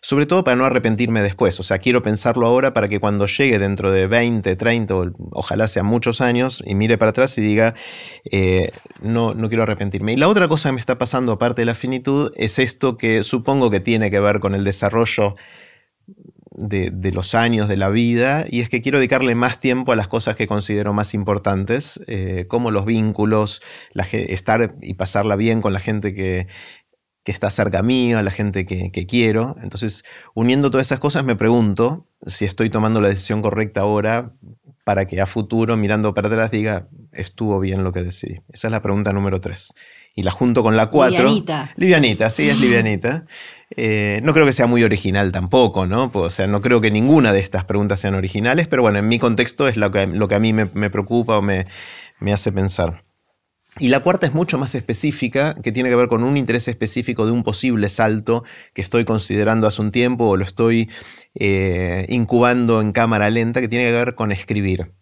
sobre todo para no arrepentirme después. O sea, quiero pensarlo ahora para que cuando llegue dentro de 20, 30, ojalá sean muchos años, y mire para atrás y diga, eh, no, no quiero arrepentirme. Y la otra cosa que me está pasando, aparte de la finitud, es esto que supongo que tiene que ver con el desarrollo de, los años de la vida y es que quiero dedicarle más tiempo a las cosas que considero más importantes, eh, como los vínculos, estar y pasarla bien con la gente que, está cerca mío, a la gente que, quiero. Entonces, uniendo todas esas cosas, me pregunto si estoy tomando la decisión correcta ahora para que a futuro, mirando para atrás, diga, estuvo bien lo que decidí. Esa es la pregunta número tres y la junto con la 4. Livianita. Livianita, sí, es livianita. Eh, no creo que sea muy original tampoco, ¿no? O sea, no creo que ninguna de estas preguntas sean originales, pero bueno, en mi contexto es lo que, lo que a mí me, preocupa o me, me, hace pensar. Y la cuarta es mucho más específica, que tiene que ver con un interés específico de un posible salto que estoy considerando hace un tiempo o lo estoy eh, incubando en cámara lenta, que tiene que ver con escribir.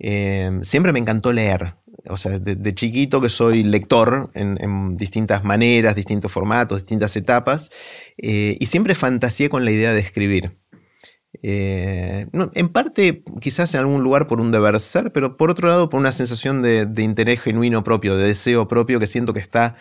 Eh, siempre me encantó leer o sea, de, chiquito que soy lector en, distintas maneras, distintos formatos, distintas etapas, eh, y siempre fantaseé con la idea de escribir. Eh, en parte, quizás en algún lugar por un deber ser, pero por otro lado por una sensación de, de interés genuino propio, de deseo propio que siento que está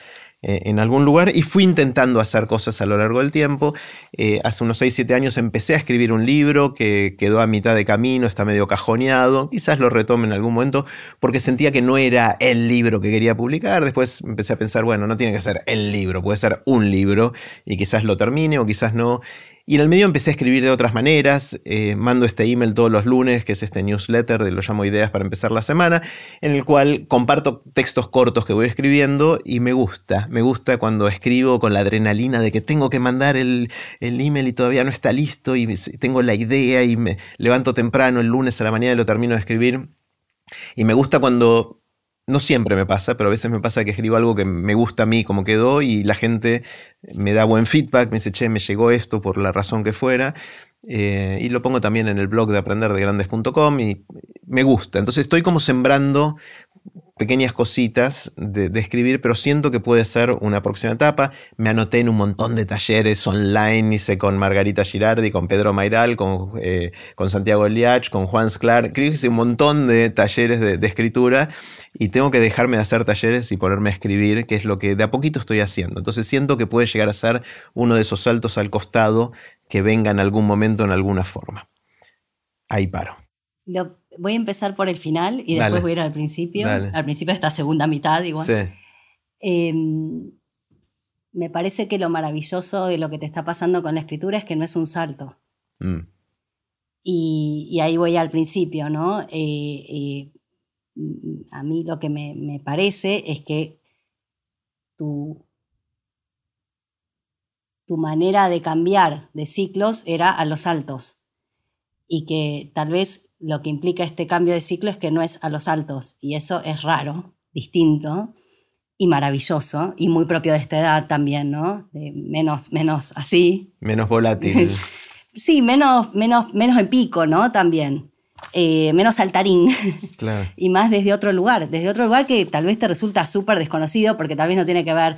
eh, en algún lugar y fui intentando hacer cosas a lo largo del tiempo. Eh, hace unos 6, 7 años empecé a escribir un libro que quedó a mitad de camino, está medio cajoneado, quizás lo retome en algún momento porque sentía que no era el libro que quería publicar. Después empecé a pensar, bueno, no tiene que ser el libro, puede ser un libro y quizás lo termine o quizás no. Y en el medio empecé a escribir de otras maneras. Eh, mando este email todos los lunes, que es este newsletter de Lo llamo Ideas para empezar la semana, en el cual comparto textos cortos que voy escribiendo y me gusta. Me gusta cuando escribo con la adrenalina de que tengo que mandar el, el email y todavía no está listo y tengo la idea y me levanto temprano el lunes a la mañana y lo termino de escribir. Y me gusta cuando no siempre me pasa, pero a veces me pasa que escribo algo que me gusta a mí como quedó y la gente me da buen feedback, me dice, che, me llegó esto por la razón que fuera. Eh, y lo pongo también en el blog de aprenderdegrandes.com y me gusta. Entonces estoy como sembrando pequeñas cositas de, escribir, pero siento que puede ser una próxima etapa. Me anoté en un montón de talleres online, hice con Margarita Girardi, con Pedro Mairal, con, eh, Santiago Eliach, con Juan Sclar. Creo que hice un montón de talleres de, de, escritura y tengo que dejarme de hacer talleres y ponerme a escribir, que es lo que de a poquito estoy haciendo. Entonces siento que puede llegar a ser uno de esos saltos al costado que venga en algún momento en alguna forma. Ahí paro voy a empezar por el final y después voy a ir al principio, al principio de esta segunda mitad igual. Sí. Em, me parece que lo maravilloso de lo que te está pasando con la escritura es que no es un salto. Mm. Y, ahí voy al principio, ¿no? Eh, eh, a mí lo que me, me parece es que tu, tu manera de cambiar de ciclos era a los saltos y que tal vez lo que implica este cambio de ciclo es que no es a los altos y eso es raro, distinto y maravilloso y muy propio de esta edad también, ¿no? menos, menos así. Menos volátil. sí, menos, menos, menos en pico, ¿no? También. Eh, menos saltarín. Claro. y más desde otro lugar, desde otro lugar que tal vez te resulta súper desconocido porque tal vez no tiene que ver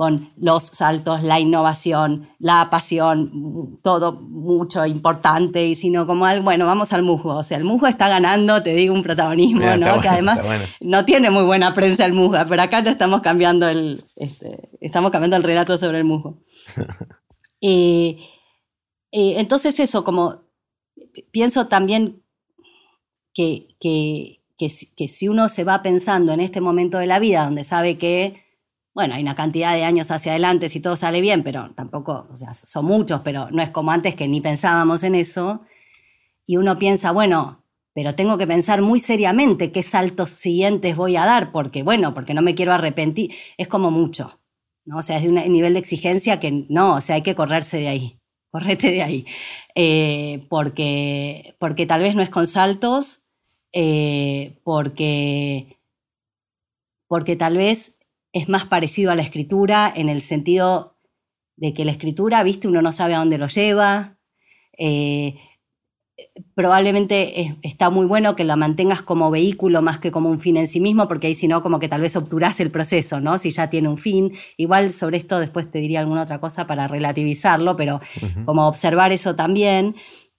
con los saltos, la innovación, la pasión, todo mucho importante, y sino como algo, bueno, vamos al musgo. O sea, el musgo está ganando, te digo, un protagonismo, ¿no? que además no tiene muy buena prensa el musgo, pero acá ya estamos cambiando el, este, estamos cambiando el relato sobre el musgo. Eh, eh, entonces eso, como pienso también que, que, que si uno se va pensando en este momento de la vida, donde sabe que bueno, hay una cantidad de años hacia adelante si todo sale bien, pero tampoco, o sea, son muchos, pero no es como antes que ni pensábamos en eso. Y uno piensa, bueno, pero tengo que pensar muy seriamente qué saltos siguientes voy a dar, porque bueno, porque no me quiero arrepentir. Es como mucho, ¿no? O sea, es de un nivel de exigencia que no, o sea, hay que correrse de ahí, correte de ahí. Eh, porque, porque tal vez no es con saltos, eh, porque, porque tal vez es más parecido a la escritura en el sentido de que la escritura, viste, uno no sabe a dónde lo lleva. Eh, probablemente está muy bueno que la mantengas como vehículo más que como un fin en sí mismo, porque ahí si no, como que tal vez obturas el proceso, ¿no? Si ya tiene un fin. Igual sobre esto después te diría alguna otra cosa para relativizarlo, pero como observar eso también.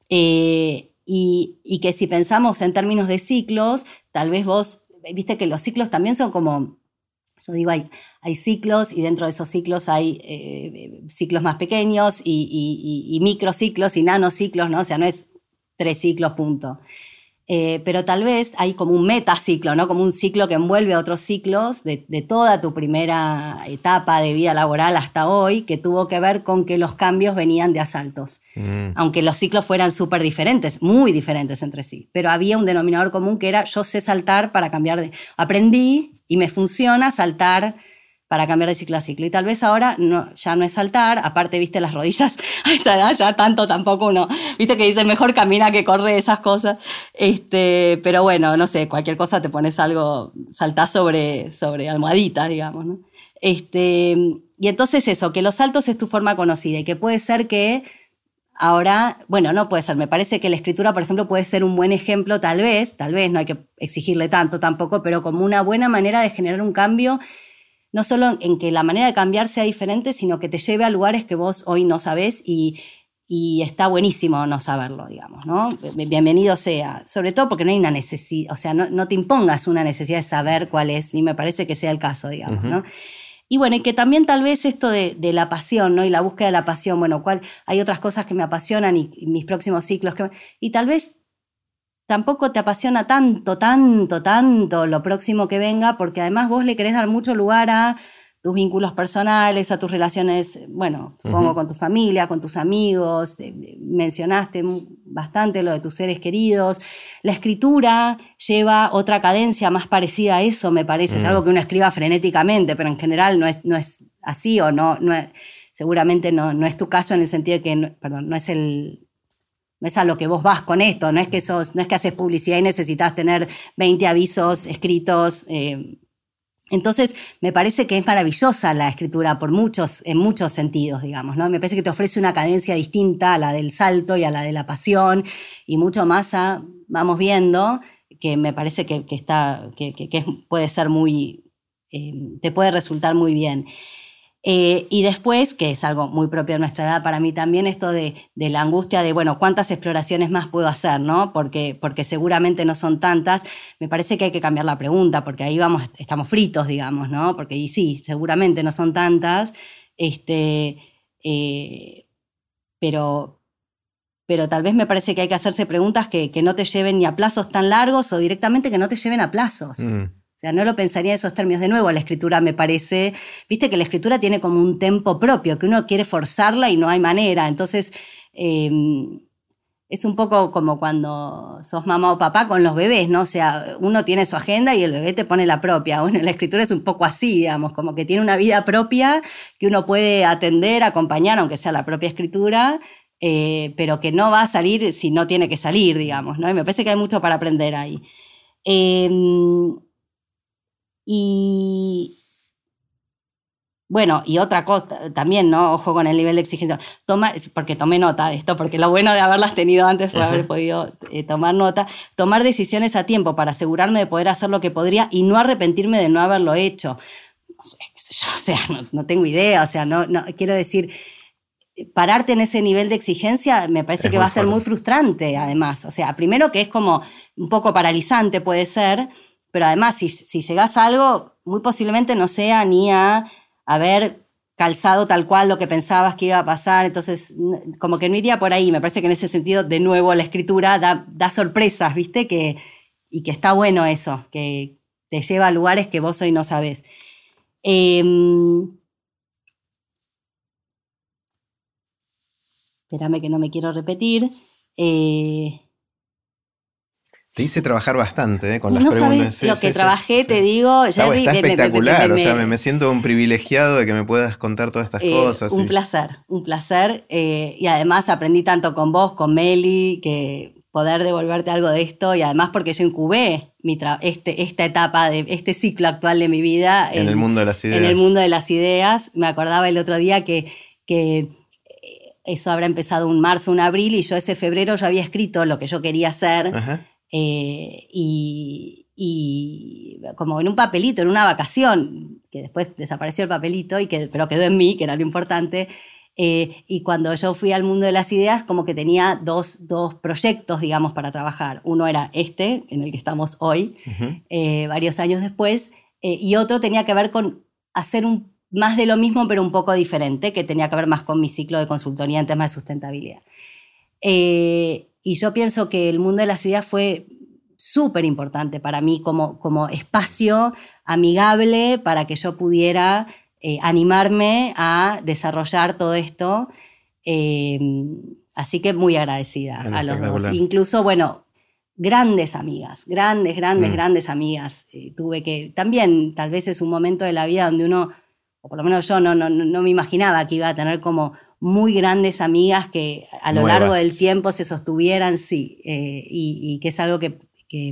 Eh, y, y que si pensamos en términos de ciclos, tal vez vos, viste que los ciclos también son como yo digo, hay, hay ciclos y dentro de esos ciclos hay eh, ciclos más pequeños y, y, y, microciclos y nanociclos, ¿no? O sea, no es tres ciclos, punto. Eh, pero tal vez hay como un metaciclo, ¿no? Como un ciclo que envuelve a otros ciclos de, toda tu primera etapa de vida laboral hasta hoy, que tuvo que ver con que los cambios venían de asaltos. Mm. Aunque los ciclos fueran súper diferentes, muy diferentes entre sí. Pero había un denominador común que era yo sé saltar para cambiar de... Aprendí y me funciona saltar para cambiar de ciclo a ciclo. Y tal vez ahora no, ya no es saltar, aparte, viste, las rodillas a esta ya tanto tampoco uno, viste que dice mejor camina que corre esas cosas. Este, pero bueno, no sé, cualquier cosa te pones algo, saltás sobre, sobre almohadita, digamos, ¿no? Este, y entonces eso, que los saltos es tu forma conocida y que puede ser que Ahora, bueno, no puede ser. Me parece que la escritura, por ejemplo, puede ser un buen ejemplo, tal vez, tal vez, no hay que exigirle tanto tampoco, pero como una buena manera de generar un cambio, no solo en que la manera de cambiar sea diferente, sino que te lleve a lugares que vos hoy no sabés y, está buenísimo no saberlo, digamos, ¿no? Bienvenido sea. Sobre todo porque no hay una necesidad, o sea, no, te impongas una necesidad de saber cuál es, ni me parece que sea el caso, digamos, ¿no? Y bueno, y que también tal vez esto de, la pasión, ¿no? Y la búsqueda de la pasión, bueno, cuál, hay otras cosas que me apasionan y, mis próximos ciclos. Que, y tal vez tampoco te apasiona tanto, tanto, tanto lo próximo que venga, porque además vos le querés dar mucho lugar a tus vínculos personales, a tus relaciones, bueno, supongo con tu familia, con tus amigos, mencionaste bastante lo de tus seres queridos. La escritura lleva otra cadencia más parecida a eso, me parece, es mm. algo que uno escriba frenéticamente, pero en general no es, no es así o no, no seguramente no, no es tu caso en el sentido de que, perdón, no es el no es a lo que vos vas con esto, no es que sos, no es que haces publicidad y necesitas tener 20 avisos escritos. Eh, entonces, me parece que es maravillosa la escritura por muchos, en muchos sentidos, digamos, ¿no? Me parece que te ofrece una cadencia distinta a la del salto y a la de la pasión, y mucho más a, vamos viendo, que me parece que, está, que, puede ser muy, eh, te puede resultar muy bien. Eh, y después, que es algo muy propio de nuestra edad para mí también, esto de, la angustia de, bueno, ¿cuántas exploraciones más puedo hacer? ¿no? Porque, porque seguramente no son tantas. Me parece que hay que cambiar la pregunta, porque ahí vamos, estamos fritos, digamos, ¿no? Porque sí, seguramente no son tantas, este, eh, pero, pero tal vez me parece que hay que hacerse preguntas que, no te lleven ni a plazos tan largos o directamente que no te lleven a plazos. Mm. O sea, no lo pensaría en esos términos. De nuevo, la escritura me parece, viste que la escritura tiene como un tempo propio, que uno quiere forzarla y no hay manera. Entonces, em, es un poco como cuando sos mamá o papá con los bebés, ¿no? O sea, uno tiene su agenda y el bebé te pone la propia. Bueno, la escritura es un poco así, digamos, como que tiene una vida propia que uno puede atender, acompañar, aunque sea la propia escritura, eh, pero que no va a salir si no tiene que salir, digamos, ¿no? Y me parece que hay mucho para aprender ahí. Em, y bueno, y otra cosa también, ¿no? Ojo con el nivel de exigencia. Toma, porque tomé nota de esto, porque lo bueno de haberlas tenido antes fue haber podido eh, tomar nota. Tomar decisiones a tiempo para asegurarme de poder hacer lo que podría y no arrepentirme de no haberlo hecho. No sé, qué sé yo, o sea, no, tengo idea, o sea, no, no, quiero decir, pararte en ese nivel de exigencia me parece que va a ser muy frustrante, además. O sea, primero que es como un poco paralizante, puede ser pero además, si, si llegás a algo, muy posiblemente no sea ni a haber calzado tal cual lo que pensabas que iba a pasar, entonces como que no iría por ahí, me parece que en ese sentido, de nuevo, la escritura da, sorpresas, ¿viste? Que, y que está bueno eso, que te lleva a lugares que vos hoy no sabés. Em, espérame que no me quiero repetir. Eh, te hice trabajar bastante ¿eh? con las preguntas. Sabes lo que trabajé, te digo. Ya está, espectacular. o sea, me, siento un privilegiado de que me puedas contar todas estas eh, cosas. Un placer, un placer. Eh, y además aprendí tanto con vos, con Meli, que poder devolverte algo de esto. Y además porque yo incubé mi este, esta etapa, de este ciclo actual de mi vida. En, el mundo de las ideas. En el mundo de las ideas. Me acordaba el otro día que, que eso habrá empezado un marzo, un abril, y yo ese febrero ya había escrito lo que yo quería hacer. Ajá eh, y, como en un papelito, en una vacación, que después desapareció el papelito, y que, pero quedó en mí, que era lo importante. Eh, y cuando yo fui al mundo de las ideas, como que tenía dos, dos, proyectos, digamos, para trabajar. Uno era este, en el que estamos hoy, eh, varios años después, y otro tenía que ver con hacer un, más de lo mismo, pero un poco diferente, que tenía que ver más con mi ciclo de consultoría en temas de sustentabilidad. Y yo pienso que el mundo de las ideas fue súper importante para mí como, como espacio amigable para que yo pudiera eh, animarme a desarrollar todo esto. Em, así que muy agradecida a los dos. Incluso, bueno, grandes amigas, grandes, grandes, mm. grandes amigas. Eh, tuve que, también tal vez es un momento de la vida donde uno, o por lo menos yo no, no, no me imaginaba que iba a tener como muy grandes amigas que a lo largo del tiempo se sostuvieran, sí, eh, y, que es algo que,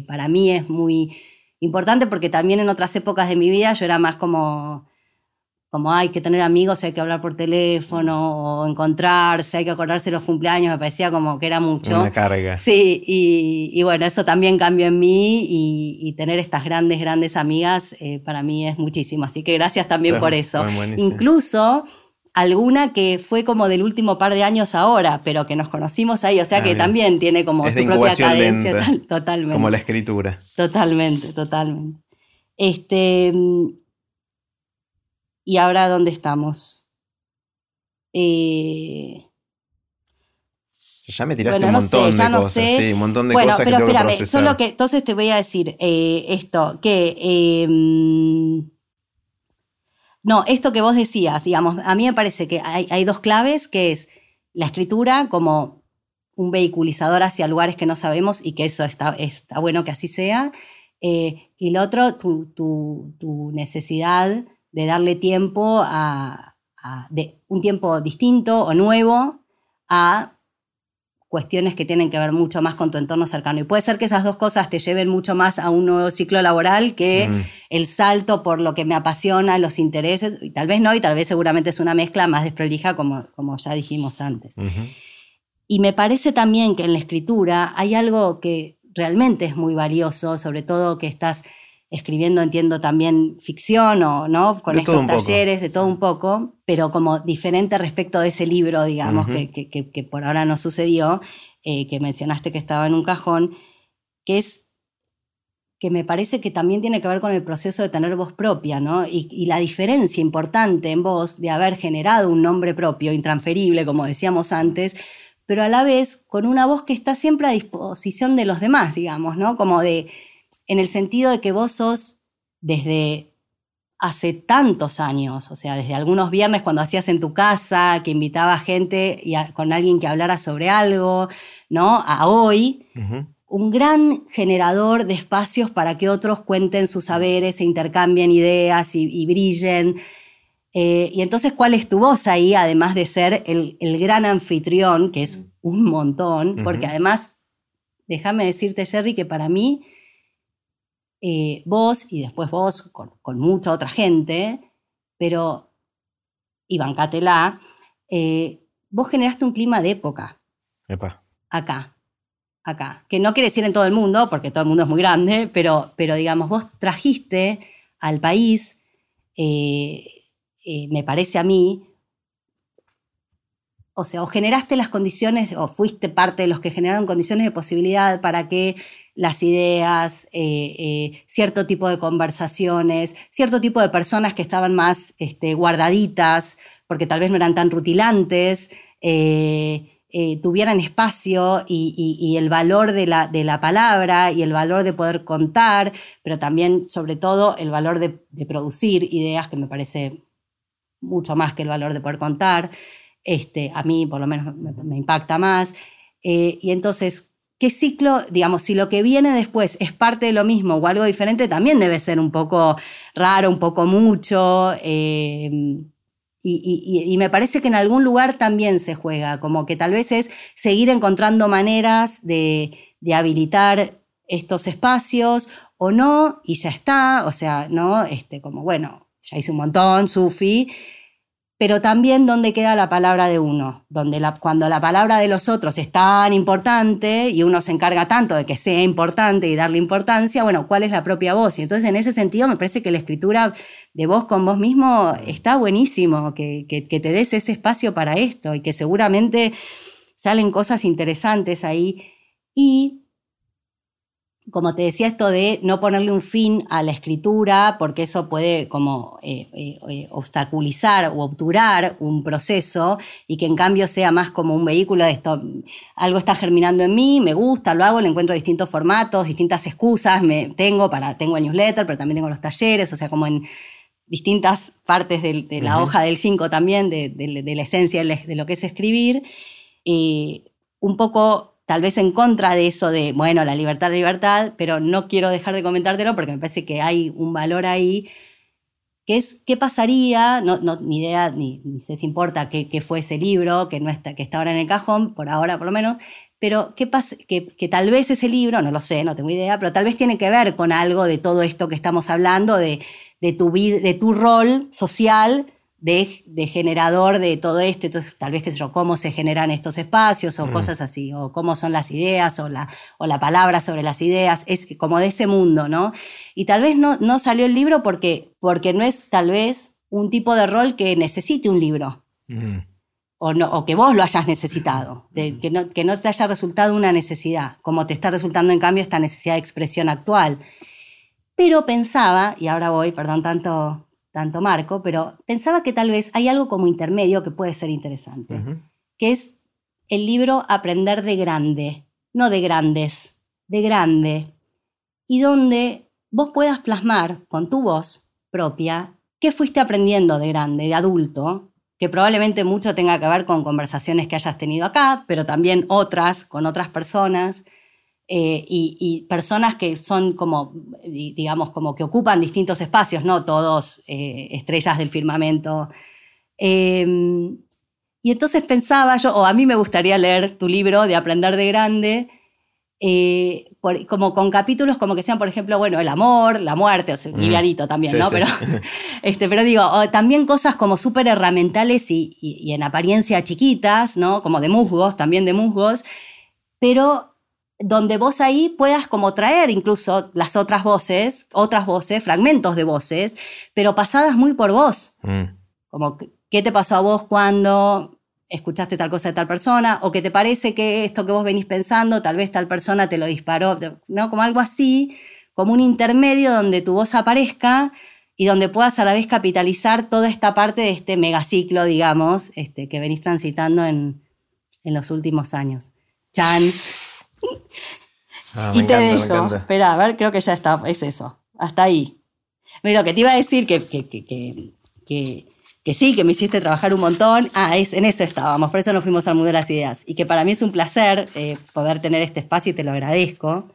para mí es muy importante porque también en otras épocas de mi vida yo era más como, como hay que tener amigos, hay que hablar por teléfono o encontrarse, hay que acordarse los cumpleaños, me parecía como que era mucho. Una carga. Sí, y, bueno, eso también cambió en mí y, tener estas grandes, grandes amigas eh, para mí es muchísimo. Así que gracias también por eso. Incluso alguna que fue como del último par de años ahora, pero que nos conocimos ahí, o sea ah, que también tiene como su propia cadencia. totalmente. Como la escritura. Totalmente, totalmente. Este, ¿Y ahora dónde estamos? Eh, ya me tiraste un montón de cosas, sí, un montón de bueno, cosas pero que tengo espérame, solo que entonces te voy a decir eh, esto, que em, No, esto que vos decías, digamos, a mí me parece que hay, dos claves, que es la escritura como un vehiculizador hacia lugares que no sabemos y que eso está, bueno que así sea. Eh, y lo otro, tu, necesidad de darle tiempo a, un tiempo distinto o nuevo a cuestiones que tienen que ver mucho más con tu entorno cercano. Y puede ser que esas dos cosas te lleven mucho más a un nuevo ciclo laboral que el salto por lo que me apasiona, los intereses, y tal vez no, y tal vez seguramente es una mezcla más desprolija, como, como ya dijimos antes. Y me parece también que en la escritura hay algo que realmente es muy valioso, sobre todo que estás escribiendo, entiendo también ficción o no, con estos talleres, de todo un poco, pero como diferente respecto de ese libro, digamos, que, por ahora no sucedió, eh, que mencionaste que estaba en un cajón, que es que me parece que también tiene que ver con el proceso de tener voz propia, ¿no? Y, y, la diferencia importante en vos de haber generado un nombre propio, intransferible, como decíamos antes, pero a la vez con una voz que está siempre a disposición de los demás, digamos, ¿no? Como de, en el sentido de que vos sos desde hace tantos años, o sea, desde algunos viernes cuando hacías en tu casa, que invitaba gente y con alguien que hablara sobre algo, ¿no? A hoy, un gran generador de espacios para que otros cuenten sus saberes, se intercambien ideas y, brillen. Eh, y entonces, ¿cuál es tu voz ahí, además de ser el, gran anfitrión, que es un montón? Porque además, déjame decirte, Jerry, que para mí eh, vos y después vos con, mucha otra gente, pero, y bancátela, eh, vos generaste un clima de época. Acá, acá. Que no quiere decir en todo el mundo, porque todo el mundo es muy grande, pero, pero digamos, vos trajiste al país, eh, me parece a mí, o sea, o generaste las condiciones, o fuiste parte de los que generaron condiciones de posibilidad para que las ideas, eh, eh, cierto tipo de conversaciones, cierto tipo de personas que estaban más este, guardaditas, porque tal vez no eran tan rutilantes, eh, tuvieran espacio y, el valor de la, de la, palabra y el valor de poder contar, pero también, sobre todo, el valor de, producir ideas, que me parece mucho más que el valor de poder contar. Este, a mí, por lo menos, me, impacta más. y entonces, ¿Qué ciclo, digamos, si lo que viene después es parte de lo mismo o algo diferente, también debe ser un poco raro, un poco mucho. Eh, y, me parece que en algún lugar también se juega, como que tal vez es seguir encontrando maneras de, de habilitar estos espacios o no, y ya está, o sea, ¿no? Este, como, bueno, ya hice un montón, Sufi, pero también dónde queda la palabra de uno, donde cuando la palabra de los otros es tan importante y uno se encarga tanto de que sea importante y darle importancia, bueno, ¿cuál es la propia voz? Y entonces en ese sentido me parece que la escritura de voz con vos mismo está buenísimo, que, que te des ese espacio para esto y que seguramente salen cosas interesantes ahí. Y como te decía, esto de no ponerle un fin a la escritura, porque eso puede como eh, eh, eh, obstaculizar o obturar un proceso y que en cambio sea más como un vehículo de esto, algo está germinando en mí, me gusta, lo hago, le encuentro distintos formatos, distintas excusas, me tengo para, tengo el newsletter, pero también tengo los talleres, o sea, como en distintas partes de, la hoja del 5 también, de, la esencia de lo que es escribir. un poco tal vez en contra de eso de, bueno, la libertad, la libertad, pero no quiero dejar de comentártelo porque me parece que hay un valor ahí, que es qué pasaría, no, no ni idea, ni, sé si importa qué, fue ese libro, que, no está, que está ahora en el cajón, por ahora por lo menos, pero qué pasa, que, que, tal vez ese libro, no lo sé, no tengo idea, pero tal vez tiene que ver con algo de todo esto que estamos hablando, de, de, tu, de tu rol social de, generador de todo esto, entonces tal vez, qué sé yo, cómo se generan estos espacios o mm. cosas así, o cómo son las ideas o la, o la palabra sobre las ideas, es como de ese mundo, ¿no? Y tal vez no, no salió el libro porque, porque no es tal vez un tipo de rol que necesite un libro. Mm. O, no, o, que vos lo hayas necesitado, mm. que, no, que no te haya resultado una necesidad, como te está resultando en cambio esta necesidad de expresión actual. Pero pensaba, y ahora voy, perdón tanto tanto Marco, pero pensaba que tal vez hay algo como intermedio que puede ser interesante, que es el libro Aprender de grande, no de grandes, de grande, y donde vos puedas plasmar con tu voz propia ¿qué fuiste aprendiendo de grande, de adulto? Que probablemente mucho tenga que ver con conversaciones que hayas tenido acá, pero también otras, con otras personas. Eh, y, personas que son como, digamos, como que ocupan distintos espacios, no todos eh, estrellas del firmamento. Em, y entonces pensaba yo, o a mí me gustaría leer tu libro de Aprender de Grande, eh, como con capítulos como que sean, por ejemplo, bueno, el amor, la muerte, o sea, livianito también, ¿no? Pero, este, pero digo, también cosas como súper herramientales y, y, en apariencia chiquitas, ¿no? Como de musgos, también de musgos, pero donde vos ahí puedas como traer incluso las otras voces, otras voces, fragmentos de voces, pero pasadas muy por vos. Mm. Como, ¿qué te pasó a vos cuando escuchaste tal cosa de tal persona, o que te parece que esto que vos venís pensando, tal vez tal persona te lo disparó, ¿no? Como algo así, como un intermedio donde tu voz aparezca y donde puedas a la vez capitalizar toda esta parte de este megaciclo, digamos, este, que venís transitando en, los últimos años. Chan. Ah, y te dejo. Espera, a ver, creo que ya está, es eso. Hasta ahí. Mira, lo que te iba a decir que, que, que que sí, que me hiciste trabajar un montón. Ah, es, en eso estábamos, por eso nos fuimos al Mundo de las Ideas. Y que para mí es un placer eh, poder tener este espacio y te lo agradezco.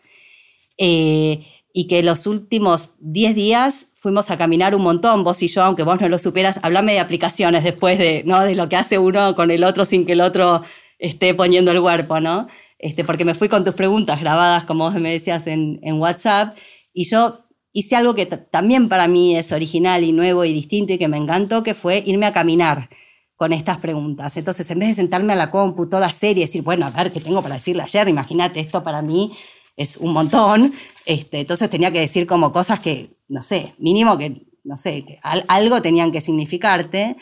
Eh, y que los últimos 10 días fuimos a caminar un montón, vos y yo, aunque vos no lo superas, hablame de aplicaciones después de, ¿no? de lo que hace uno con el otro sin que el otro esté poniendo el cuerpo, ¿no? Este, porque me fui con tus preguntas grabadas, como vos me decías, en, en WhatsApp, y yo hice algo que también para mí es original y nuevo y distinto y que me encantó, que fue irme a caminar con estas preguntas. Entonces, en vez de sentarme a la compu toda serie y decir, bueno, a ver qué tengo para decirle ayer, imagínate, esto para mí es un montón, este, entonces tenía que decir como cosas que, no sé, mínimo que, no sé, que algo tenían que significarte.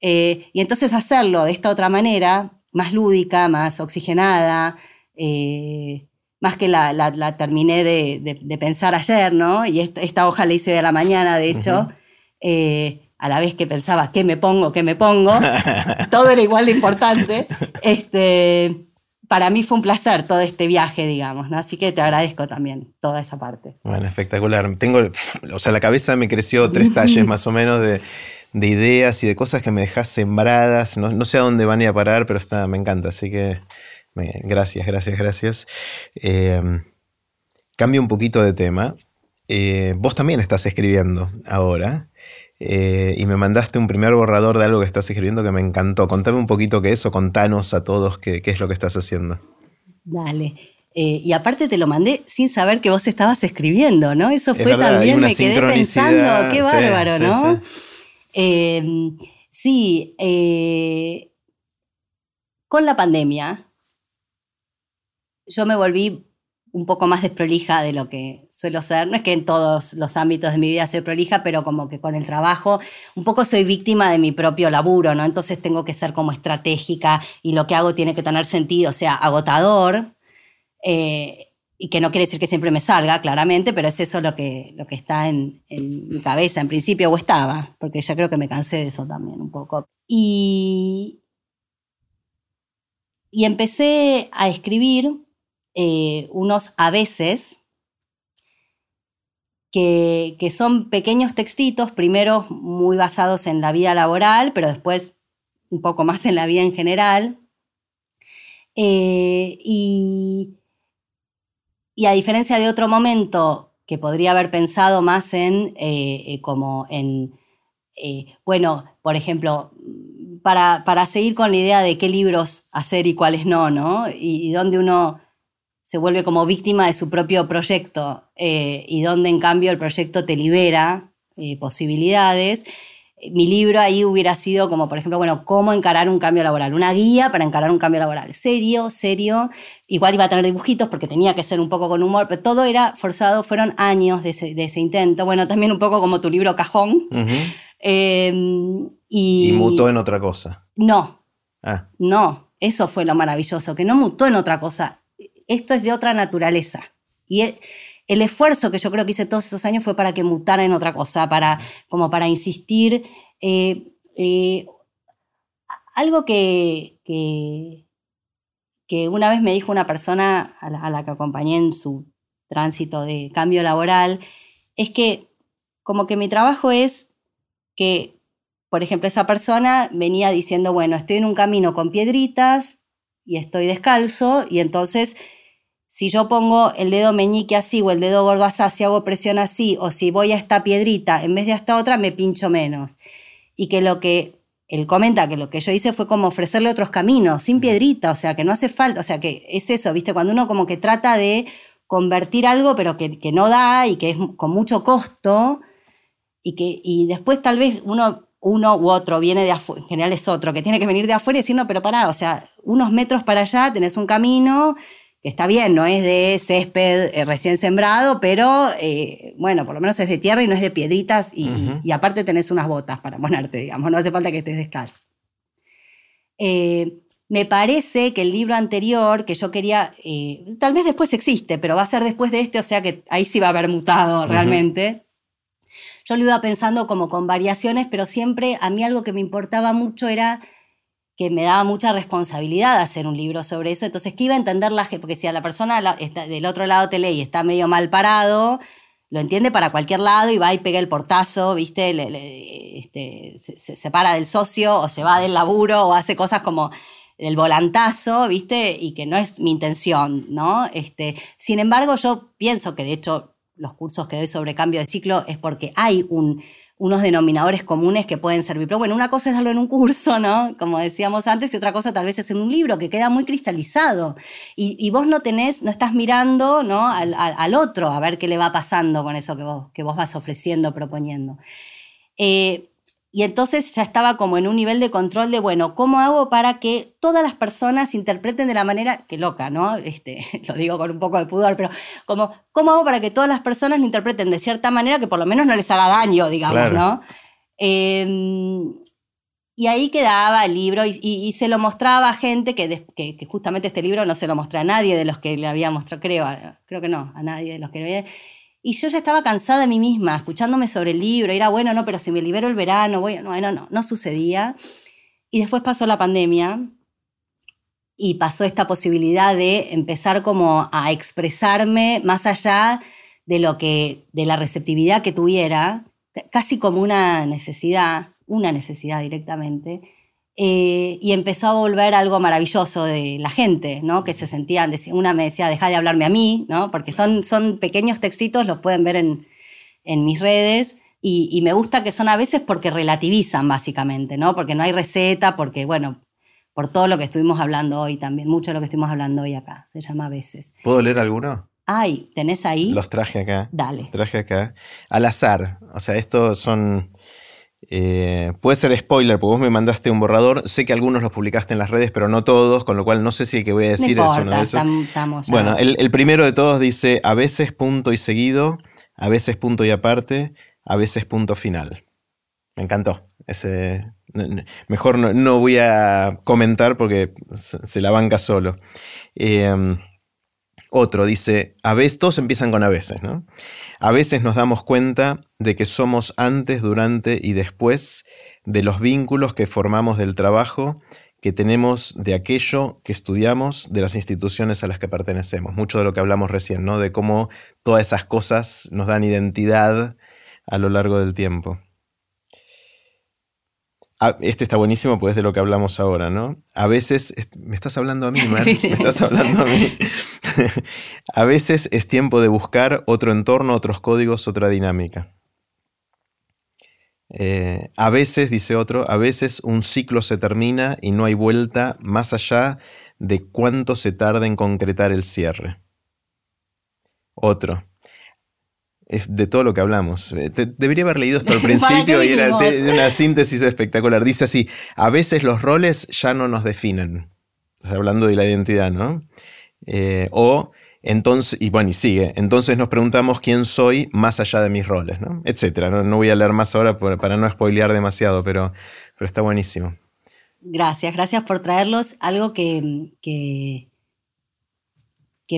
Eh, y entonces hacerlo de esta otra manera, más lúdica, más oxigenada, eh, más que la, la, terminé de, de, pensar ayer, ¿no? Y esta, hoja la hice de la mañana, de hecho, eh, a la vez que pensaba qué me pongo, qué me pongo, todo era igual de importante. Este, para mí fue un placer todo este viaje, digamos, ¿no? Así que te agradezco también toda esa parte. Bueno, espectacular. Tengo, o sea, la cabeza me creció tres talles más o menos de, de ideas y de cosas que me dejas sembradas. No, no sé a dónde van a ir a parar, pero está, me encanta. Así que Gracias, gracias, gracias. Eh, cambio un poquito de tema. Eh, vos también estás escribiendo ahora. Eh, y me mandaste un primer borrador de algo que estás escribiendo que me encantó. Contame un poquito qué es o contanos a todos qué, es lo que estás haciendo. Dale. y aparte te lo mandé sin saber que vos estabas escribiendo, ¿no? Eso fue también, me quedé pensando, qué bárbaro, ¿no? sí con la pandemia, yo me volví un poco más desprolija de lo que suelo ser. No es que en todos los ámbitos de mi vida soy prolija, pero como que con el trabajo un poco soy víctima de mi propio laburo, ¿no? Entonces tengo que ser como estratégica y lo que hago tiene que tener sentido, o sea, agotador. Eh, y que no quiere decir que siempre me salga, claramente, pero es eso lo que, lo que está en, en, mi cabeza, en principio, o estaba, porque ya creo que me cansé de eso también un poco. Y, y empecé a escribir eh, unos a veces que, son pequeños textitos, primero muy basados en la vida laboral, pero después un poco más en la vida en general. Eh, y, a diferencia de otro momento que podría haber pensado más en, eh, como en, bueno, por ejemplo, para, para, seguir con la idea de qué libros hacer y cuáles no, ¿no? Y, y dónde uno se vuelve como víctima de su propio proyecto eh, y donde en cambio el proyecto te libera eh, posibilidades. Mi libro ahí hubiera sido como, por ejemplo, bueno, cómo encarar un cambio laboral, una guía para encarar un cambio laboral. Serio, serio. Igual iba a tener dibujitos porque tenía que ser un poco con humor, pero todo era forzado, fueron años de ese, intento. Bueno, también un poco como tu libro Cajón. Em, y, y mutó en otra cosa. No. Ah. No, eso fue lo maravilloso, que no mutó en otra cosa esto es de otra naturaleza. Y e, el, esfuerzo que yo creo que hice todos esos años fue para que mutara en otra cosa, para, como para insistir. Eh, eh, algo que, que, una vez me dijo una persona a la, que acompañé en su tránsito de cambio laboral, es que como que mi trabajo es que, por ejemplo, esa persona venía diciendo, bueno, estoy en un camino con piedritas y estoy descalzo, y entonces si yo pongo el dedo meñique así o el dedo gordo así, si hago presión así, o si voy a esta piedrita en vez de a esta otra, me pincho menos. Y que lo que él comenta que lo que yo hice fue como ofrecerle otros caminos, sin piedrita, o sea, que no hace falta, o sea, que es eso, ¿viste? Cuando uno como que trata de convertir algo, pero que, no da y que es con mucho costo, y que y después tal vez uno, uno u otro viene de afuera, en general es otro, que tiene que venir de afuera y decir, no, pero pará, o sea, unos metros para allá tenés un camino que está bien, no es de césped eh, recién sembrado, pero eh, bueno, por lo menos es de tierra y no es de piedritas y, aparte tenés unas botas para ponerte, digamos, no hace falta que estés descalzo. Eh, me parece que el libro anterior que yo quería, tal vez después existe, pero va a ser después de este, o sea que ahí sí va a haber mutado realmente. Yo lo iba pensando como con variaciones, pero siempre a mí algo que me importaba mucho era que me daba mucha responsabilidad hacer un libro sobre eso. Entonces, ¿qué iba a entender la? Porque si a la persona del otro lado te lee y está medio mal parado, lo entiende para cualquier lado y va y pega el portazo, ¿viste? Este, se, separa del socio o se va del laburo o hace cosas como el volantazo, ¿viste? Y que no es mi intención, ¿no? Este, sin embargo, yo pienso que de hecho los cursos que doy sobre cambio de ciclo es porque hay un unos denominadores comunes que pueden servir. Pero bueno, una cosa es darlo en un curso, ¿no? Como decíamos antes, y otra cosa tal vez es en un libro que queda muy cristalizado. Y, vos no tenés, no estás mirando ¿no? Al, otro a ver qué le va pasando con eso que vos, que vos vas ofreciendo, proponiendo. Eh, y entonces ya estaba como en un nivel de control de, bueno, ¿cómo hago para que todas las personas interpreten de la manera, que loca, ¿no? Este, lo digo con un poco de pudor, pero como, ¿cómo hago para que todas las personas lo interpreten de cierta manera que por lo menos no les haga daño, digamos, ¿no? Em, y ahí quedaba el libro y, se lo mostraba a gente que, que, justamente este libro no se lo mostré a nadie de los que le había mostrado, creo, creo que no, a nadie de los que le había y yo ya estaba cansada de mí misma, escuchándome sobre el libro, era bueno, no, pero si me libero el verano, voy, no, no, no, no sucedía. Y después pasó la pandemia y pasó esta posibilidad de empezar como a expresarme más allá de lo que, de la receptividad que tuviera, casi como una necesidad, una necesidad directamente. Eh, y empezó a volver algo maravilloso de la gente, ¿no? Que se sentían, una me decía, deja de hablarme a mí, ¿no? Porque son, son pequeños textitos, los pueden ver en, en mis redes. Y, me gusta que son a veces porque relativizan, básicamente, ¿no? Porque no hay receta, porque, bueno, por todo lo que estuvimos hablando hoy también, mucho de lo que estuvimos hablando hoy acá, se llama a veces. ¿Puedo leer alguno? Ay, ¿tenés ahí? Los traje acá. Dale. Los traje acá. Al azar. O sea, estos son eh, puede ser spoiler, porque vos me mandaste un borrador. Sé que algunos los publicaste en las redes, pero no todos, con lo cual no sé si el que voy a decir es uno de esos. bueno, el, primero de todos dice a veces punto y seguido, a veces punto y aparte, a veces punto final. Me encantó. Ese, mejor no, voy a comentar porque se la banca solo. Eh, otro dice, a veces, todos empiezan con a veces, ¿no? A veces nos damos cuenta de que somos antes, durante y después de los vínculos que formamos del trabajo que tenemos de aquello que estudiamos, de las instituciones a las que pertenecemos. Mucho de lo que hablamos recién, ¿no? De cómo todas esas cosas nos dan identidad a lo largo del tiempo. Ah, este está buenísimo, pues de lo que hablamos ahora, ¿no? A veces, me estás hablando a mí, Mar, me estás hablando a mí. a veces es tiempo de buscar otro entorno, otros códigos, otra dinámica. Eh, a veces, dice otro, a veces un ciclo se termina y no hay vuelta más allá de cuánto se tarda en concretar el cierre. Otro, es de todo lo que hablamos. Eh, debería haber leído esto al principio y era una síntesis espectacular. Dice así, a veces los roles ya no nos definen. hablando de la identidad, ¿no? Eh, o entonces, y bueno, y sigue, entonces nos preguntamos quién soy más allá de mis roles, ¿no? Etcétera. No, voy a leer más ahora para no spoilear demasiado, pero, pero está buenísimo. Gracias, gracias por traerlos. Algo que, que,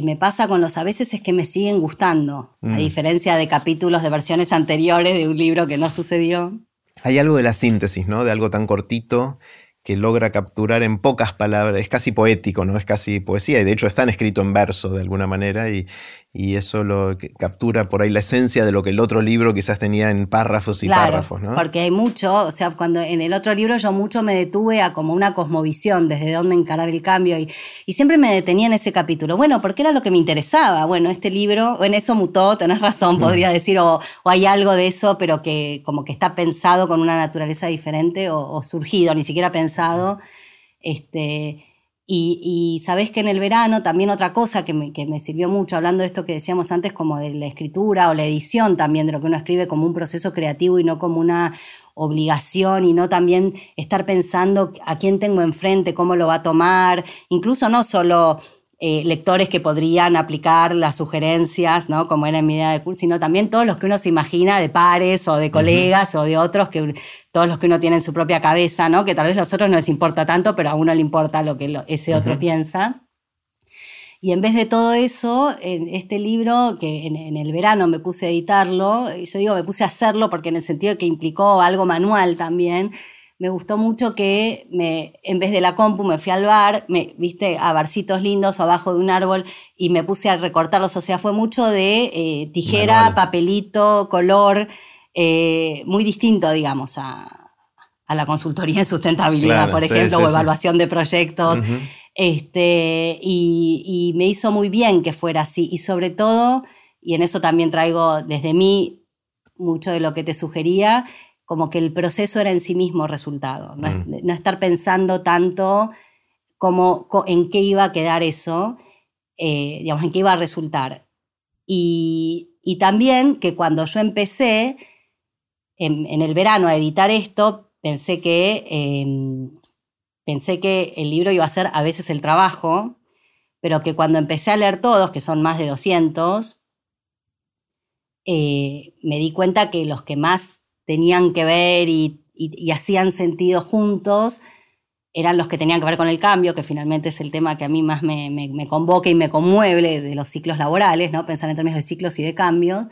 me pasa con los a veces es que me siguen gustando, a mm. diferencia de capítulos de versiones anteriores de un libro que no sucedió. Hay algo de la síntesis, ¿no? De algo tan cortito que logra capturar en pocas palabras, es casi poético, ¿no? Es casi poesía, y de hecho están escrito en verso de alguna manera, y, y eso lo captura por ahí la esencia de lo que el otro libro quizás tenía en párrafos y párrafos, ¿no? Porque hay mucho, o sea, cuando en el otro libro yo mucho me detuve a como una cosmovisión, desde dónde encarar el cambio, y, y siempre me detenía en ese capítulo. Bueno, porque era lo que me interesaba. Bueno, este libro, en eso mutó, tenés razón, mm. podría decir, o, hay algo de eso, pero que como que está pensado con una naturaleza diferente, o, o surgido, ni siquiera pensado. Este, y, sabes que en el verano también otra cosa que me, sirvió mucho, hablando de esto que decíamos antes, como de la escritura o la edición también, de lo que uno escribe como un proceso creativo y no como una obligación y no también estar pensando a quién tengo enfrente, cómo lo va a tomar, incluso no solo eh, lectores que podrían aplicar las sugerencias, ¿no? Como era en mi idea de curso, sino también todos los que uno se imagina de pares o de colegas o de otros, que, todos los que uno tiene en su propia cabeza, ¿no? Que tal vez a los otros no les importa tanto, pero a uno le importa lo que ese otro piensa. Y en vez de todo eso, en este libro, que en, en, el verano me puse a editarlo, yo digo me puse a hacerlo porque en el sentido que implicó algo manual también, me gustó mucho que me, en vez de la compu me fui al bar, me viste a barcitos lindos abajo de un árbol y me puse a recortarlos. O sea, fue mucho de eh, tijera, papelito, color, eh, muy distinto, digamos, a, la consultoría en sustentabilidad, por ejemplo, o evaluación de proyectos. este, y, y me hizo muy bien que fuera así. Y sobre todo, y en eso también traigo desde mí mucho de lo que te sugería, como que el proceso era en sí mismo resultado, no, mm. estar pensando tanto como en qué iba a quedar eso, eh, digamos, en qué iba a resultar. Y, también que cuando yo empecé en, el verano a editar esto, pensé que, em, pensé que el libro iba a ser a veces el trabajo, pero que cuando empecé a leer todos, que son más de 200, eh, me di cuenta que los que más tenían que ver y, hacían sentido juntos eran los que tenían que ver con el cambio, que finalmente es el tema que a mí más me, convoca y me conmueve de los ciclos laborales, ¿no? pensar en términos de ciclos y de cambios.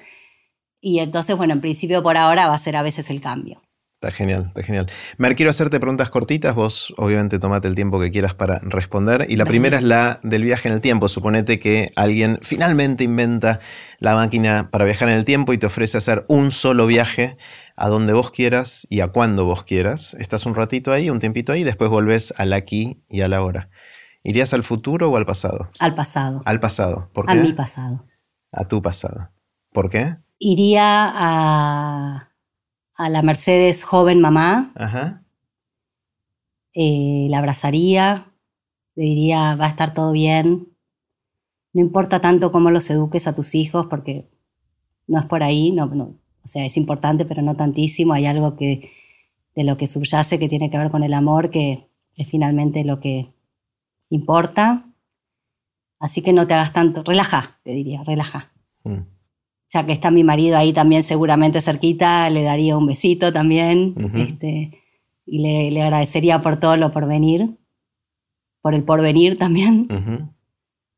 Y entonces, bueno, en principio por ahora va a ser a veces el cambio. Está genial, está genial. Mer, quiero hacerte preguntas cortitas. Vos, obviamente, tomate el tiempo que quieras para responder. Y la primera es la del viaje en el tiempo. Suponete que alguien finalmente inventa la máquina para viajar en el tiempo y te ofrece hacer un solo viaje a donde vos quieras y a cuando vos quieras. Estás un ratito ahí, un tiempito ahí, después volvés al aquí y a la hora. ¿Irías al futuro o al pasado? Al pasado. Al pasado. ¿Por qué? A mi pasado. A tu pasado. ¿Por qué? Iría a, a la Mercedes joven mamá. Ajá. Eh, la abrazaría, le diría, va a estar todo bien. No importa tanto cómo los eduques a tus hijos, porque no es por ahí, no, no, o sea, es importante, pero no tantísimo. Hay algo que, de lo que subyace que tiene que ver con el amor, que es finalmente lo que importa. Así que no te hagas tanto, relaja, te diría, relaja. Mm. Ya que está mi marido ahí también seguramente cerquita, le daría un besito también. este, y le, agradecería por todo lo por venir, por el porvenir también,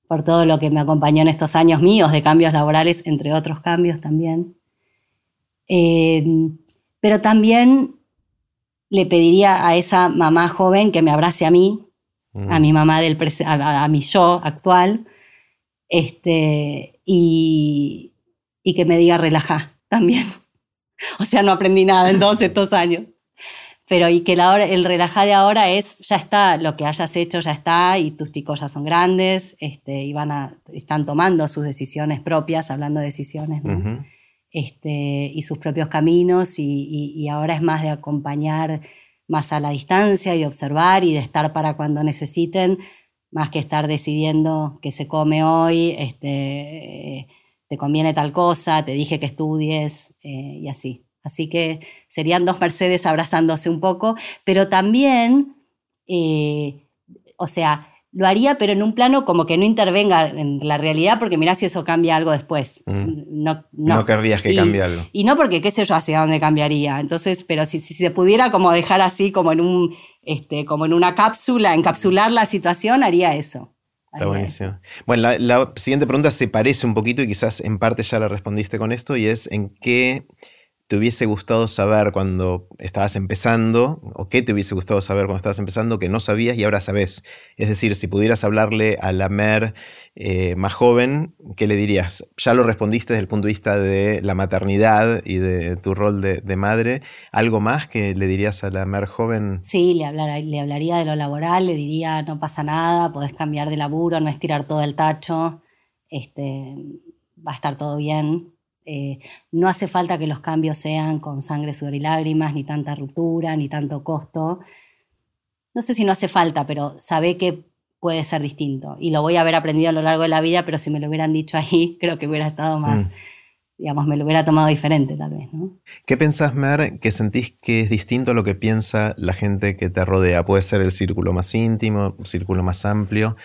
por todo lo que me acompañó en estos años míos de cambios laborales, entre otros cambios también. Eh, pero también le pediría a esa mamá joven que me abrace a mí, a mi mamá del a, mi yo actual, este, y, y que me diga relaja también. o sea, no aprendí nada en todos estos años. Pero y que la hora, el relajar de ahora es, ya está, lo que hayas hecho ya está, y tus chicos ya son grandes, este, y van a, están tomando sus decisiones propias, hablando de decisiones. ¿no? este, y sus propios caminos y, ahora es más de acompañar más a la distancia y observar y de estar para cuando necesiten, más que estar decidiendo qué se come hoy, este, te conviene tal cosa, te dije que estudies eh, y así. Así que serían dos Mercedes abrazándose un poco, pero también, eh, o sea, lo haría, pero en un plano como que no intervenga en la realidad, porque mirá si eso cambia algo después. Mm. No, no. querrías que cambie algo. Y no porque qué sé yo hacia dónde cambiaría. Entonces, pero si, si, se pudiera como dejar así, como en un, este, como en una cápsula, encapsular la situación, haría eso. Está buenísimo. Bueno, la, la, siguiente pregunta se parece un poquito y quizás en parte ya la respondiste con esto, y es en qué te hubiese gustado saber cuando estabas empezando, o qué te hubiese gustado saber cuando estabas empezando que no sabías y ahora sabes? Es decir, si pudieras hablarle a la Mer eh, más joven, ¿qué le dirías? Ya lo respondiste desde el punto de vista de la maternidad y de tu rol de, madre. ¿Algo más que le dirías a la Mer joven? Sí, le, le hablaría de lo laboral, le diría no pasa nada, podés cambiar de laburo, no estirar todo el tacho, este, va a estar todo bien eh, no hace falta que los cambios sean con sangre, sudor y lágrimas, ni tanta ruptura, ni tanto costo. No sé si no hace falta, pero sabe que puede ser distinto. Y lo voy a haber aprendido a lo largo de la vida, pero si me lo hubieran dicho ahí, creo que hubiera estado más, mm. digamos, me lo hubiera tomado diferente tal vez. ¿no? ¿Qué pensás, Mer, que sentís que es distinto a lo que piensa la gente que te rodea? Puede ser el círculo más íntimo, el círculo más amplio.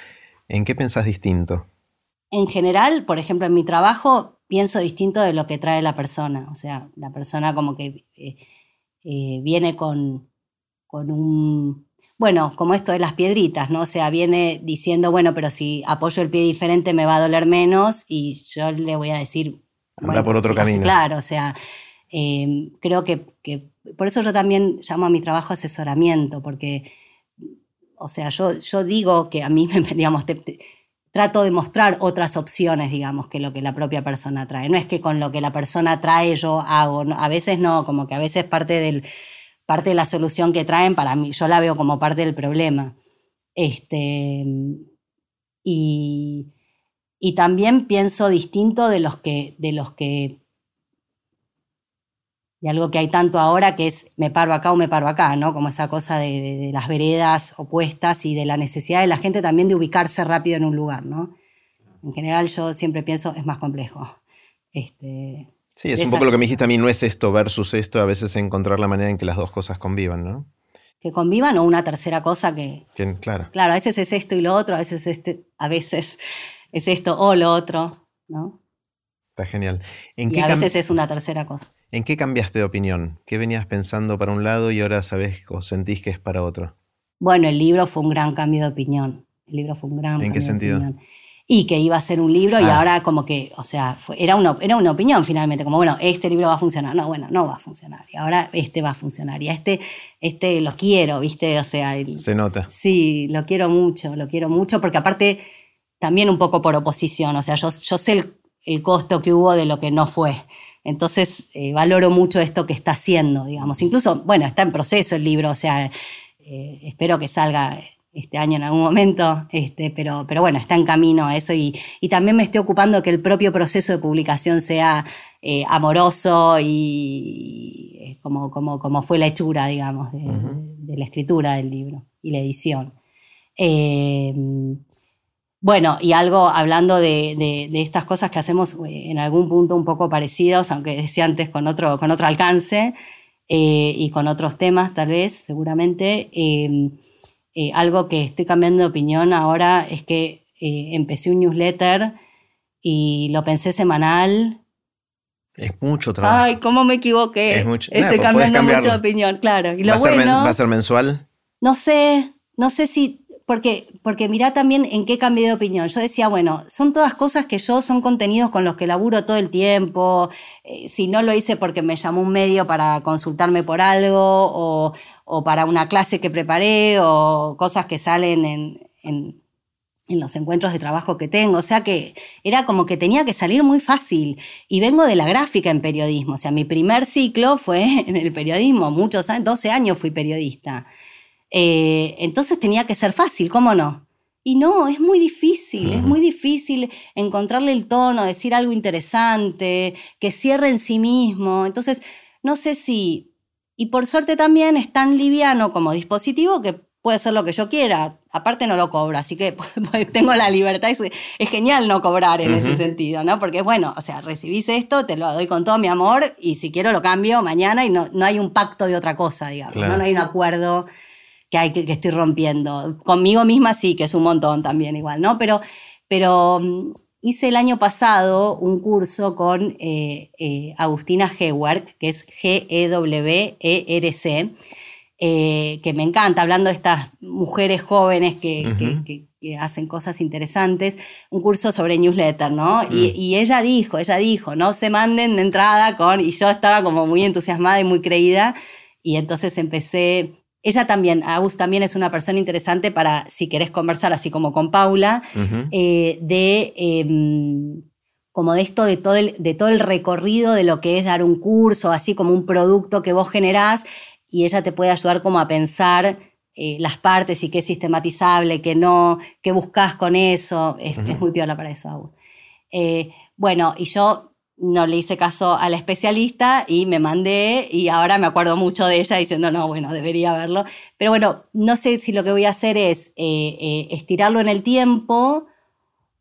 ¿En qué pensás distinto? En general, por ejemplo, en mi trabajo, pienso distinto de lo que trae la persona. O sea, la persona como que eh, eh, viene con, con un... Bueno, como esto de las piedritas, ¿no? O sea, viene diciendo, bueno, pero si apoyo el pie diferente me va a doler menos y yo le voy a decir... Anda por otro camino. Claro, o sea, em, creo que, Por eso yo también llamo a mi trabajo asesoramiento, porque... O sea, yo, yo digo que a mí, digamos, trato de mostrar otras opciones, digamos, que lo que la propia persona trae. No es que con lo que la persona trae yo hago, a veces no, como que a veces parte, parte de la solución que traen, para mí, yo la veo como parte del problema. Este, y, y también pienso distinto de los que, de los que de algo que hay tanto ahora que es me paro acá o me paro acá, ¿no? Como esa cosa de, las veredas opuestas y de la necesidad de la gente también de ubicarse rápido en un lugar, ¿no? En general yo siempre pienso es más complejo. Este, sí, es un poco lo que me dijiste a mí, no es esto versus esto, a veces encontrar la manera en que las dos cosas convivan, ¿no? Que convivan o una tercera cosa que... claro. Claro, a veces es esto y lo otro, a veces, este, a veces es esto o lo otro, ¿no? Está genial. ¿En y a veces es una tercera cosa. ¿En qué cambiaste de opinión? ¿Qué venías pensando para un lado y ahora sabes o sentís que es para otro? Bueno, el libro fue un gran cambio de opinión. El libro fue un gran ¿En qué sentido? Y que iba a ser un libro y ah. ahora como que, o sea, era, una, era una opinión finalmente, como bueno, este libro va a funcionar. No, bueno, no va a funcionar. Y ahora este va a funcionar. Y a este, este lo quiero, ¿viste? O sea... Se nota. Sí, lo quiero mucho, lo quiero mucho porque aparte también un poco por oposición. O sea, yo, yo sé el, el costo que hubo de lo que no fue. Entonces, eh, valoro mucho esto que está haciendo, digamos. Incluso, bueno, está en proceso el libro, o sea, eh, espero que salga este año en algún momento, este, pero, pero bueno, está en camino a eso y, también me estoy ocupando que el propio proceso de publicación sea eh, amoroso y como, como, como, fue la hechura, digamos, de, la escritura del libro y la edición. Bueno, y algo hablando de, estas cosas que hacemos eh, en algún punto un poco parecidos, aunque decía antes con otro, con otro alcance eh, y con otros temas tal vez, seguramente. Em, eh, algo que estoy cambiando de opinión ahora es que empecé un newsletter y lo pensé semanal. Es mucho trabajo. Ay, cómo me equivoqué. Estoy cambiando mucho de opinión, claro. Y lo bueno, ¿Va a ser mensual? No sé, no sé si porque, porque mirá también en qué cambié de opinión. Yo decía, bueno, son todas cosas que yo, son contenidos con los que laburo todo el tiempo. Eh, si no lo hice porque me llamó un medio para consultarme por algo, o, o para una clase que preparé, o cosas que salen en, en, en, los encuentros de trabajo que tengo. O sea que era como que tenía que salir muy fácil. Y vengo de la gráfica en periodismo. O sea, mi primer ciclo fue en el periodismo. Muchos años, 12 años fui periodista. Eh, entonces tenía que ser fácil, ¿cómo no? Y no, es muy difícil, es muy difícil encontrarle el tono, decir algo interesante, que cierre en sí mismo. Entonces, no sé si... Y por suerte también es tan liviano como dispositivo que puede ser lo que yo quiera. Aparte no lo cobro, así que pues, tengo la libertad. Es, es genial no cobrar en ese sentido, ¿no? Porque bueno, o sea, recibís esto, te lo doy con todo mi amor y si quiero lo cambio mañana y no, no hay un pacto de otra cosa, digamos, ¿no? no hay un acuerdo que, hay, que, estoy rompiendo. Conmigo misma sí, que es un montón también igual, ¿no? Pero, pero mm, hice el año pasado un curso con eh, eh, Agustina Hewert, que es G-E-W-E-R-C, eh, que me encanta, hablando de estas mujeres jóvenes que, hacen cosas interesantes, un curso sobre newsletter, ¿no? Y, mm. y, ella dijo, ella dijo, no se manden de entrada con, y yo estaba como muy entusiasmada y muy creída, y entonces empecé ella también, Agus también es una persona interesante para, si querés conversar, así como con Paula, eh, de como de esto, de todo, el, de todo el recorrido de lo que es dar un curso, así como un producto que vos generás, y ella te puede ayudar como a pensar eh, las partes y qué es sistematizable, qué no, qué buscas con eso. Es, muy piola para eso, Agus. Eh, bueno, y yo no le hice caso a la especialista y me mandé y ahora me acuerdo mucho de ella diciendo, no, bueno, debería verlo. Pero bueno, no sé si lo que voy a hacer es eh, eh, estirarlo en el tiempo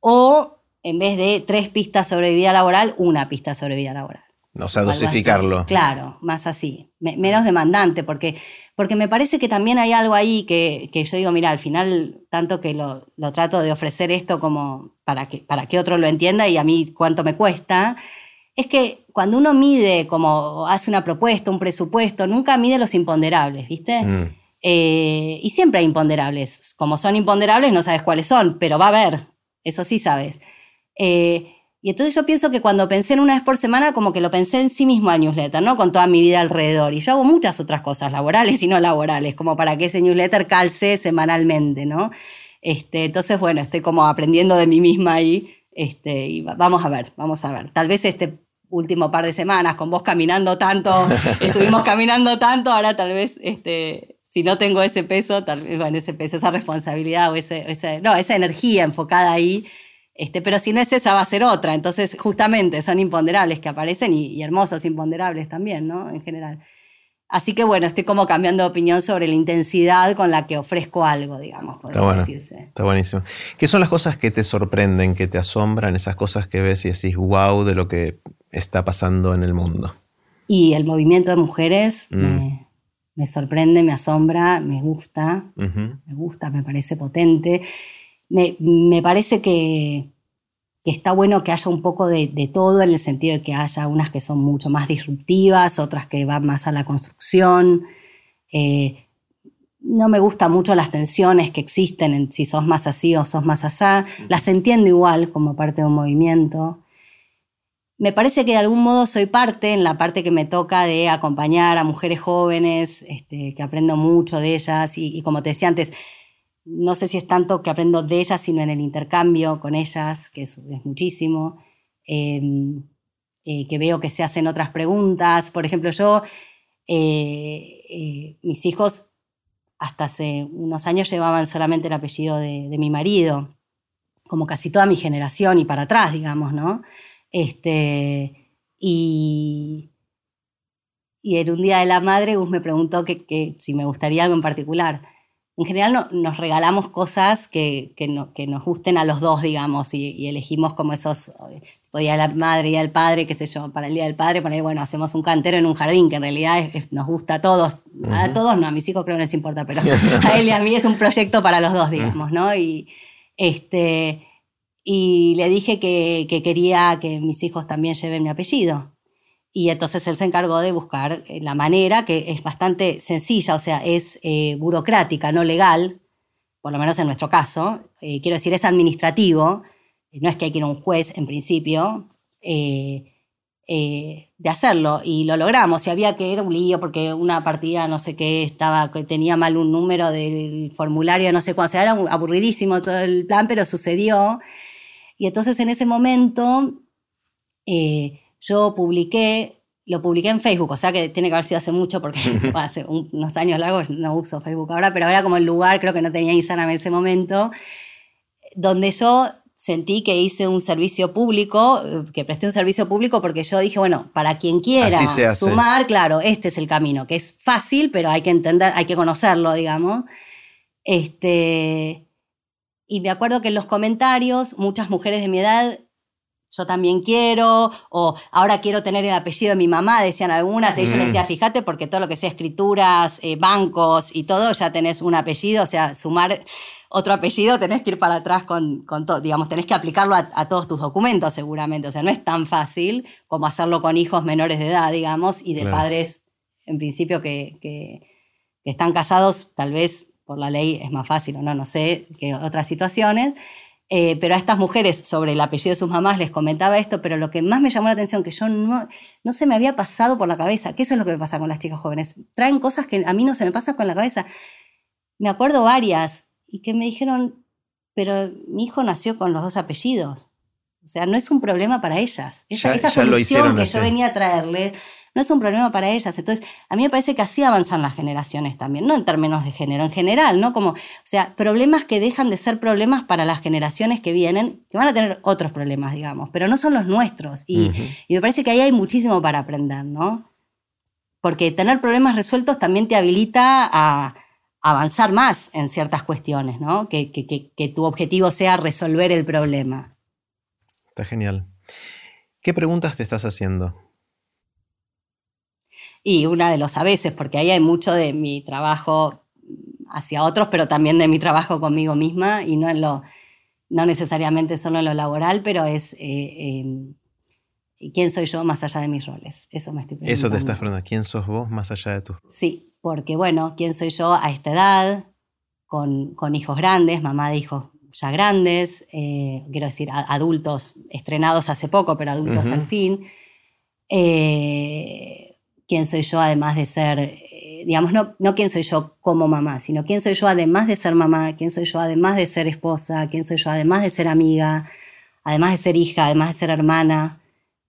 o en vez de tres pistas sobre vida laboral, una pista sobre vida laboral. O sea, dosificarlo. Claro, más así, menos demandante, porque, porque me parece que también hay algo ahí que, yo digo, mira, al final, tanto que lo, lo, trato de ofrecer esto como para que, para que otro lo entienda y a mí cuánto me cuesta, es que cuando uno mide, como hace una propuesta, un presupuesto, nunca mide los imponderables, ¿viste? Mm. Eh, y siempre hay imponderables. Como son imponderables, no sabes cuáles son, pero va a haber, eso sí sabes. Eh, y entonces yo pienso que cuando pensé en una vez por semana, como que lo pensé en sí mismo al newsletter, ¿no? Con toda mi vida alrededor. Y yo hago muchas otras cosas, laborales y no laborales, como para que ese newsletter calce semanalmente, ¿no? Este, entonces, bueno, estoy como aprendiendo de mí misma ahí. Este, y vamos a ver, vamos a ver. Tal vez este último par de semanas, con vos caminando tanto, estuvimos caminando tanto, ahora tal vez, este, si no tengo ese peso, tal vez, bueno, ese peso, esa responsabilidad o ese, no, esa energía enfocada ahí, este, pero si no es esa, va a ser otra. Entonces, justamente son imponderables que aparecen y, hermosos imponderables también, ¿no? En general. Así que bueno, estoy como cambiando de opinión sobre la intensidad con la que ofrezco algo, digamos, podría decirse. Está buenísimo. ¿Qué son las cosas que te sorprenden, que te asombran, esas cosas que ves y decís, wow, de lo que está pasando en el mundo. Y el movimiento de mujeres mm. me, sorprende, me asombra, me gusta, me gusta, me parece potente. Me, parece que, está bueno que haya un poco de, todo en el sentido de que haya unas que son mucho más disruptivas, otras que van más a la construcción. Eh, no me gustan mucho las tensiones que existen en si sos más así o sos más asá. Las entiendo igual como parte de un movimiento me parece que de algún modo soy parte, en la parte que me toca de acompañar a mujeres jóvenes, este, que aprendo mucho de ellas y, como te decía antes, no sé si es tanto que aprendo de ellas, sino en el intercambio con ellas, que es, muchísimo, em, eh, que veo que se hacen otras preguntas. Por ejemplo, yo, eh, eh, mis hijos hasta hace unos años llevaban solamente el apellido de, mi marido, como casi toda mi generación y para atrás, digamos, ¿no? Este, y, y en un día de la madre, Gus me preguntó que, si me gustaría algo en particular. En general nos regalamos cosas que, que, nos gusten a los dos, digamos, y, elegimos como esos, podía la madre y el padre, qué sé yo, para el Día del Padre, poner, bueno, hacemos un cantero en un jardín, que en realidad nos gusta a todos, a todos no, a mis hijos creo que no les importa, pero a él y a mí es un proyecto para los dos, digamos, ¿no? Y, este, y le dije que, quería que mis hijos también lleven mi apellido. Y entonces él se encargó de buscar eh, la manera, que es bastante sencilla, o sea, es eh, burocrática, no legal, por lo menos en nuestro caso. Eh, quiero decir, es administrativo, no es que hay que ir a un juez en principio, de hacerlo. Y lo logramos. Y había que ir a un lío porque una partida, no sé qué, estaba, tenía mal un número del formulario, no sé cuándo. O sea, era aburridísimo todo el plan, pero sucedió. Y entonces en ese momento yo publiqué, lo publiqué en Facebook, o sea que tiene que haber sido hace mucho porque hace unos años largos no uso Facebook ahora, pero era como el lugar, creo que no tenía Instagram en ese momento, donde yo sentí que hice un servicio público, eh, que presté un servicio público porque yo dije, bueno, para quien quiera sumar, claro, este es el camino, que es fácil, pero hay que entender, hay que conocerlo, digamos. Este, y me acuerdo que en los comentarios muchas mujeres de mi edad, yo también quiero, o ahora quiero tener el apellido de mi mamá, decían algunas, y yo les decía, fíjate, porque todo lo que sea escrituras, eh, bancos y todo, ya tenés un apellido, o sea, sumar otro apellido tenés que ir para atrás con, con todo, digamos, tenés que aplicarlo a, todos tus documentos seguramente, o sea, no es tan fácil como hacerlo con hijos menores de edad, digamos, y de padres, en principio, que que están casados, tal vez por la ley es más fácil o no, no sé, que otras situaciones, eh, pero a estas mujeres sobre el apellido de sus mamás les comentaba esto, pero lo que más me llamó la atención, que yo no, no se me había pasado por la cabeza, que eso es lo que me pasa con las chicas jóvenes, traen cosas que a mí no se me pasan con la cabeza. Me acuerdo varias y que me dijeron, pero mi hijo nació con los dos apellidos. O sea, no es un problema para ellas. Esa, esa solución que yo venía a traerles no es un problema para ellas. Entonces, a mí me parece que así avanzan las generaciones también, no en términos de género, en general, ¿no? Como, o sea, problemas que dejan de ser problemas para las generaciones que vienen, que van a tener otros problemas, digamos, pero no son los nuestros. Y, y me parece que ahí hay muchísimo para aprender, ¿no? Porque tener problemas resueltos también te habilita a avanzar más en ciertas cuestiones, ¿no? Que, que, que, que, tu objetivo sea resolver el problema. Está genial. ¿Qué preguntas te estás haciendo? Y una de los a veces, porque ahí hay mucho de mi trabajo hacia otros, pero también de mi trabajo conmigo misma y no en lo no necesariamente solo en lo laboral, pero es eh, em, quién soy yo más allá de mis roles. Eso me estoy preguntando. Eso te estás preguntando, ¿quién sos vos más allá de tú? Sí, porque bueno, ¿quién soy yo a esta edad? Con, con hijos grandes, mamá de hijos ya grandes, eh, quiero decir, adultos estrenados hace poco, pero adultos al fin. Eh, quién soy yo además de ser, eh, digamos, no, no quién soy yo como mamá, sino quién soy yo además de ser mamá, quién soy yo además de ser esposa, quién soy yo además de ser amiga, además de ser hija, además de ser hermana.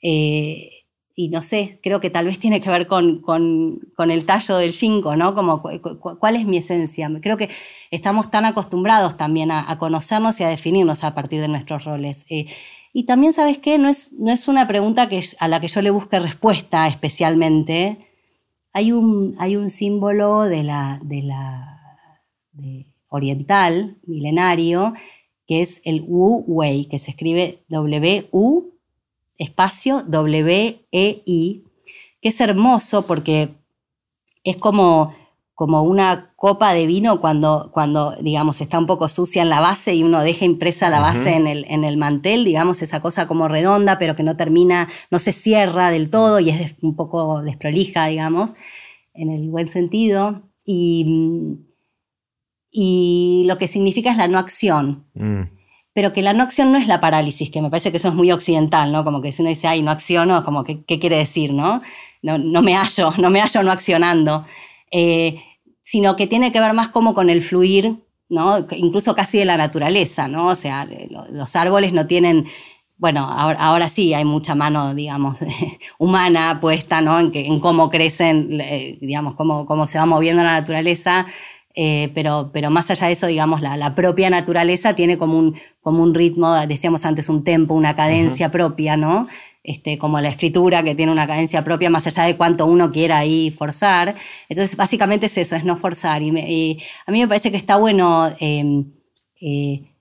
Eh, y no sé, creo que tal vez tiene que ver con, con, con el tallo del cinco, ¿no? Como cuál es mi esencia. Creo que estamos tan acostumbrados también a, conocernos y a definirnos a partir de nuestros roles. Eh, y también, ¿sabes qué? No es, no es una pregunta a la que yo le busque respuesta especialmente. Hay un, hay un símbolo de la, de la oriental, milenario, que es el Wu Wei, que se escribe W-U espacio W-E-I, que es hermoso porque es como, como una copa de vino cuando, cuando, digamos, está un poco sucia en la base y uno deja impresa la base en, el, en el mantel, digamos, esa cosa como redonda, pero que no termina, no se cierra del todo y es un poco desprolija, digamos, en el buen sentido. Y, y lo que significa es la no acción. Mm pero que la no acción no es la parálisis, que me parece que eso es muy occidental, ¿no? Como que si uno dice, ay, no acciono, como, ¿qué, qué quiere decir, no? no? No me hallo, no me hallo no accionando. Eh, sino que tiene que ver más como con el fluir, ¿no? Incluso casi de la naturaleza, ¿no? O sea, los árboles no tienen bueno, ahora, ahora, sí hay mucha mano, digamos, humana puesta, ¿no? En, que, en cómo crecen, digamos, cómo, cómo se va moviendo la naturaleza, eh, pero, pero más allá de eso, digamos, la, la, propia naturaleza tiene como un, como un ritmo, decíamos antes, un tempo, una cadencia propia, ¿no? Este, como la escritura que tiene una cadencia propia, más allá de cuánto uno quiera ahí forzar. Entonces, básicamente es eso, es no forzar. Y, a mí me parece que está bueno em, eh,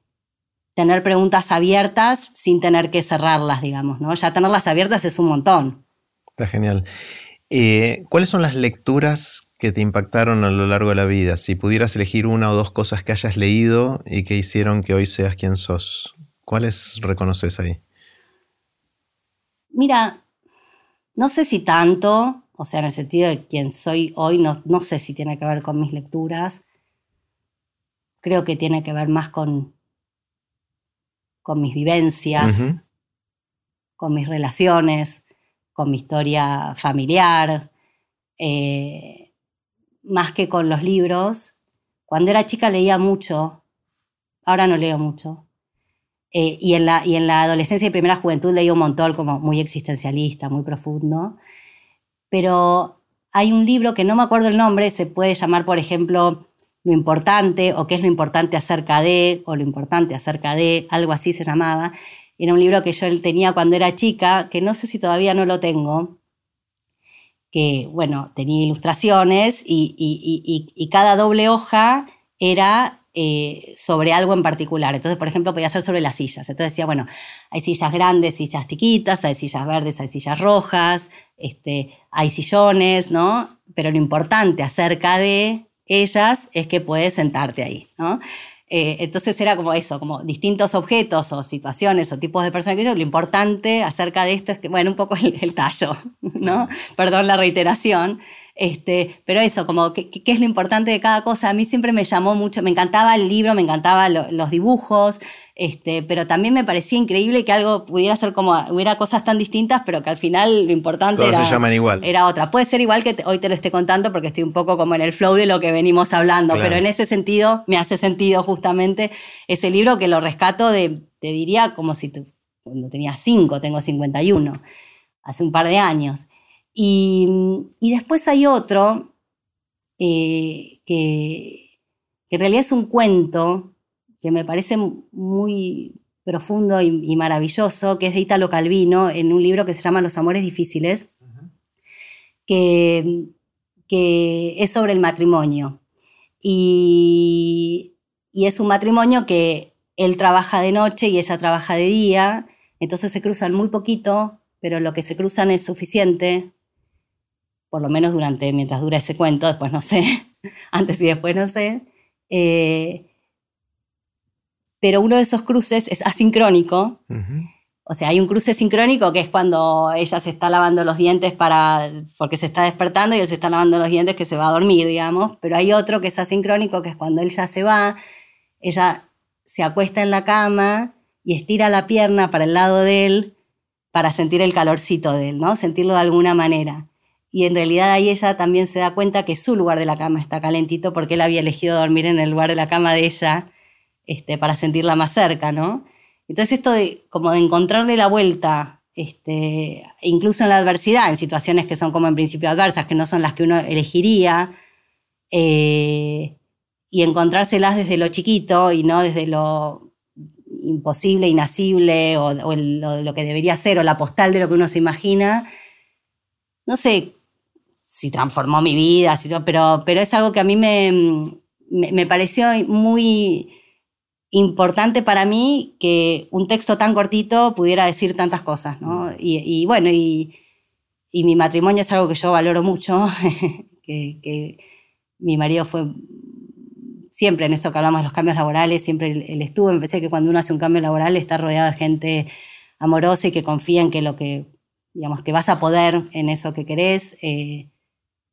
tener preguntas abiertas sin tener que cerrarlas, digamos, ¿no? Ya tenerlas abiertas es un montón. Está genial. Eh, ¿Cuáles son las lecturas que te impactaron a lo largo de la vida? Si pudieras elegir una o dos cosas que hayas leído y que hicieron que hoy seas quien sos, ¿cuáles reconoces ahí? Mira, no sé si tanto, o sea, en el sentido de quien soy hoy, no, no sé si tiene que ver con mis lecturas. Creo que tiene que ver más con, con mis vivencias, con mis relaciones, con mi historia familiar. Eh, más que con los libros. Cuando era chica leía mucho, ahora no leo mucho. Eh, y, en la, y en la adolescencia y primera juventud leía un montón como muy existencialista, muy profundo. Pero hay un libro que no me acuerdo el nombre, se puede llamar, por ejemplo, Lo importante o qué es lo importante acerca de, o lo importante acerca de, algo así se llamaba. Era un libro que yo tenía cuando era chica, que no sé si todavía no lo tengo, que, bueno, tenía ilustraciones y, cada doble hoja era eh, sobre algo en particular. Entonces, por ejemplo, podía ser sobre las sillas. Entonces decía, bueno, hay sillas grandes, sillas chiquitas, hay sillas verdes, hay sillas rojas, este, hay sillones, ¿no? Pero lo importante acerca de ellas es que puedes sentarte ahí, ¿no? Eh, entonces era como eso, como distintos objetos o situaciones o tipos de personas que yo, lo importante acerca de esto es que, bueno, un poco el, tallo, ¿no? Perdón la reiteración. Este, pero eso, como qué es lo importante de cada cosa. A mí siempre me llamó mucho, me encantaba el libro, me encantaban los dibujos, este, pero también me parecía increíble que algo pudiera ser como, hubiera cosas tan distintas, pero que al final lo importante era, se igual. era otra. Puede ser igual que hoy te lo esté contando porque estoy un poco como en el flow de lo que venimos hablando, pero en ese sentido me hace sentido justamente ese libro que lo rescato de, te diría como si tú, cuando tenía cinco, tengo 51, hace un par de años. Y, después hay otro eh, que, en realidad es un cuento que me parece muy profundo y, maravilloso, que es de Italo Calvino, en un libro que se llama Los Amores Difíciles, que, que, es sobre el matrimonio. Y, y es un matrimonio que él trabaja de noche y ella trabaja de día, entonces se cruzan muy poquito, pero lo que se cruzan es suficiente por lo menos durante, mientras dura ese cuento, después no sé, antes y después no sé. Eh, pero uno de esos cruces es asincrónico. O sea, hay un cruce sincrónico que es cuando ella se está lavando los dientes para, porque se está despertando y él se está lavando los dientes que se va a dormir, digamos. Pero hay otro que es asincrónico, que es cuando él ya se va, ella se acuesta en la cama y estira la pierna para el lado de él para sentir el calorcito de él, ¿no? Sentirlo de alguna manera y en realidad ahí ella también se da cuenta que su lugar de la cama está calentito porque él había elegido dormir en el lugar de la cama de ella este, para sentirla más cerca, ¿no? Entonces esto de como de encontrarle la vuelta, este, incluso en la adversidad, en situaciones que son como en principio adversas, que no son las que uno elegiría, eh, y encontrárselas desde lo chiquito y no desde lo imposible, inasible, o, lo que debería ser, o la postal de lo que uno se imagina, no sé, si transformó mi vida, pero, pero es algo que a mí me, me, pareció muy importante para mí que un texto tan cortito pudiera decir tantas cosas, ¿no? Y, bueno, y, mi matrimonio es algo que yo valoro mucho, que, mi marido fue siempre en esto que hablamos de los cambios laborales, siempre él, estuvo, me parece que cuando uno hace un cambio laboral está rodeado de gente amorosa y que confía en que lo que, digamos, que vas a poder en eso que querés. Eh,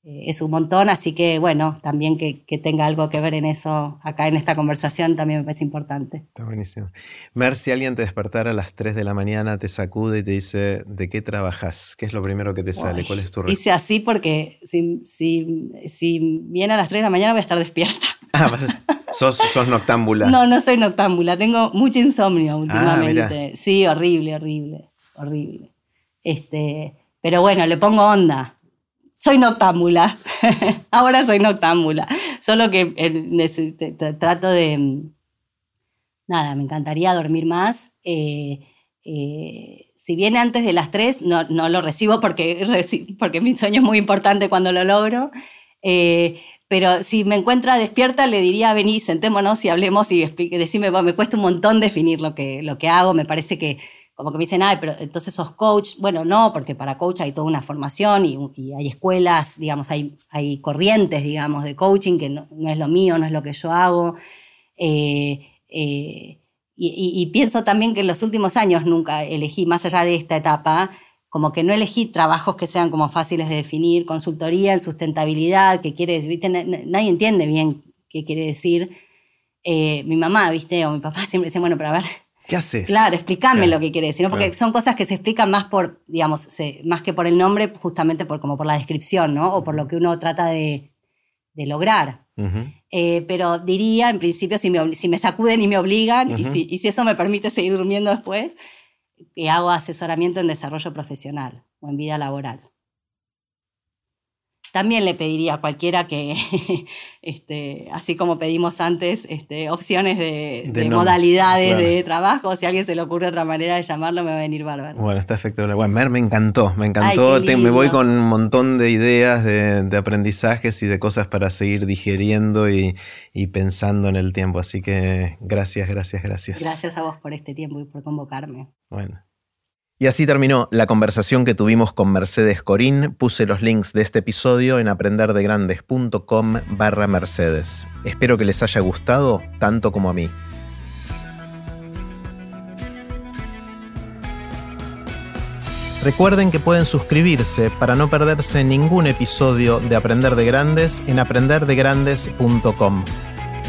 eh, es un montón, así que bueno, también que, tenga algo que ver en eso acá en esta conversación también me parece importante. Está buenísimo. Mer, si alguien te despertara a las 3 de la mañana, te sacude y te dice, ¿de qué trabajas? ¿Qué es lo primero que te sale? ¿Cuál es tu respuesta? Hice así porque si, si, viene a las 3 de la mañana voy a estar despierta. Ah, sos, sos noctámbula. No, no soy noctámbula, tengo mucho insomnio ah, últimamente. sí, horrible, horrible, horrible. Este, pero bueno, le pongo onda soy noctámbula. Ahora soy noctámbula. Solo que eh, trato de... Mm, nada, me encantaría dormir más. Eh, eh, si viene antes de las 3, no, no lo recibo porque, porque mi sueño es muy importante cuando lo logro. pero si me encuentra despierta, le diría, vení, sentémonos y hablemos y decime, me cuesta un montón definir lo que, lo que hago. Me parece que como que me dicen, ay, pero entonces sos coach. Bueno, no, porque para coach hay toda una formación y, hay escuelas, digamos, hay, hay corrientes, digamos, de coaching que no, es lo mío, no es lo que yo hago. Eh, eh, y, pienso también que en los últimos años nunca elegí, más allá de esta etapa, como que no elegí trabajos que sean como fáciles de definir, consultoría en sustentabilidad, que quiere decir, nadie entiende bien qué quiere decir. Eh, mi mamá, ¿viste? O mi papá siempre dice, bueno, pero a ver, ¿Qué haces? Claro, explícame lo que quiere decir, porque son cosas que se explican más por, digamos, más que por el nombre, justamente por, como por la descripción, ¿no? O por lo que uno trata de, lograr. Eh, pero diría, en principio, si me, si me sacuden y me obligan, y, si, y si eso me permite seguir durmiendo después, que hago asesoramiento en desarrollo profesional o en vida laboral. También le pediría a cualquiera que, este, así como pedimos antes, este, opciones de, modalidades de trabajo, si a alguien se le ocurre otra manera de llamarlo, me va a venir bárbaro. Bueno, está espectacular. Bueno, Mer, me encantó, me encantó. me voy con un montón de ideas de, aprendizajes y de cosas para seguir digiriendo y, y pensando en el tiempo. Así que gracias, gracias, gracias. Gracias a vos por este tiempo y por convocarme. Bueno. Y así terminó la conversación que tuvimos con Mercedes Corín. Puse los links de este episodio en aprenderdegrandes.com barra Mercedes. Espero que les haya gustado tanto como a mí. Recuerden que pueden suscribirse para no perderse ningún episodio de Aprender de Grandes en aprenderdegrandes.com.